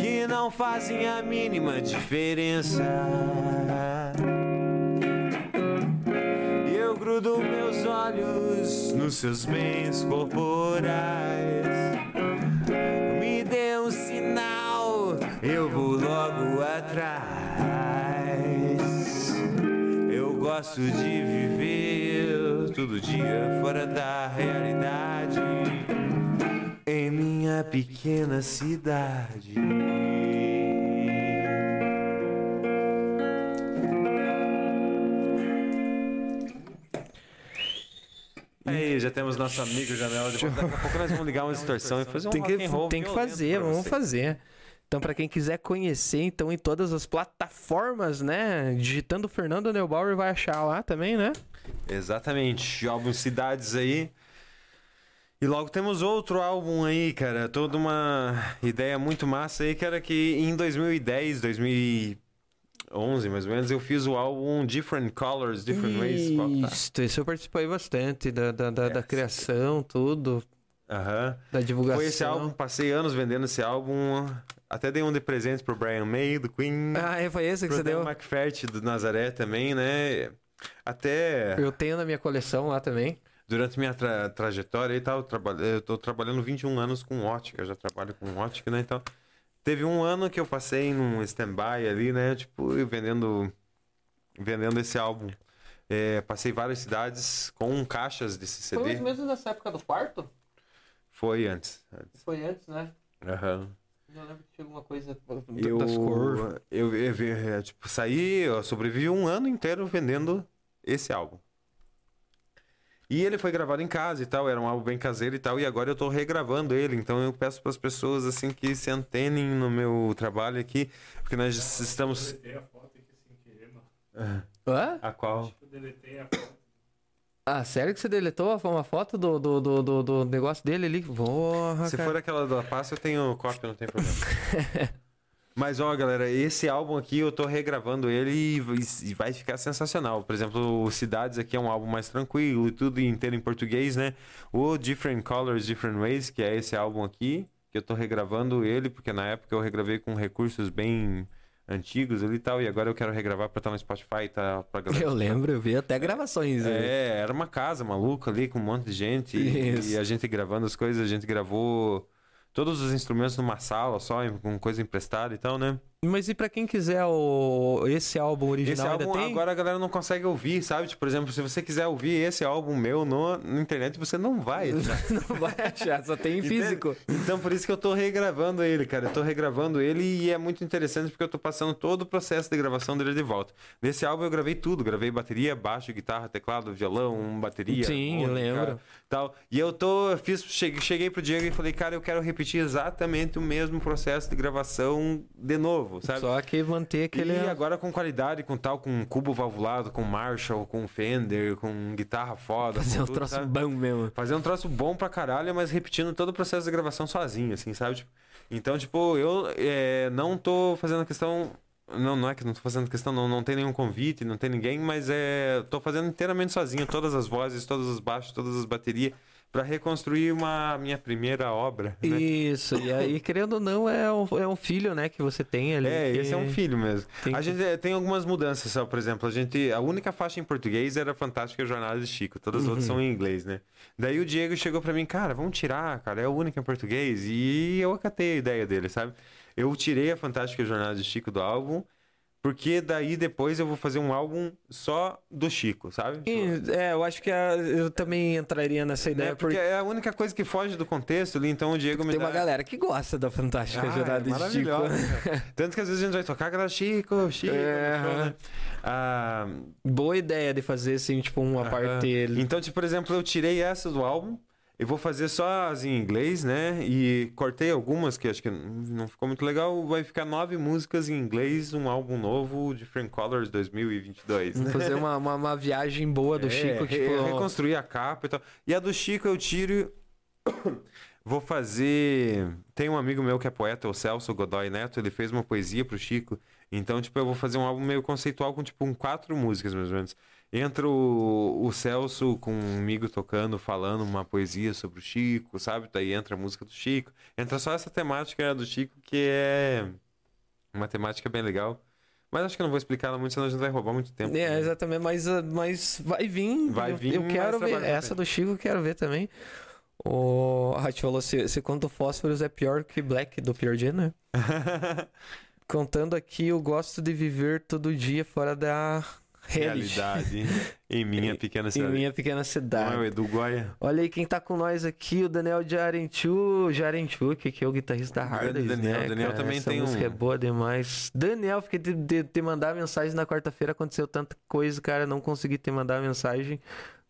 que não fazem a mínima diferença. Eu grudo meus olhos nos seus bens corporais. Me dê um sinal, eu vou logo atrás. Eu gosto de viver todo dia fora da realidade. Em minha pequena cidade. Aí, já temos nosso amigo Janela. Depois, daqui a pouco nós vamos ligar uma distorção e fazer um Tem que, tem que fazer, vamos você. fazer. Então, pra quem quiser conhecer, então, em todas as plataformas, né? Digitando Fernando Neubauer vai achar lá também, né? Exatamente. Álbum Cidades aí. E logo temos outro álbum aí, cara. Toda uma ideia muito massa aí, que era que em 2010, 2011, mais ou menos, eu fiz o álbum Different Colors, Different Ways. Qual que tá? Isso, eu participei bastante da, da, da, da criação, tudo, Aham. da divulgação. Foi esse álbum, passei anos vendendo esse álbum. Até dei um de presente pro Brian May, do Queen. Ah, é, foi esse que pro você Dan deu? McFert, do Nazaré também, né? Até... Eu tenho na minha coleção lá também. Durante minha tra- trajetória aí, tá, eu, tô trabalhando 21 anos com ótica, já trabalho com ótica, né? Então, teve um ano que eu passei num stand-by ali, né? Tipo, eu vendendo, vendendo esse álbum. É, passei várias cidades com caixas desse CD. menos nessa época do quarto? Foi antes. antes. Foi antes, né? Aham. Eu lembro que tinha alguma coisa Eu, das cores. eu, eu, eu, tipo, saí, eu sobrevivi um ano inteiro vendendo esse álbum. E ele foi gravado em casa e tal, era um álbum bem caseiro e tal, e agora eu tô regravando ele, então eu peço para as pessoas assim que se antenem no meu trabalho aqui, porque nós estamos Deletei a foto aqui sem querer, mano. Hã? a qual Eu deletei a foto. Ah, sério que você deletou uma foto do, do, do, do, do negócio dele ali? Porra, Se cara. for aquela da pasta, eu tenho cópia, não tem problema. Mas, ó, galera, esse álbum aqui eu tô regravando ele e e vai ficar sensacional. Por exemplo, o Cidades aqui é um álbum mais tranquilo e tudo inteiro em português, né? O Different Colors, Different Ways, que é esse álbum aqui, que eu tô regravando ele, porque na época eu regravei com recursos bem antigos ali e tal, e agora eu quero regravar pra estar no Spotify, tá? Pra galera. Eu lembro, eu vi até gravações. né? É, era uma casa maluca ali com um monte de gente. E a gente gravando as coisas, a gente gravou todos os instrumentos numa sala só, com coisa emprestada e tal, né? Mas e pra quem quiser o... esse álbum original Esse álbum tem? agora a galera não consegue ouvir, sabe? Tipo, por exemplo, se você quiser ouvir esse álbum meu no, na internet, você não vai. achar. Não vai achar, só tem em físico. Então por isso que eu tô regravando ele, cara. Eu tô regravando ele e é muito interessante porque eu tô passando todo o processo de gravação dele de volta. Nesse álbum eu gravei tudo, gravei bateria, baixo, guitarra, teclado, violão, bateria. Sim, eu lembro. Tal. E eu tô, fiz, cheguei, cheguei pro Diego e falei, cara, eu quero repetir exatamente o mesmo processo de gravação de novo, sabe? Só que manter aquele. E agora com qualidade, com tal, com cubo valvulado, com Marshall, com Fender, com guitarra foda. Fazer um tudo, troço sabe? bom mesmo. Fazer um troço bom pra caralho, mas repetindo todo o processo de gravação sozinho, assim, sabe? Tipo, então, tipo, eu é, não tô fazendo questão. Não, não é que não tô fazendo questão, não, não tem nenhum convite, não tem ninguém, mas é. tô fazendo inteiramente sozinho, todas as vozes, todos os baixos, todas as baterias, pra reconstruir uma minha primeira obra. Né? Isso, e aí, querendo ou não, é um, é um filho, né, que você tem ali. É, que esse é um filho mesmo. tem a que- gente eh, tem algumas mudanças, só, por exemplo, a gente a única faixa em português era Fantástica Jornada de Chico, todas as outras Uhum. são em inglês, né? Daí o Diego chegou pra mim, cara, vamos tirar, cara, é a única em português, e eu acatei a ideia dele, sabe? Eu tirei a Fantástica Jornada de Chico do álbum, porque daí depois eu vou fazer um álbum só do Chico, sabe? E, É, eu acho que a- eu também entraria nessa Né? ideia, Porque porque é a única coisa que foge do contexto ali, então o Diego me tem dá... uma galera que gosta da Fantástica Ah, Jornada é de Chico. Tanto que às vezes a gente vai tocar aquela Chico, Chico. É, show, né? Ah, Boa ideia de fazer, assim, tipo, uma Aham. parte... Então, tipo, por exemplo, eu tirei essa do álbum. Eu vou fazer só as em inglês, né? E cortei algumas que acho que não ficou muito legal. Vai ficar nove músicas em inglês, um álbum novo, Different Colors 2022. Né? Vamos fazer uma, uma, uma viagem boa do É, Chico, tipo... reconstruir a capa e tal. E a do Chico eu tiro. Vou fazer. Tem um amigo meu que é poeta, o Celso Godoy Neto, ele fez uma poesia pro Chico. Então, tipo, eu vou fazer um álbum meio conceitual com, tipo, um quatro músicas, mais ou menos. Entra o, o Celso comigo tocando, falando uma poesia sobre o Chico, sabe? Daí entra a música do Chico. Entra só essa temática do Chico, que é uma temática bem legal. Mas acho que eu não vou explicar ela muito, senão a gente vai roubar muito tempo. É, né? exatamente, mas, ah, mas vai vir. Vai vir Eu quero ver. Essa do Chico eu quero ver também. O Rat falou: se, se conta Fósforos é pior que Black do Pure Jam, né? Contando aqui, eu gosto de viver todo dia fora da realidade. em minha pequena Em cidade. minha pequena Não é o cidade. Edu Goya? Olha aí quem tá com nós aqui, o Daniel Jarenchu. Jarenchu, que, que é o guitarrista da Hardys, Daniel. né? Daniel cara? também Essa tem um- é boa demais. Daniel, fiquei de, de, de mandar mensagem na quarta-feira, aconteceu tanta coisa, cara, não consegui te mandar mensagem.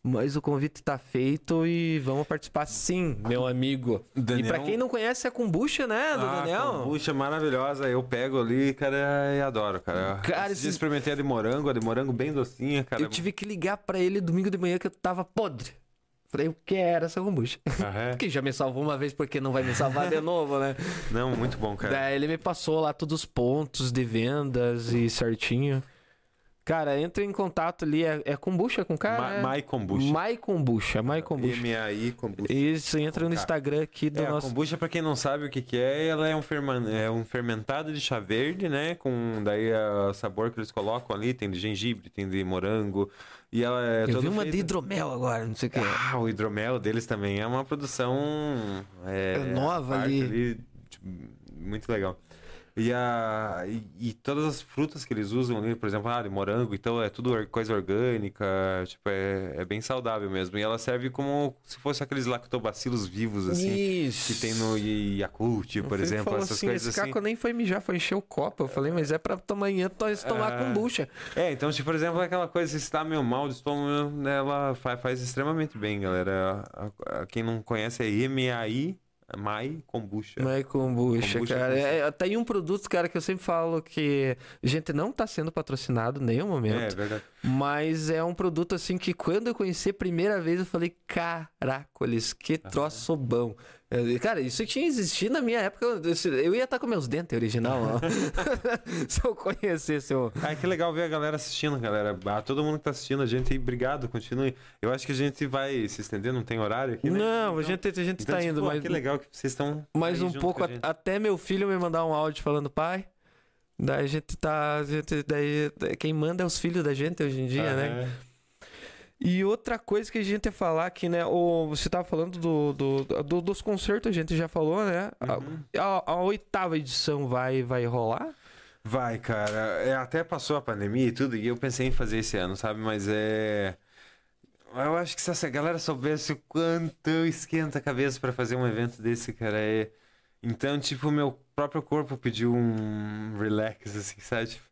Mas o convite tá feito e vamos participar sim, meu amigo. E Daniel- pra quem não conhece, é a kombucha, né, do Ah, Daniel? kombucha maravilhosa. Eu pego ali, cara, e adoro, cara. Cara, esse- experimentei a de morango, a de morango bem docinha, cara. Eu tive que ligar pra ele domingo de manhã que eu tava podre. Falei, eu quero essa kombucha. Ah, é? Que já me salvou uma vez, porque não vai me salvar de novo, né? Não, muito bom, cara. Daí ele me passou lá todos os pontos de vendas e certinho. Cara, entra em contato ali, é, é kombucha com cara? Ma- é? Mai Kombucha. Mai Kombucha, Mai Kombucha. M-A-I Kombucha. Isso, entra no Instagram aqui do É, a nosso... kombucha, pra quem não sabe o que que é, ela é um, ferman- é um fermentado de chá verde, né? Com daí o sabor que eles colocam ali, tem de gengibre, tem de morango. E ela é Eu vi uma de feita- hidromel agora, não sei o que. Ah, o hidromel deles também é uma produção é, É nova parte ali. tipo, muito legal. E, a, e, e todas as frutas que eles usam ali, por exemplo, ah, de morango, então é tudo coisa orgânica, tipo, é, é bem saudável mesmo. E ela serve como se fosse aqueles lactobacilos vivos, assim, Isso. que tem no Yakult, por exemplo, essas assim, coisas esse assim. caco nem foi mijar, foi encher o copo. Eu falei, mas é pra amanhã nós tomar Ah. kombucha. É, então, tipo, por exemplo, aquela coisa, se está meio mal de estômago, ela faz, faz extremamente bem, galera. A- a- a- quem não conhece é M-A-I, Mai Kombucha. Mai kombucha, Kombucha cara. É, tem um produto, cara, que eu sempre falo que a gente não tá sendo patrocinado em nenhum É, momento. verdade. Mas é um produto assim que quando eu conheci a primeira vez eu falei, caracoles, que troço bom. Eu- Cara, isso tinha existido na minha época. Eu, eu ia estar com meus dentes original. Se eu conhecesse o. Ah, que legal ver a galera assistindo, galera. Ah, todo mundo que tá assistindo a gente aí, obrigado, continue. Eu acho que a gente vai se estender, não tem horário aqui, né? Não, a Então- gente, a gente então, tá tipo, indo, mas. Que legal que vocês estão. Mais um pouco, a a- até meu filho me mandar um áudio falando, pai. Daí a gente tá. A gente, daí, quem manda é os filhos da gente hoje em dia, né? Aham. E outra coisa que a gente ia falar aqui, né? O, você tava falando do, do, do- dos concertos, a gente já falou, né? A- Uhum. A, a oitava edição vai, vai rolar? Vai, cara. É, até passou a pandemia e tudo, e eu pensei em fazer esse ano, sabe? Mas é. Eu acho que se essa galera soubesse o quanto eu esquento a cabeça pra fazer um evento desse, cara, é. Então, tipo, meu próprio corpo pediu um relax, assim, sabe? Tipo,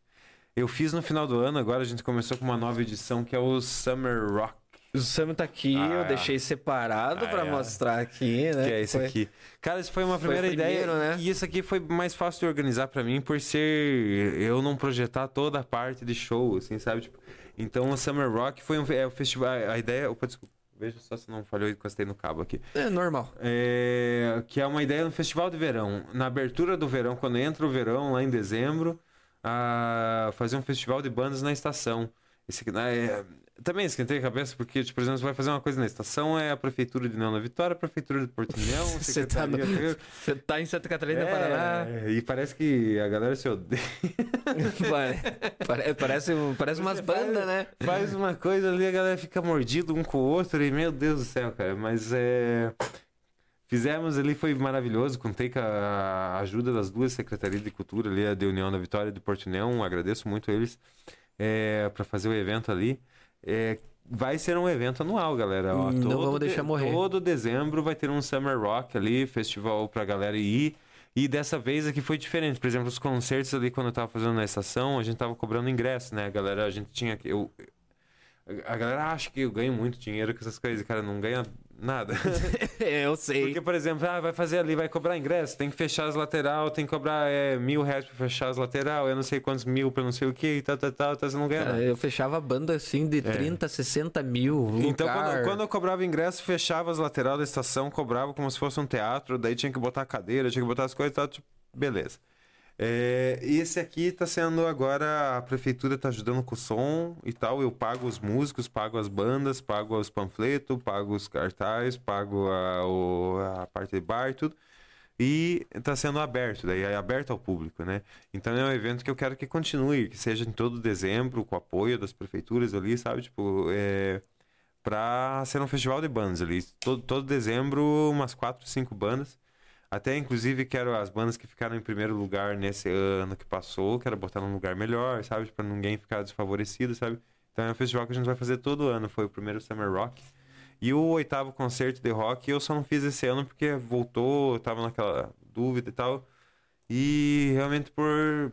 Eu fiz no final do ano, agora a gente começou com uma nova edição que é o Summer Rock, O Sam tá aqui, Ah, eu é. deixei separado Ah, pra é. mostrar aqui, né? que é esse Foi- aqui. Cara, isso foi uma foi primeira primeiro, ideia. né? E isso aqui foi mais fácil de organizar pra mim por ser eu não projetar toda a parte de show, assim, sabe? Tipo, então o Summer Rock foi um é, o festival. A ideia. Opa, desculpa. Veja só se não falhou e encostei no cabo aqui. É normal. É, que é uma ideia no festival de verão. Na abertura do verão, quando entra o verão, lá em dezembro, a fazer um festival de bandas na estação. Esse, né, é, também esquentei a cabeça, porque, tipo, por exemplo, você vai fazer uma coisa na estação, é a Prefeitura de Nova Vitória, a Prefeitura de Portunhão, Você tá no- Você tá em Santa Catarina, É, Paraná. E parece que a galera se odeia. Pare- pare- Parece, parece umas bandas, né? Faz uma coisa ali, a galera fica mordido um com o outro, e meu Deus do céu, cara. Mas é. Fizemos ali, foi maravilhoso. Contei com a ajuda das duas secretarias de cultura ali, a de União da Vitória e do Porto União. Agradeço muito eles é, para fazer o evento ali. É, vai ser um evento anual, galera. Ó, Não todo vamos de- deixar morrer. Todo dezembro vai ter um Summer Rock ali, festival pra galera ir. E dessa vez aqui foi diferente. Por exemplo, os concertos ali, quando eu tava fazendo na estação, a gente tava cobrando ingresso, né? Galera, a gente tinha que. Eu, a galera acha que eu ganho muito dinheiro com essas coisas, cara, não ganha nada. eu sei. Porque, por exemplo, ah, vai fazer ali, vai cobrar ingresso, tem que fechar as lateral, tem que cobrar é, mil reais pra fechar as lateral, eu não sei quantos mil pra não sei o que e tal, tal, tal, tal, você não ganha Cara, eu fechava banda assim de 30, 60 mil. Então, lugar. quando, quando eu cobrava ingresso, fechava as lateral da estação, cobrava como se fosse um teatro, daí tinha que botar a cadeira, tinha que botar as coisas e tal, tipo, beleza. É, esse aqui tá sendo agora, a prefeitura tá ajudando com o som e tal, eu pago os músicos, pago as bandas, pago os panfletos, pago os cartazes, pago a, o- a parte de bar e tudo. E tá sendo aberto, daí é aberto ao público, né? Então é um evento que eu quero que continue, que seja em todo dezembro, com apoio das prefeituras ali, sabe? Tipo, é, pra ser um festival de bandas ali. Todo, todo dezembro, umas quatro, cinco bandas. Até, inclusive, quero as bandas que ficaram em primeiro lugar nesse ano que passou, quero botar num lugar melhor, sabe? Pra ninguém ficar desfavorecido, sabe? Então é um festival que a gente vai fazer todo ano. Foi o primeiro Summer Rock. E o oitavo concerto de rock eu só não fiz esse ano porque voltou, tava naquela dúvida e tal. E realmente por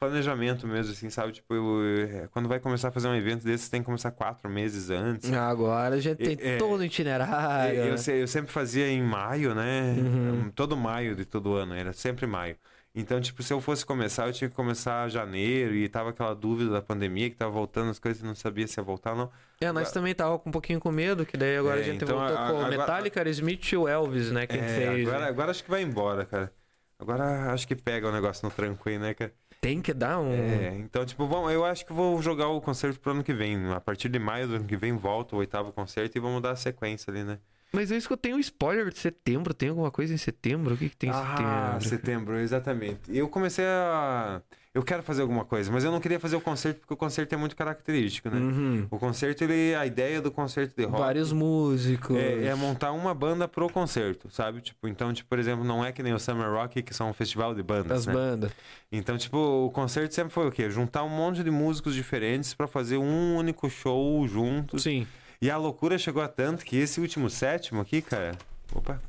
planejamento mesmo, assim, sabe? Tipo, eu- é, quando vai começar a fazer um evento desse, tem que começar quatro meses antes. Agora a gente tem É, é, todo o itinerário. Eu, né? se- eu sempre fazia em maio, né? Uhum. Todo maio de todo ano, era sempre maio. Então, tipo, se eu fosse começar, eu tinha que começar janeiro e tava aquela dúvida da pandemia que tava voltando as coisas e não sabia se ia voltar ou não. É, nós também tava com um pouquinho com medo, que daí agora É, a gente então, voltou a- com o agora- Metallica, Smith e o Elvis, né? Quem É, fez. agora, né? agora acho que vai embora, cara. Agora acho que pega o negócio no tranco aí, né, cara? Tem que dar um. É, então, tipo, vamos, eu acho que vou jogar o concerto pro ano que vem. A partir de maio do ano que vem, volta o oitavo concerto e vamos dar a sequência ali, né? Mas eu escutei um spoiler de setembro. Tem alguma coisa em setembro? O que, que tem em Ah, setembro? setembro, exatamente. Eu comecei a. Eu quero fazer alguma coisa, mas eu não queria fazer o concerto porque o concerto é muito característico, né? Uhum. O concerto, ele, a ideia do concerto de rock Vários músicos. é, é montar uma banda pro concerto, sabe? Tipo, então, tipo, por exemplo, não é que nem o Summer Rock, que são um festival de bandas, As né? bandas. Então, tipo, o concerto sempre foi o quê? Juntar um monte de músicos diferentes pra fazer um único show juntos. Sim. E a loucura chegou a tanto que esse último sétimo aqui, cara. Opa.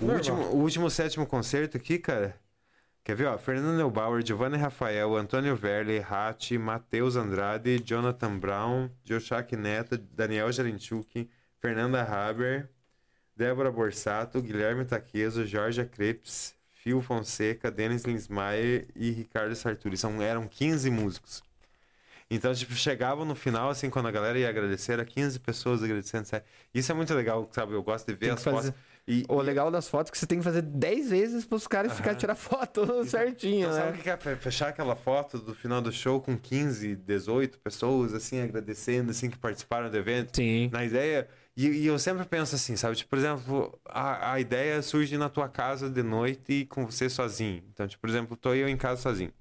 O último, o último sétimo concerto aqui, cara. Quer ver, ó? Fernando Neubauer, Giovanni Rafael, Antônio Verli, Ratti, Matheus Andrade, Jonathan Brown, Joshak Neto, Daniel Jarenchuk, Fernanda Haber, Débora Borsato, Guilherme Taqueso, Jorge Crepes, Phil Fonseca, Denis Linsmaier e Ricardo Sarturi. São, eram 15 músicos. Então, tipo, chegava no final, assim, quando a galera ia agradecer, era 15 pessoas agradecendo, sabe? Isso é muito legal, sabe? Eu gosto de ver as fazer- fotos. E, O legal das fotos é que você tem que fazer 10 vezes pros caras ficarem tirar foto certinho, Então, sabe o né? que é? Fe- Fechar aquela foto do final do show com 15, 18 pessoas, assim, agradecendo, assim, que participaram do evento. Sim. Na ideia. E, e eu sempre penso assim, sabe? Tipo, por exemplo, a, a ideia surge na tua casa de noite e com você sozinho. Então, tipo, por exemplo, tô eu em casa sozinho.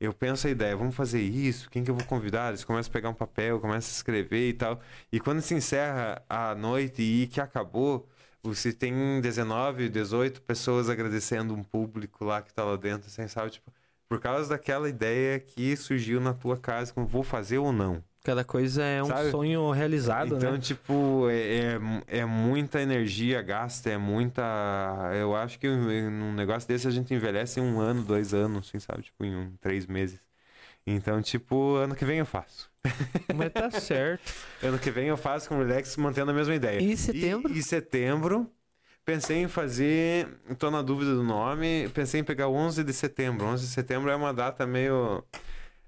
Eu penso a ideia, vamos fazer isso, quem que eu vou convidar? Eles começam a pegar um papel, começam a escrever e tal. E quando se encerra a noite e que acabou, você tem 19, 18 pessoas agradecendo um público lá que tá lá dentro, assim, sabe? Tipo, por causa daquela ideia que surgiu na tua casa, como vou fazer ou não. Cada coisa é um Sabe? sonho realizado, Então, né? tipo, é, é, é muita energia gasta, é muita. Eu acho que num negócio desse a gente envelhece em um ano, dois anos, assim, sabe? Tipo, em um, três meses. Então, tipo, ano que vem eu faço. Mas tá certo. Ano que vem eu faço com o Relax mantendo a mesma ideia. E setembro? E, e setembro, pensei em fazer. Tô na dúvida do nome. Pensei em pegar o 11 de setembro. 11 de setembro é uma data meio.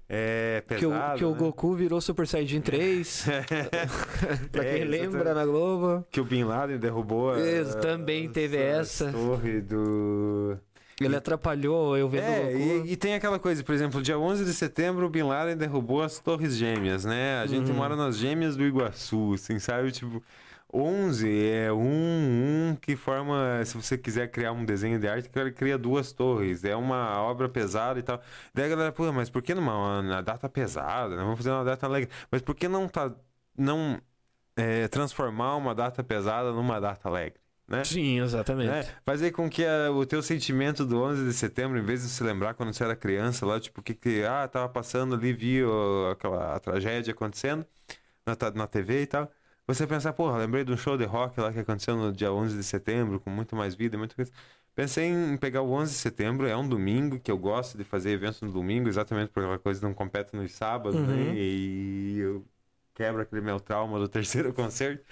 É, que o, pesada. que o né? Goku virou Super Saiyajin 3. pra É, quem lembra exatamente. na Globo. Que o Bin Laden derrubou. a- Isso, também teve a essa. Torre do. Ele atrapalhou eu vendo É, e, e tem aquela coisa, por exemplo, dia 11 de setembro o Bin Laden derrubou as Torres Gêmeas, né? A gente Uhum. mora nas Gêmeas do Iguaçu, assim, sabe? Tipo, 11 é um, um que forma, se você quiser criar um desenho de arte, ele cria duas torres. É uma obra pesada e tal. Daí a galera, pô, mas por que numa uma data pesada? né? Vamos fazer uma data alegre. Mas por que não tá não é, transformar uma data pesada numa data alegre, né? Sim, exatamente. né? Fazer com que a- o teu sentimento do 11 de setembro, em vez de se lembrar quando você era criança, lá, tipo, que que, ah, tava passando ali, vi ó, aquela a tragédia acontecendo na, na TV e tal, você pensar, porra, lembrei de um show de rock lá que aconteceu no dia 11 de setembro, com muito mais vida, muito coisa. Pensei em pegar o 11 de setembro, é um domingo, que eu gosto de fazer eventos no domingo, exatamente porque aquela coisa não compete nos sábados, Uhum. né? E eu quebro aquele meu trauma do terceiro concerto.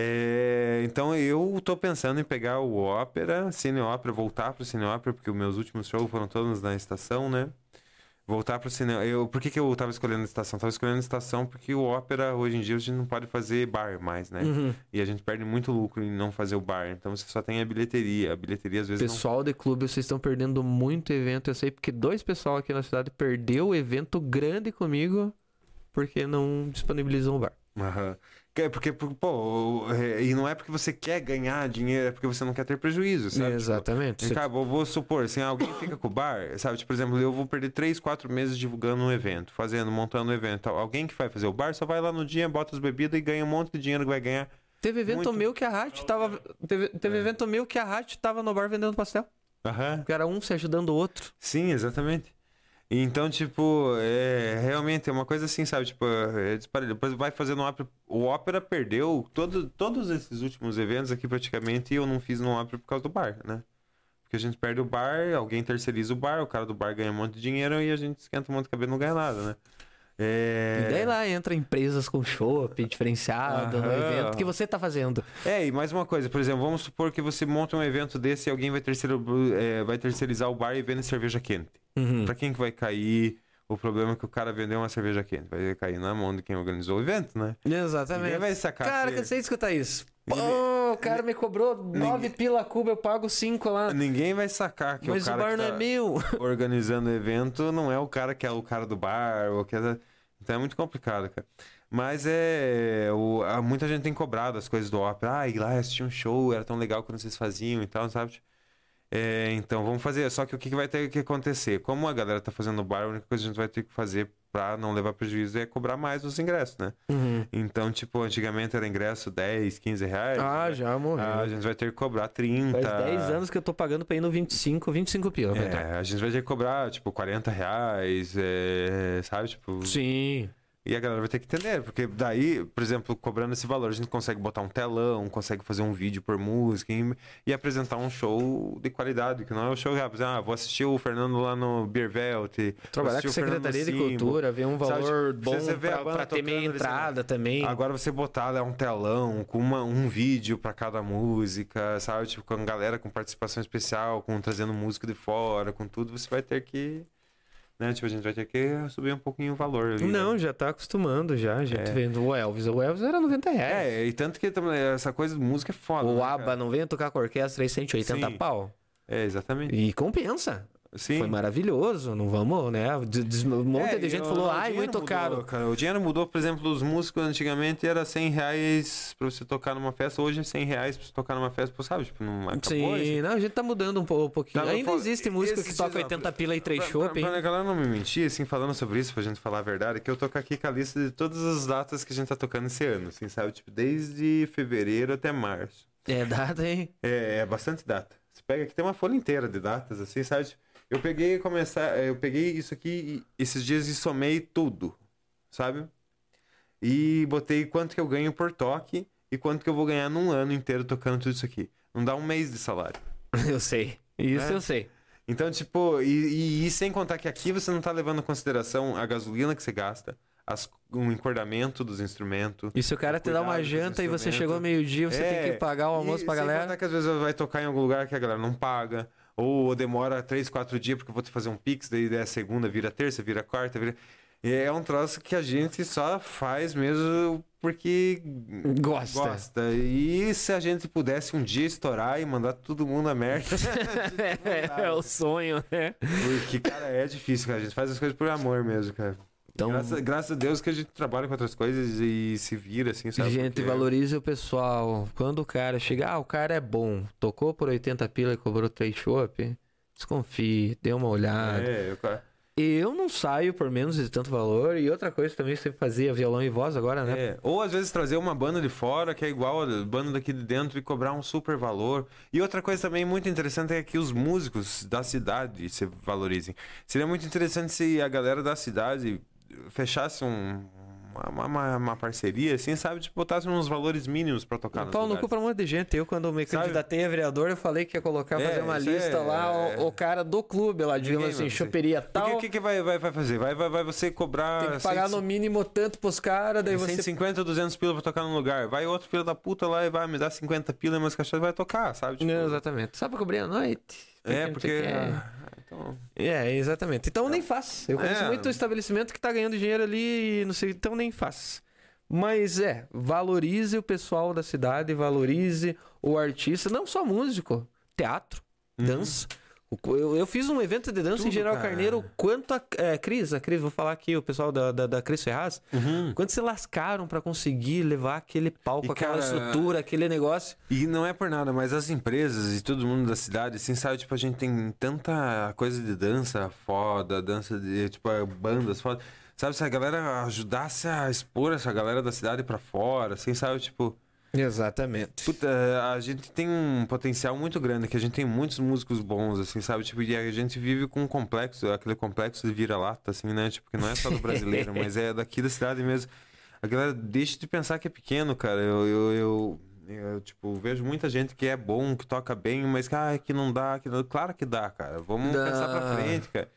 É, então eu tô pensando em pegar o ópera, cine ópera, voltar pro cine ópera, porque os meus últimos shows foram todos na estação, né? Voltar pro cinema. Eu, por que, que eu tava escolhendo a estação? Tava escolhendo a estação porque o ópera, hoje em dia, a gente não pode fazer bar mais, né? Uhum. E a gente perde muito lucro em não fazer o bar. Então você só tem a bilheteria. A bilheteria às vezes não Pessoal de clube, vocês estão perdendo muito evento. Eu sei porque dois pessoal aqui na cidade perdeu evento grande comigo porque não disponibilizam o bar. Aham. Que é Porque, por- pô, é, e não é porque você quer ganhar dinheiro, é porque você não quer ter prejuízo, sabe? Tipo, Exatamente. Você- cá, vou, supor, assim, alguém fica com o bar, sabe? Tipo, por exemplo, eu vou perder 3, 4 meses divulgando um evento, fazendo, montando um evento. tal. Alguém que vai fazer o bar só vai lá no dia, bota as bebidas e ganha um monte de dinheiro que vai ganhar. Teve evento Muito- meu que a Hat tava. Teve, teve É. evento meu que a Hat tava no bar vendendo pastel. Aham. Que era um se ajudando o outro. Sim, exatamente. Então, tipo, é realmente é uma coisa assim, sabe? Tipo, é. Depois vai fazendo ópera. O ópera perdeu todo, todos esses últimos eventos aqui praticamente e eu não fiz no ópera por causa do bar, né? Porque a gente perde o bar, alguém terceiriza o bar, o cara do bar ganha um monte de dinheiro e a gente esquenta um monte de cabelo e não ganha nada, né? É... E daí lá entra empresas com show diferenciado no Aham. evento que você tá fazendo. É, e mais uma coisa, por exemplo, vamos supor que você monta um evento desse e alguém vai, terceiro, é, vai terceirizar o bar e vende cerveja quente. Uhum. Pra quem que vai cair o problema é que o cara vendeu uma cerveja quente? Vai cair na mão de quem organizou o evento, né? Exatamente. Ninguém vai sacar Cara, que- cansei de escutar isso. Pô, o cara me cobrou nove pila cuba, eu pago cinco lá. Ninguém vai sacar que Mas o o cara bar que não tá é meu. organizando o evento não é o cara que é o cara do bar, ou que é... Então é muito complicado, cara. Mas é. O, a- muita gente tem cobrado as coisas do ópera. Ah, ir lá assistir um show, era tão legal quando vocês faziam e tal, sabe? É, então vamos fazer. Só que o que que vai ter que acontecer? Como a galera tá fazendo bar, a única coisa que a gente vai ter que fazer pra não levar prejuízo é cobrar mais os ingressos, né? Uhum. Então, tipo, antigamente era ingresso 10, 15 reais. Ah, né? já morreu. Ah, a gente vai ter que cobrar 30. Faz 10 anos que eu tô pagando pra ir no 25, 25 pila. É, a gente vai ter que cobrar, tipo, 40 reais, é, sabe? Tipo, Sim. E a galera vai ter que entender, porque daí, por exemplo, cobrando esse valor, a gente consegue botar um telão, consegue fazer um vídeo por música e, e apresentar um show de qualidade, que não é o show rápido. Ah, vou assistir o Fernando lá no Beervelt. vou Trabalhar com Fernando Secretaria de. Cultura, ver um Sabe, valor tipo, bom você vê a pra, pra ter meia entrada também. Agora você botar um telão com uma- um vídeo pra cada música, sabe? Tipo, com a galera com participação especial, com trazendo música de fora, com tudo, você vai ter que né? Tipo, a gente vai ter que subir um pouquinho o valor ali. né? Não, já tá acostumando já. A gente É. vendo o Elvis. O Elvis era 90 reais. É, e tanto que essa coisa de música é foda. o né, ABBA não vem tocar com a orquestra aí 180 Sim. pau. É, exatamente. E compensa. Sim. Foi maravilhoso. Não vamos, né? Um monte É, de gente o- falou, ai, muito mudou, caro. Cara. O dinheiro mudou, por exemplo, os músicos antigamente era 100 reais pra você tocar numa festa, hoje é 100 reais pra você tocar numa festa, sabe? Tipo, não acabou Sim, não, a gente tá mudando um, po- pouquinho. Tá, Ainda falo- existe música que toca dias, 80 pila e 3 Pra, chopp, pra, hein? pra galera não me mentir, assim, falando sobre isso, pra gente falar a verdade, que eu tô aqui com a lista de todas as datas que a gente tá tocando esse ano, assim, sabe? Tipo, desde fevereiro até março. É data, hein? É, é bastante data. Você pega aqui, tem uma folha inteira de datas, assim, sabe? Tipo, Eu peguei começar, eu peguei isso aqui esses dias e somei tudo, sabe? E botei quanto que eu ganho por toque e quanto que eu vou ganhar num ano inteiro tocando tudo isso aqui. Não dá um mês de salário. Eu sei. Isso É. eu sei. Então, tipo, e, e- e sem contar que aqui você não tá levando em consideração a gasolina que você gasta, as, o encordamento dos instrumentos. E se o cara te dá uma janta e você chegou meio-dia, você É, tem que pagar o almoço e pra sem galera. contar que às vezes vai tocar em algum lugar que a galera não paga. Ou demora 3, 4 dias porque eu vou que fazer um pix, daí é segunda, vira terça, vira quarta, vira... E é um troço que a gente só faz mesmo porque Gosta. gosta. E se a gente pudesse um dia estourar e mandar todo mundo a merda. é o sonho, né? porque, cara, é difícil, cara. A gente faz as coisas por amor mesmo, cara. Então- graças, graças a Deus que a gente trabalha com outras coisas e se vira, assim, sabe? Gente, Porque- valorize o pessoal. Quando o cara chega, ah, o cara é bom, tocou por 80 pila e cobrou 3 chopp, desconfie, dê uma olhada. É, cara... Eu não saio por menos de tanto valor. E outra coisa também, você fazia violão e voz agora, né? É, ou às vezes trazer uma banda de fora que é igual a banda daqui de dentro e cobrar um super valor. E outra coisa também muito interessante é que os músicos da cidade se valorizem. Seria muito interessante se a galera da cidade fechasse um- uma, uma, uma parceria, assim, sabe? Tipo, botasse uns valores mínimos pra tocar nos Pau no cu pra um monte de gente. Eu, quando me Sabe? candidatei a vereador, eu falei que ia colocar, É, fazer uma lista é- lá, o, o cara do clube lá, digamos Ninguém assim, choperia tal. o que, que vai, vai, vai fazer? Vai, vai, vai você cobrar... Tem que pagar 100, no mínimo tanto pros caras, daí você 150, 200 pila pra tocar num lugar. Vai outro filho da puta lá e vai me dar 50 pila e umas caixas vai tocar, sabe? Tipo, Não, exatamente. Só pra cobrir a noite. É, porque... o quê. ah, então... É, exatamente. Então nem faz. Eu conheço É. muito estabelecimento que tá ganhando dinheiro ali e não sei, então nem faz. Mas é, valorize o pessoal da cidade, valorize o artista, não só músico, teatro, dança. Eu, eu fiz um evento de dança em. Tudo, General cara. Carneiro, quanto a é, Cris, a Cris, vou falar aqui, o pessoal da, da, da Cris Ferraz, Uhum. quanto se lascaram pra conseguir levar aquele palco, E, aquela cara, estrutura, aquele negócio. E não é por nada, mas as empresas e todo mundo da cidade, assim, sabe? Tipo, a gente tem tanta coisa de dança foda, dança de, tipo, bandas foda. Sabe, se a galera ajudasse a expor essa galera da cidade pra fora, assim, sabe? Tipo, Exatamente. puta, a gente tem um potencial muito grande, que a gente tem muitos músicos bons, assim, sabe? Tipo, e a gente vive com um complexo, aquele complexo de vira-lata, assim, né? Tipo, que não é só do brasileiro, mas é daqui da cidade mesmo. A galera deixa de pensar que é pequeno, cara. Eu, eu, eu, eu, tipo, vejo muita gente que é bom, que toca bem, mas que, ah, que não dá, que não... Claro que dá, cara. Vamos Dá. pensar pra frente, cara.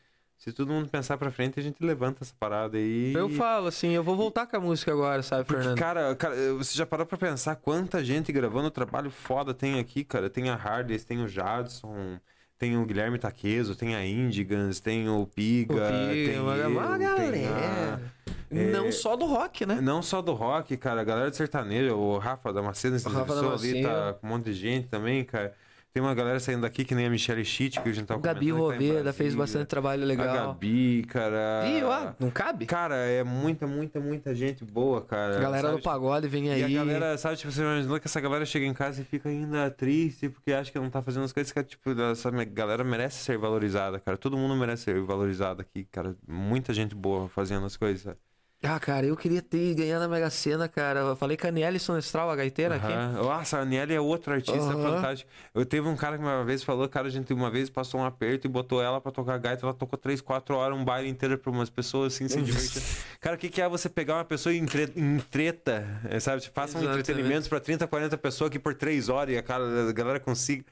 Se todo mundo pensar pra frente, a gente levanta essa parada aí. Eu falo assim, eu vou voltar com a música agora, sabe, Porque, Fernando? cara, cara, você já parou pra pensar quanta gente gravando trabalho foda tem aqui, cara? Tem a Hardes, tem o Jadson, tem o Guilherme Taqueso, tem a Indigans, tem o Piga, O tem Piga, uma, uma tem a- galera. Não só do rock, né? Não só do rock, cara, a galera de sertanejo, o Rafa Damasceno, O Rafa entrevistou ali, Damasceno. tá com um monte de gente também, cara. Tem uma galera saindo daqui que nem a Michelle Schitt, que a gente tava Gabi tá Roveda fez Brasília. bastante trabalho legal. A Gabi, cara. Ih, ó, não cabe? Cara, é muita, muita, muita gente boa, cara. galera sabe? do pagode vem E aí. a galera, sabe, tipo, você imaginou que essa galera chega em casa e fica ainda triste porque acha que não tá fazendo as coisas que, tipo, essa galera merece ser valorizada, cara. Todo mundo merece ser valorizado aqui, cara. Muita gente boa fazendo as coisas. sabe? Ah, cara, eu queria ter ganhado na Mega Sena, cara. Eu falei com a Nelson Estral, a gaiteira aqui. Aham. Nossa, a Aniele é outro artista Aham. fantástico. Eu teve um cara que uma vez falou, cara, a gente uma vez passou um aperto e botou ela pra tocar gaita, ela tocou 3, 4 horas, um baile inteiro pra umas pessoas assim, se divertindo. Cara, o que, que é você pegar uma pessoa em, tre- em treta, é, sabe? Tipo, faça um entretenimento pra 30, 40 pessoas aqui por 3 horas e a, cara, a galera consiga.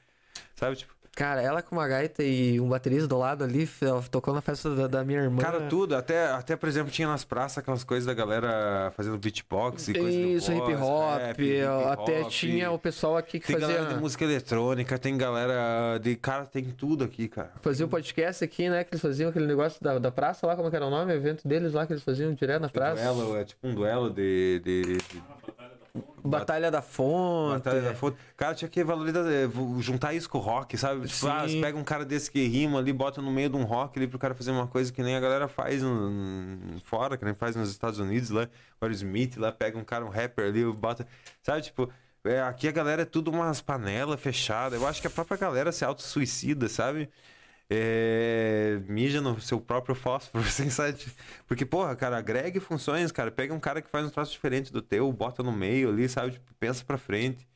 Sabe, tipo. Cara, ela com uma gaita e um baterista do lado ali, tocou na festa da, da minha irmã. Cara, tudo. Até, até, por exemplo, tinha nas praças aquelas coisas da galera fazendo beatbox e coisas Isso, hip hop. rap, hip até hop. tinha o pessoal aqui que Tem fazia, galera de música eletrônica, tem galera de... Cara, tem tudo aqui, cara. fazia o podcast aqui, né? Que eles faziam aquele negócio da, da praça lá, como é que era o nome? O evento deles lá que eles faziam direto na praça. Duelo, é tipo um duelo de... de, de- Batalha da Fonte. Batalha da Fonte. Cara, tinha que valorizar, eh, juntar isso com o rock, sabe? Tipo, ah, você pega um cara desse que rima ali, bota no meio de um rock ali pro cara fazer uma coisa que nem a galera faz no- fora, que nem faz nos Estados Unidos lá. O Smith lá pega um cara, um rapper ali, bota. Sabe, tipo. é, aqui a galera é tudo umas panelas fechadas. Eu acho que a própria galera se auto-suicida, sabe? É, mija no seu próprio fósforo, assim, sabe? Porque, porra, cara, agregue funções, cara. Pega um cara que faz um troço diferente do teu, bota no meio ali, sabe? Tipo, pensa pra frente.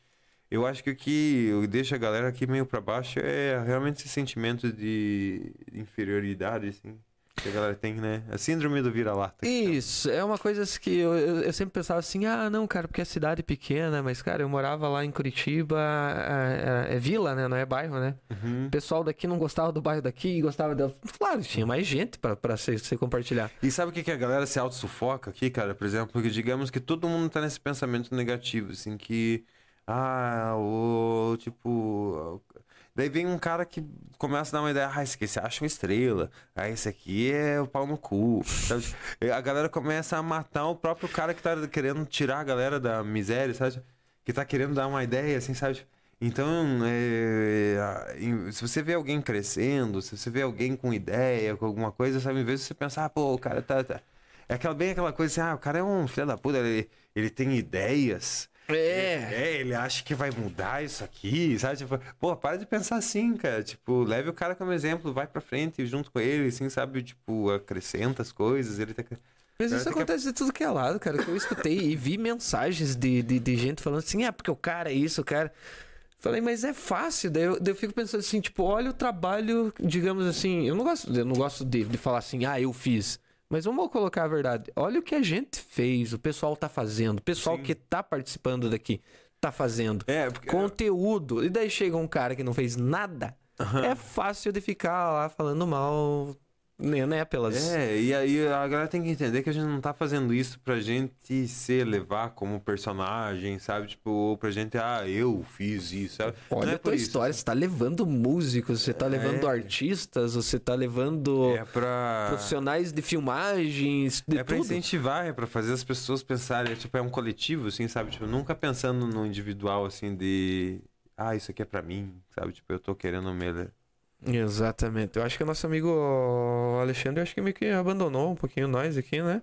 Eu acho que o que deixa a galera aqui meio pra baixo é realmente esse sentimento de inferioridade, assim, que a galera tem, né? A síndrome do vira-lata. Isso, é uma coisa que eu, eu, eu sempre pensava assim, ah, não, cara, porque é cidade pequena, mas, cara, eu morava lá em Curitiba, é, é- é vila, né, não é bairro, né? Uhum. O pessoal daqui não gostava do bairro daqui, gostava da... Claro, tinha mais gente pra, pra se, se compartilhar. E sabe o que, que a galera se auto-sufoca aqui, cara? Por exemplo, que digamos que todo mundo tá nesse pensamento negativo, assim, que. Ah, o. Tipo. Daí vem um cara que começa a dar uma ideia, ah, esse aqui você acha uma estrela, ah, esse aqui é o pau no cu. sabe? A galera começa a matar o próprio cara que tá querendo tirar a galera da miséria, sabe? Que tá querendo dar uma ideia, assim, sabe? Então, é, em- se você vê alguém crescendo, se você vê alguém com ideia, com alguma coisa, sabe? Em vez de você pensar, ah, pô, o cara tá. tá- É aquela, bem aquela coisa assim, ah, o cara é um filho da puta, ele, ele tem ideias. É, É, ele acha que vai mudar isso aqui, sabe? Tipo, pô, para de pensar assim, cara. Tipo, leve o cara como exemplo, vai pra frente junto com ele, assim, sabe? Tipo, acrescenta as coisas, ele tá. mas isso que- acontece de tudo que é lado, cara, que eu escutei e vi mensagens de, de, de gente falando assim, ah, porque o cara é isso, o cara... Falei, mas é fácil, daí eu, daí eu fico pensando assim, tipo, olha o trabalho, digamos assim, eu não gosto, eu não gosto de, de falar assim, ah, eu fiz. Mas vamos colocar a verdade. Olha o que a gente fez, o pessoal tá fazendo, o pessoal Sim. que tá participando daqui tá fazendo. É, porque. Conteúdo. E daí chega um cara que não fez nada. É fácil de ficar lá falando mal, né, né pelas... É, e aí a galera tem que entender que a gente não tá fazendo isso pra gente se elevar como personagem, sabe? Tipo, ou pra gente, ah, eu fiz isso, sabe? Olha não é a tua isso. história, você tá levando músicos, você tá levando É. artistas, você tá levando É pra. profissionais de filmagens, de É pra tudo. incentivar, é pra fazer as pessoas pensarem, é, tipo, é um coletivo, assim, sabe? Tipo, nunca pensando no individual, assim, de. Ah, isso aqui é pra mim, sabe? Tipo, eu tô querendo me. Exatamente. Eu acho que o nosso amigo Alexandre, eu acho que meio que abandonou um pouquinho nós aqui, né?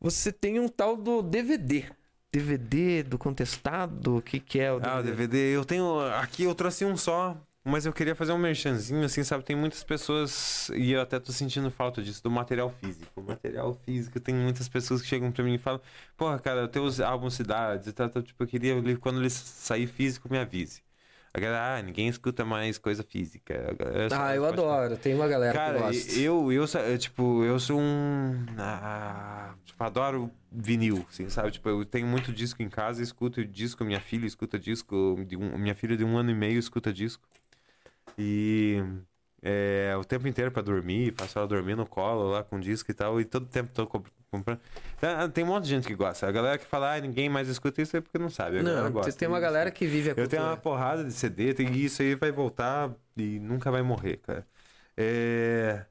Você tem um tal do DVD. DVD do contestado, o que que é o Ah, o DVD, eu tenho. Aqui eu trouxe um só, mas eu queria fazer um merchanzinho, assim, sabe? Tem muitas pessoas, e eu até tô sentindo falta disso, do material físico. O material físico, tem muitas pessoas que chegam pra mim e falam: Porra, cara, teus álbuns cidades e tal, tipo, eu queria, quando ele sair físico, me avise. A galera, ah, ninguém escuta mais coisa física. Só Ah, eu adoro. Tem uma galera que Cara, gosta. eu, eu, eu, tipo, eu sou um. ah, tipo, adoro vinil, assim, sabe? Tipo, eu tenho muito disco em casa, escuto disco, minha filha escuta disco, um- minha filha de um ano e meio escuta disco. E é, o tempo inteiro pra dormir, faço ela dormir no colo lá com disco e tal, e todo tempo tô comprando. Então, tem um monte de gente que gosta. A galera que fala, ah, ninguém mais escuta isso é porque não sabe. A Não, gosta. tem uma galera que vive a eu tenho uma cultura. porrada de CD, tem isso aí vai voltar e nunca vai morrer, cara. É,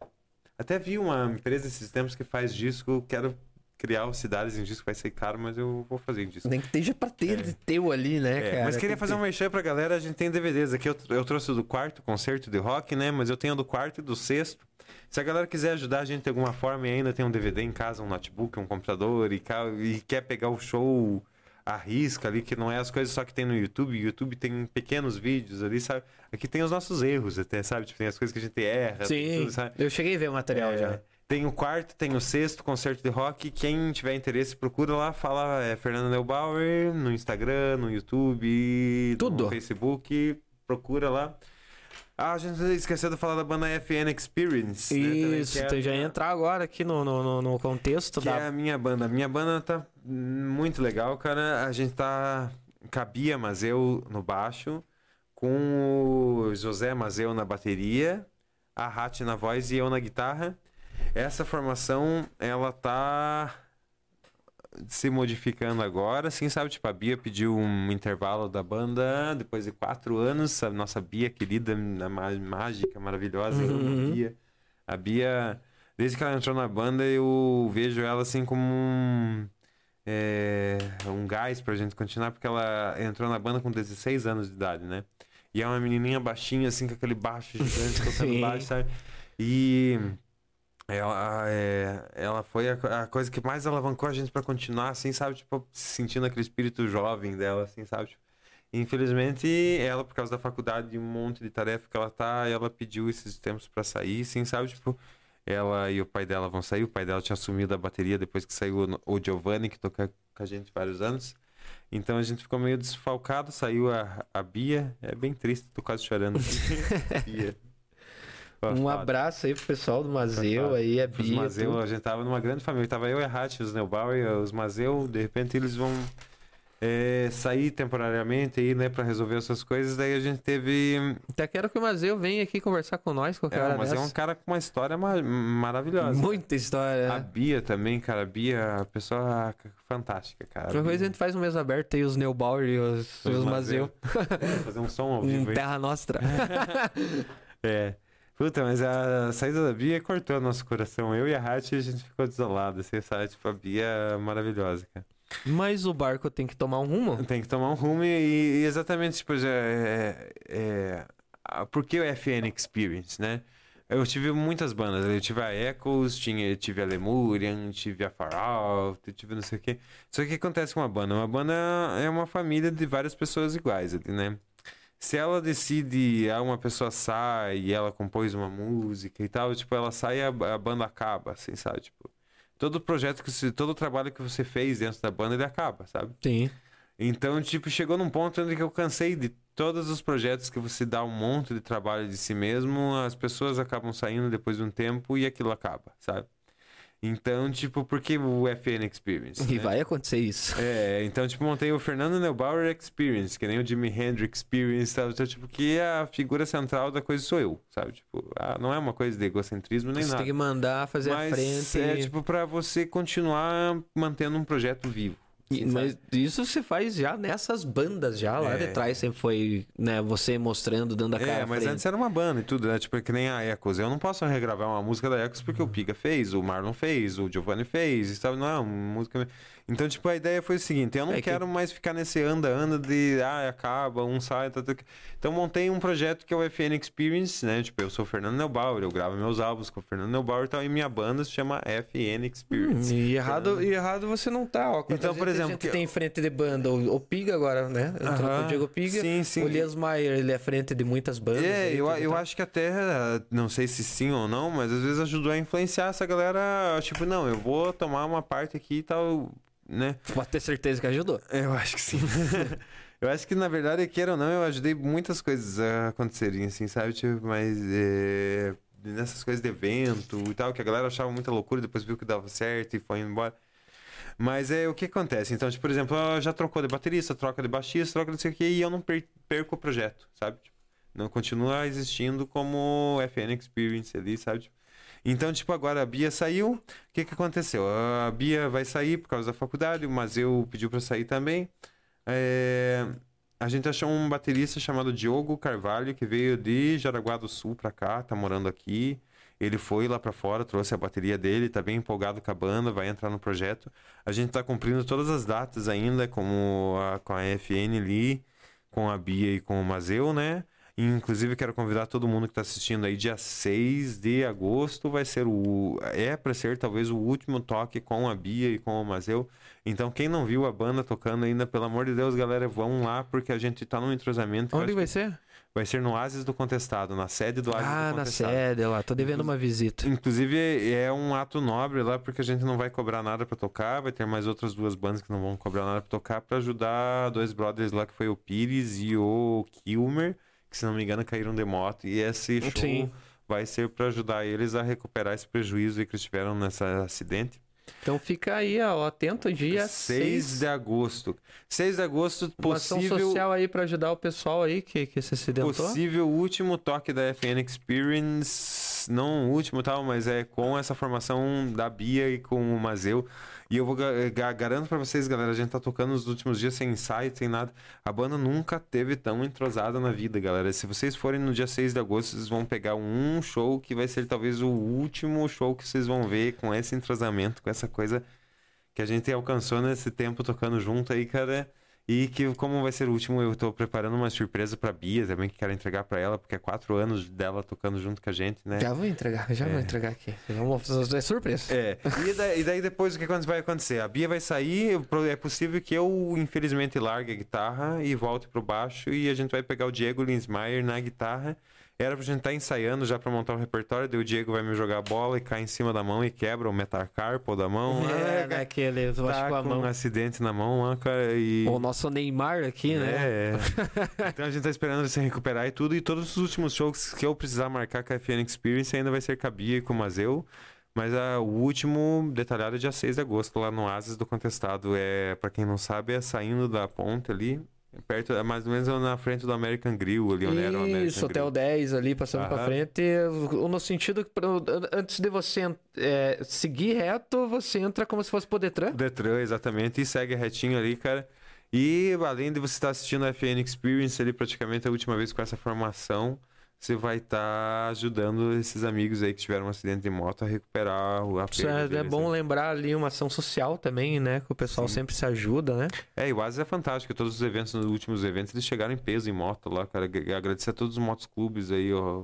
Até vi uma empresa esses tempos que faz disco, quero criar os cidades em disco, vai ser caro, mas eu vou fazer em disco. Nem que esteja pra ter de teu ali, né, É, cara? mas queria Tem fazer que um merchan pra galera, a gente tem DVDs aqui, eu, eu trouxe do quarto concerto de rock, né, mas eu tenho do quarto e do sexto. Se a galera quiser ajudar a gente de alguma forma e ainda tem um DVD em casa, um notebook, um computador e, e quer pegar o show à risca ali, que não é as coisas só que tem no YouTube, YouTube tem pequenos vídeos ali, sabe? Aqui tem os nossos erros até, sabe? Tipo, tem as coisas que a gente erra, Sim, tudo, sabe? eu cheguei a ver o material É, já. Tem o quarto, tem o sexto concerto de rock. Quem tiver interesse, procura lá, fala é, Fernando Neubauer no Instagram, no YouTube, Tudo. no Facebook, procura lá. Ah, a gente esqueceu de falar da banda FN Experience. né, Isso, que é a então já ia minha- entrar agora aqui no, no, no, contexto que da. é a minha banda. Minha banda tá muito legal, cara. A gente tá. Cabia, mas eu no baixo. Com o José Mazeu na bateria, a Hat na voz e eu na guitarra. Essa formação, ela tá se modificando agora, assim, sabe? Tipo, a Bia pediu um intervalo da banda depois de quatro anos. A nossa Bia querida, a mágica, maravilhosa, Uhum. a Bia. A Bia, desde que ela entrou na banda, eu vejo ela assim como um, é, um gás pra gente continuar, porque ela entrou na banda com 16 anos de idade, né? E é uma menininha baixinha, assim, com aquele baixo gigante, tocando baixo, sabe? E ela, é, ela foi a, a coisa que mais alavancou a gente pra continuar, assim, sabe? Tipo, sentindo aquele espírito jovem dela, assim, sabe? Tipo, infelizmente, ela, por causa da faculdade e um monte de tarefa que ela tá, ela pediu esses tempos pra sair, assim, sabe? Tipo, ela e o pai dela vão sair. O pai dela tinha assumido a bateria depois que saiu o- o Giovanni, que toca com a gente vários anos. Então a gente ficou meio desfalcado, saiu a, a Bia. É bem triste, tô quase chorando. Bia. Um foda. abraço aí pro pessoal do Mazeu, aí Os Bia. Mazeu, tudo. a gente tava numa grande família. Tava eu e a Hatch, os Neubauer, os Mazeu. De repente eles vão é, sair temporariamente aí, né, pra resolver essas coisas. Daí a gente teve. Até quero que o Mazeu venha aqui conversar com nós qualquer É, hora o Mazeu é um cara com uma história ma- maravilhosa. Muita história, A né? Bia também, cara. A Bia, a pessoa fantástica, cara. Qualquer coisa a gente faz um mês aberto aí, os Neubauer e os, e os Mazeu. Fazer um som ao vivo aí. Terra Nostra. É. Puta, mas a saída da Bia cortou nosso coração. Eu e a Hatch, a gente ficou desolado. Você sabe, tipo, a Bia é maravilhosa, cara. Mas o barco tem que tomar um rumo. Tem que tomar um rumo e, e exatamente, tipo, é, é, a- por que o FN Experience, né? Eu tive muitas bandas, eu tive a Echoes, tinha, eu tive a Lemurian, tive a Far Out, tive não sei o quê. Só que o que acontece com uma banda? Uma banda é uma família de várias pessoas iguais ali, né? Se ela decide, ah, uma pessoa sai e ela compôs uma música e tal, tipo, ela sai e a, a banda acaba, assim, sabe? Tipo, todo projeto que você, todo trabalho que você fez dentro da banda, ele acaba, sabe? Sim. Então, tipo, chegou num ponto onde eu cansei de todos os projetos que você dá um monte de trabalho de si mesmo, as pessoas acabam saindo depois de um tempo e aquilo acaba, sabe? Então, tipo, por que o FN Experience? E né? vai acontecer isso. É, então, tipo, montei o Fernando Neubauer Experience, que nem o Jimi Hendrix Experience, sabe? Então, tipo, que a figura central da coisa sou eu, sabe? Tipo, ah, não é uma coisa de egocentrismo nem Você nada. tem que mandar fazer Mas a frente. é, tipo, pra você continuar mantendo um projeto vivo. Mas isso você faz já nessas bandas, já lá É. de trás sempre foi, né, você mostrando, dando a cara É, mas frente. antes era uma banda e tudo, né? Tipo, que nem a Echoes. Eu não posso regravar uma música da Echoes porque o Piga fez, o Marlon fez, o Giovanni fez, sabe? Não é uma música. Então, tipo, a ideia foi o seguinte: eu não É que- quero mais ficar nesse anda-anda de, ah, acaba, um sai, tá, tá. Então, montei um projeto que é o FN Experience, né? Tipo, eu sou o Fernando Neubauer, eu gravo meus álbuns com o Fernando Neubauer e tal, e minha banda se chama FN Experience. Hum, e errado, e errado você não tá, ó. Então, por a exemplo, gente que- tem em frente de banda, o, o Piga agora, né? Entrou com Aham, o Diego Piga. Sim, sim. O Elias Maier, ele é frente de muitas bandas. É, aí, eu, eu tá. acho que até, não sei se sim ou não, mas às vezes ajudou a influenciar essa galera, tipo, não, eu vou tomar uma parte aqui e tal, né? Pode ter certeza que ajudou. Eu acho que sim. eu acho que, na verdade, queira ou não, eu ajudei muitas coisas a acontecerem, assim, sabe? Tipo, mas é, nessas coisas de evento e tal, que a galera achava muita loucura, depois viu que dava certo e foi embora. Mas é o que acontece. Então, tipo, por exemplo, ela já trocou de baterista, troca de baixista, troca de não sei o que, e eu não per- perco o projeto, sabe? Tipo, não continua existindo como FN Experience ali, sabe? Tipo, então, tipo, agora a Bia saiu. O que que aconteceu? A Bia vai sair por causa da faculdade, o Mazeu pediu pra sair também. É, A gente achou um baterista chamado Diogo Carvalho, que veio de Jaraguá do Sul pra cá, tá morando aqui. Ele foi lá pra fora, trouxe a bateria dele, tá bem empolgado com a banda, vai entrar no projeto. A gente tá cumprindo todas as datas ainda, como a, com a FN ali, com a Bia e com o Mazeu, né? Inclusive, quero convidar todo mundo que está assistindo aí, dia 6 de agosto vai ser o. É para ser talvez o último toque com a Bia e com o Mazeu. Então, quem não viu a banda tocando ainda, pelo amor de Deus, galera, vão lá, porque a gente tá num entrosamento. Onde vai que ser? Vai ser no Ases do Contestado, na sede do Ases Ah, do na Contestado. sede lá. Tô devendo uma visita. Inclusive, é um ato nobre lá, porque a gente não vai cobrar nada pra tocar. Vai ter mais outras duas bandas que não vão cobrar nada pra tocar, pra ajudar dois brothers lá, que foi o Pires e o Kilmer, que se não me engano caíram de moto. E esse show Sim. vai ser pra ajudar eles a recuperar esse prejuízo que eles tiveram nesse acidente. Então fica aí, ó, atento, dia 6 6 de agosto. 6 de agosto, Uma ação possível, social aí pra ajudar o pessoal aí que, que se acidentou. possível último toque da FN Experience. Não o último tal, mas é com essa formação da Bia e com o Mazeu. E eu vou ga- garanto pra vocês, galera, a gente tá tocando nos últimos dias sem ensaio, sem nada. A banda nunca teve tão entrosada na vida, galera. Se vocês forem no dia 6 de agosto, vocês vão pegar um show que vai ser talvez o último show que vocês vão ver com esse entrosamento, com essa coisa que a gente alcançou nesse tempo tocando junto aí, cara. E que, como vai ser o último, eu tô preparando uma surpresa pra Bia também, que quero entregar pra ela, porque é quatro anos dela tocando junto com a gente, né? Já vou entregar, já vou entregar aqui. Vamos, é surpresa. É, e daí, e daí depois o que vai acontecer? A Bia vai sair, é possível que eu, infelizmente, largue a guitarra e volte pro baixo e a gente vai pegar o Diego Linsmeyer na guitarra. Era pra gente estar ensaiando já pra montar o repertório, daí o Diego vai me jogar a bola e cai em cima da mão e quebra o metacarpo da mão. É, Ah, naquele, eu acho tá com a mão. um acidente na mão lá, cara, e... O nosso Neymar aqui, né? É, é. então a gente tá esperando ele se recuperar e tudo. E todos os últimos shows que eu precisar marcar com a FN Experience ainda vai ser com a Bia e com o Mazeu. Mas ah, o último detalhado é dia 6 de agosto, lá no Ases do Contestado. É, pra quem não sabe, é saindo da ponte ali, perto, é mais ou menos na frente do American Grill ali, onde era o American Isso, Hotel Grill. 10 ali, passando pra Aham. frente. o- No sentido que pra- antes de você é, seguir reto, você entra como se fosse pro Detran. Detran, exatamente, e segue retinho ali, cara. E além de você estar assistindo a FN Experience ali, praticamente a última vez com essa formação, você vai estar ajudando esses amigos aí que tiveram um acidente de moto a recuperar o Isso apego é, é bom né? lembrar ali uma ação social também, né? Que o pessoal Sim. sempre se ajuda, né? É, e o Oasis é fantástico. Todos os eventos, nos últimos eventos, eles chegaram em peso em moto lá, cara. Ag- Agradecer a todos os motoclubes aí, ó.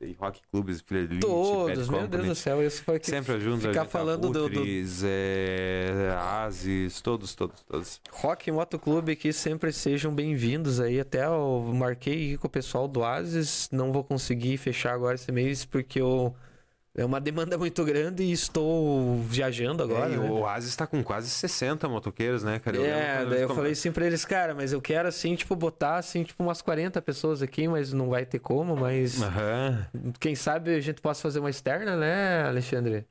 E rock clubes, Filha Elite, Todos, meu Deus do céu, isso foi que Sempre ajudam ficar a gente, falando do- do- Abutres, é, Asis, todos, todos, todos. Rock Motoclube que sempre sejam bem-vindos aí. Até eu marquei com o pessoal do Oasis. Não vou conseguir fechar agora esse mês porque eu... é uma demanda muito grande e estou viajando agora. É, e né? o Oasis tá com quase 60 motoqueiros, né, cara? lembro É, daí eu falei assim pra eles, cara, mas eu quero assim, tipo, botar assim, tipo, umas 40 pessoas aqui, mas não vai ter como, mas Aham. quem sabe a gente possa fazer uma externa, né, Alexandre?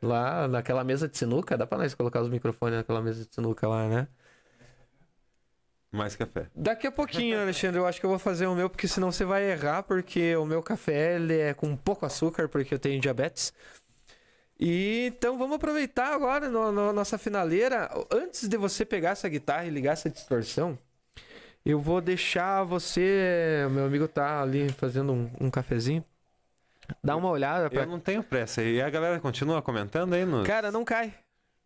Lá naquela mesa de sinuca, dá pra nós colocar os microfones naquela mesa de sinuca lá, né? Mais café. Daqui a pouquinho, Alexandre, eu acho que eu vou fazer o meu, porque senão você vai errar, porque o meu café ele é com pouco açúcar, porque eu tenho diabetes. E então vamos aproveitar agora no, no- nossa finaleira. Antes de você pegar essa guitarra e ligar essa distorção, eu vou deixar você, meu amigo tá ali fazendo um, um cafezinho. Dá uma olhada pra Eu não tenho pressa. E a galera continua comentando aí no. Cara, não cai.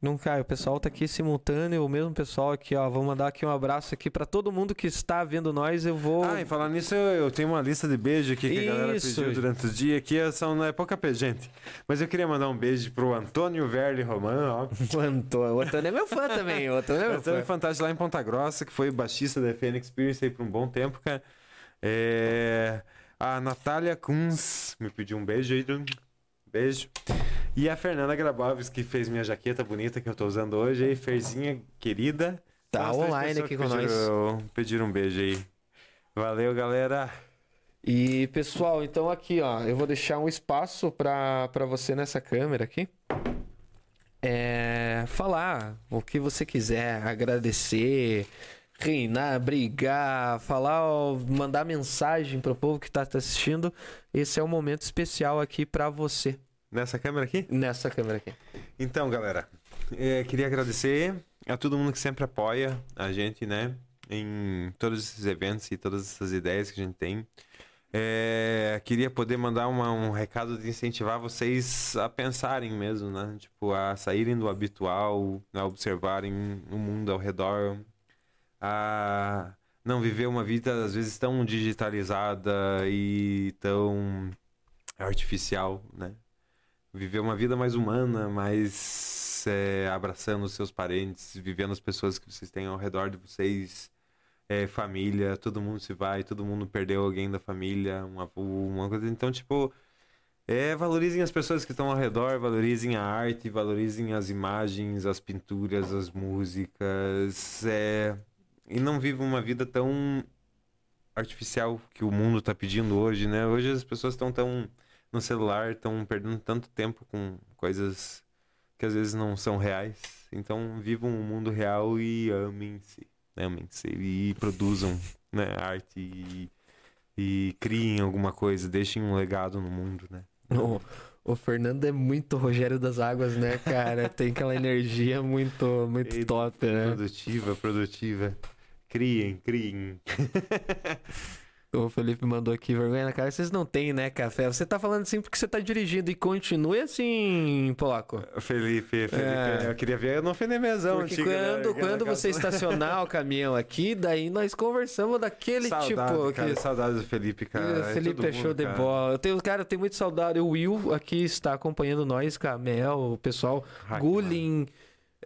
Não cai. O pessoal tá aqui simultâneo, o mesmo pessoal aqui, ó. Vou mandar aqui um abraço aqui pra todo mundo que está vendo nós. Eu vou. Ah, e falar nisso, eu, eu tenho uma lista de beijo aqui que a galera Isso. pediu durante o dia, que é- são, não é pouca gente. Mas eu queria mandar um beijo pro Antônio Verli Roman, ó. O Antônio, o Antônio é meu fã também. O Antônio é meu Antônio fã. Fantástico lá em Ponta Grossa, que foi baixista da FN Experience aí por um bom tempo, cara. É... A Natália Kunz me pediu um beijo aí. Beijo. E a Fernanda Grabovs, que fez minha jaqueta bonita que eu tô usando hoje aí. Ferzinha querida. Tá online aqui com nós. pediram, Pediram um beijo aí. Valeu, galera. E pessoal, então aqui, ó, eu vou deixar um espaço pra você nessa câmera aqui. É, falar o que você quiser, agradecer, reinar, brigar, falar, mandar mensagem pro povo que tá te assistindo. Esse é o momento especial aqui pra você Nessa câmera aqui? nessa câmera aqui. Então, galera, é, queria agradecer a todo mundo que sempre apoia a gente, né? Em todos esses eventos e todas essas ideias que a gente tem. É, queria poder mandar uma- um recado de incentivar vocês a pensarem mesmo, né? Tipo, a saírem do habitual, a observarem o mundo ao redor, a não viver uma vida às vezes tão digitalizada e tão artificial, né? Viver uma vida mais humana, mais é, abraçando os seus parentes, vivendo as pessoas que vocês têm ao redor de vocês, é, família, todo mundo se vai, todo mundo perdeu alguém da família, um avô, uma coisa. Então, tipo, é, valorizem as pessoas que estão ao redor, valorizem a arte, valorizem as imagens, as pinturas, as músicas, é, e não vivam uma vida tão artificial que o mundo está pedindo hoje, né? Hoje as pessoas estão tão no celular, estão perdendo tanto tempo com coisas que às vezes não são reais. Então vivam o mundo real e amem-se. Amem-se e produzam né, arte e, e criem alguma coisa, deixem um legado no mundo, né? O, o Fernando é muito Rogério das Águas, né, cara? Tem aquela energia muito, muito top, né? Produtiva, produtiva. Criem, criem. O Felipe mandou aqui, vergonha na cara. Vocês não têm, né, café? Você tá falando assim porque você tá dirigindo e continue assim, Polaco. Felipe, Felipe, É. eu queria ver eu não ofender mesão Porque antiga, né? quando, quando você estacionar o caminhão aqui, daí nós conversamos daquele Saudade, tipo. cara, que- saudade do Felipe, cara. o Felipe todo é show mundo, de cara. bola. Eu tenho, cara, eu tenho muito saudade. O Will aqui está acompanhando nós, Camel, o pessoal. Gulin.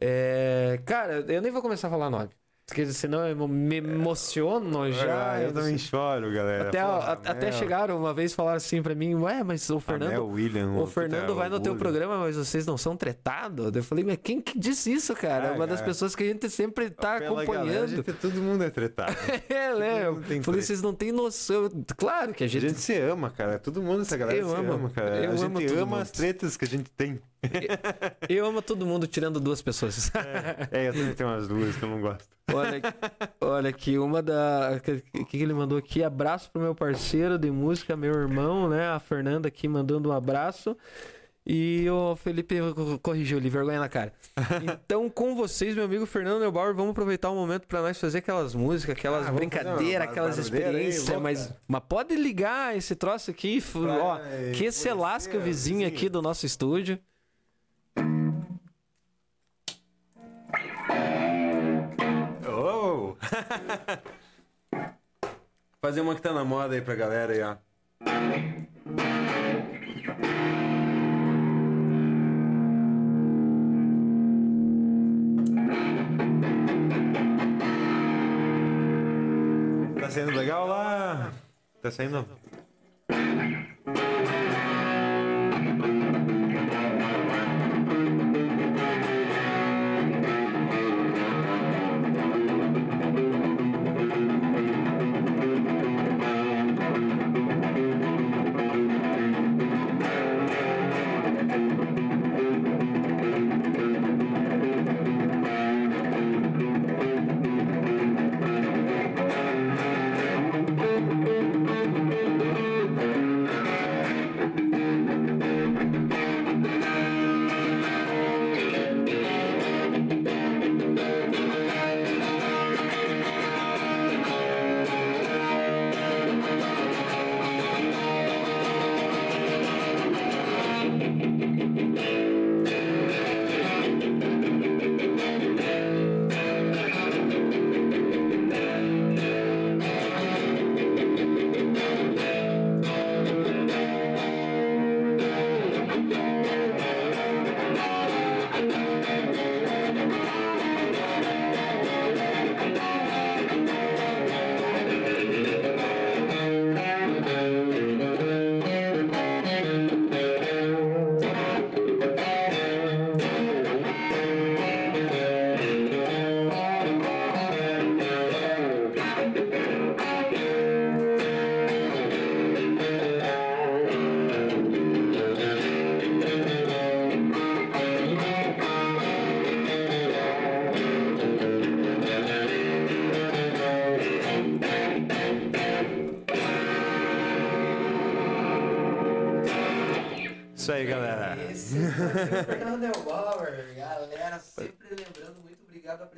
é, Cara, eu nem vou começar a falar nome. Porque senão eu me emociono já. Ah, eu também choro, galera. Até, Porra, a- até chegaram uma vez falaram assim pra mim, ué, mas o a Fernando. Mel, William, O Fernando vai no teu programa, mas vocês não são tretados? Eu falei, mas quem que disse isso, cara? Ah, Uma das cara. pessoas que a gente sempre tá Pela galera, acompanhando. gente- todo mundo é tretado. É, né? Eu falei, treta. vocês não têm noção. Claro que a A gente. gente se ama, cara. Todo mundo, essa galera Eu se amo. ama, cara. Eu a gente ama mundo. as tretas que a gente tem. Eu amo todo mundo tirando duas pessoas. É, eu também tenho umas duas que eu não gosto. olha, olha aqui, uma da. O que, que ele mandou aqui? Abraço pro meu parceiro de música, meu irmão, né? A Fernanda aqui mandando um abraço. E o Felipe co- corrigiu ali, vergonha na cara. Então, com vocês, meu amigo Fernando Neubauer, vamos aproveitar o momento pra nós fazer aquelas músicas, aquelas Ah, brincadeiras, aquelas aí, experiências, louca. mas, mas pode ligar esse troço aqui, f- ó, que se lasca o vizinho. aqui do nosso estúdio. Oh! Fazer uma que tá na moda aí pra galera aí, ó. Tá saindo legal lá? Tá saindo?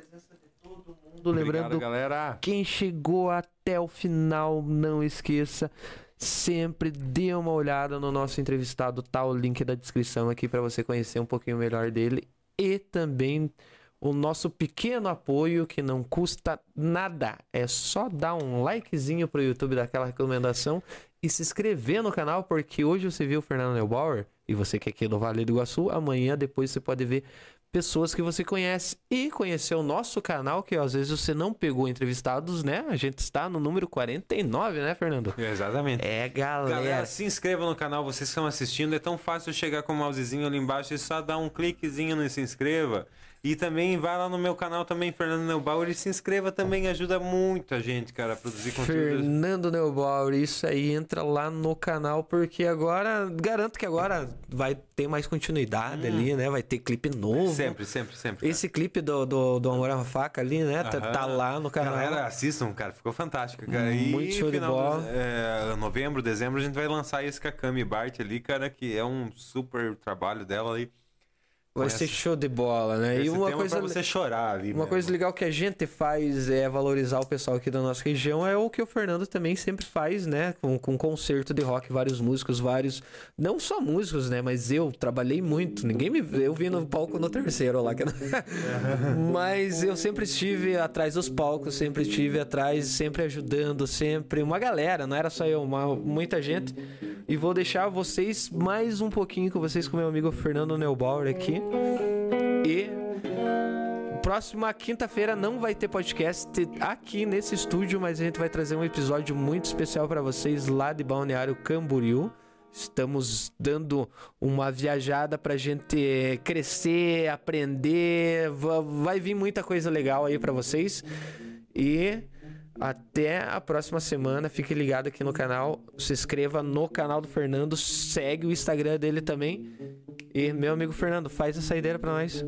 Presença de todo mundo. Lembrando Obrigado, galera. Quem chegou até o final, não esqueça, sempre dê uma olhada no nosso entrevistado, tá o link da descrição aqui para você conhecer um pouquinho melhor dele e também o nosso pequeno apoio que não custa nada, é só dar um likezinho pro YouTube daquela recomendação e se inscrever no canal, porque hoje você viu o Fernando Neubauer e você que é aqui do Vale do Iguaçu, amanhã depois você pode ver pessoas que você conhece e conhecer o nosso canal, que às vezes você não pegou entrevistados, né? A gente está no número 49, né, Fernando? Exatamente. É, galera. Galera, se inscreva no canal, vocês estão assistindo. É tão fácil chegar com o mousezinho ali embaixo e só dar um cliquezinho no se inscreva. E também vai lá no meu canal também, Fernando Neubauer, e se inscreva também, ajuda muito a gente, cara, a produzir conteúdo. Fernando Neubauer, isso aí, entra lá no canal, porque agora, garanto que agora vai ter mais continuidade Hum. ali, né? Vai ter clipe novo. Sempre, sempre, sempre. cara. Esse clipe do, do, do Amor à Faca ali, né? Tá, tá lá no canal. Galera, assistam, cara, ficou fantástico, cara. E Muito show de final bola. é, novembro, dezembro, a gente vai lançar esse Cami Bart ali, cara, que é um super trabalho dela ali. Vai ser show de bola, né? E uma coisa, você chorar ali. uma mesmo. coisa legal que a gente faz é valorizar o pessoal aqui da nossa região, é o que o Fernando também sempre faz, né? Com, com concerto de rock, vários músicos, vários. Não só músicos, né? Mas eu trabalhei muito. Ninguém me. Eu vi no palco no terceiro lá. que- Mas eu sempre estive atrás dos palcos, sempre estive atrás, sempre ajudando, sempre. Uma galera, não era só eu, uma, muita gente. E vou deixar vocês mais um pouquinho com vocês com meu amigo Fernando Neubauer aqui. E próxima quinta-feira não vai ter podcast aqui nesse estúdio, mas a gente vai trazer um episódio muito especial para vocês lá de Balneário Camboriú. Estamos dando uma viajada pra gente crescer, aprender. Va- Vai vir muita coisa legal aí pra vocês. E até a próxima semana. Fique ligado aqui no canal. Se inscreva no canal do Fernando. Segue o Instagram dele também. E meu amigo Fernando, faz a saideira pra nós.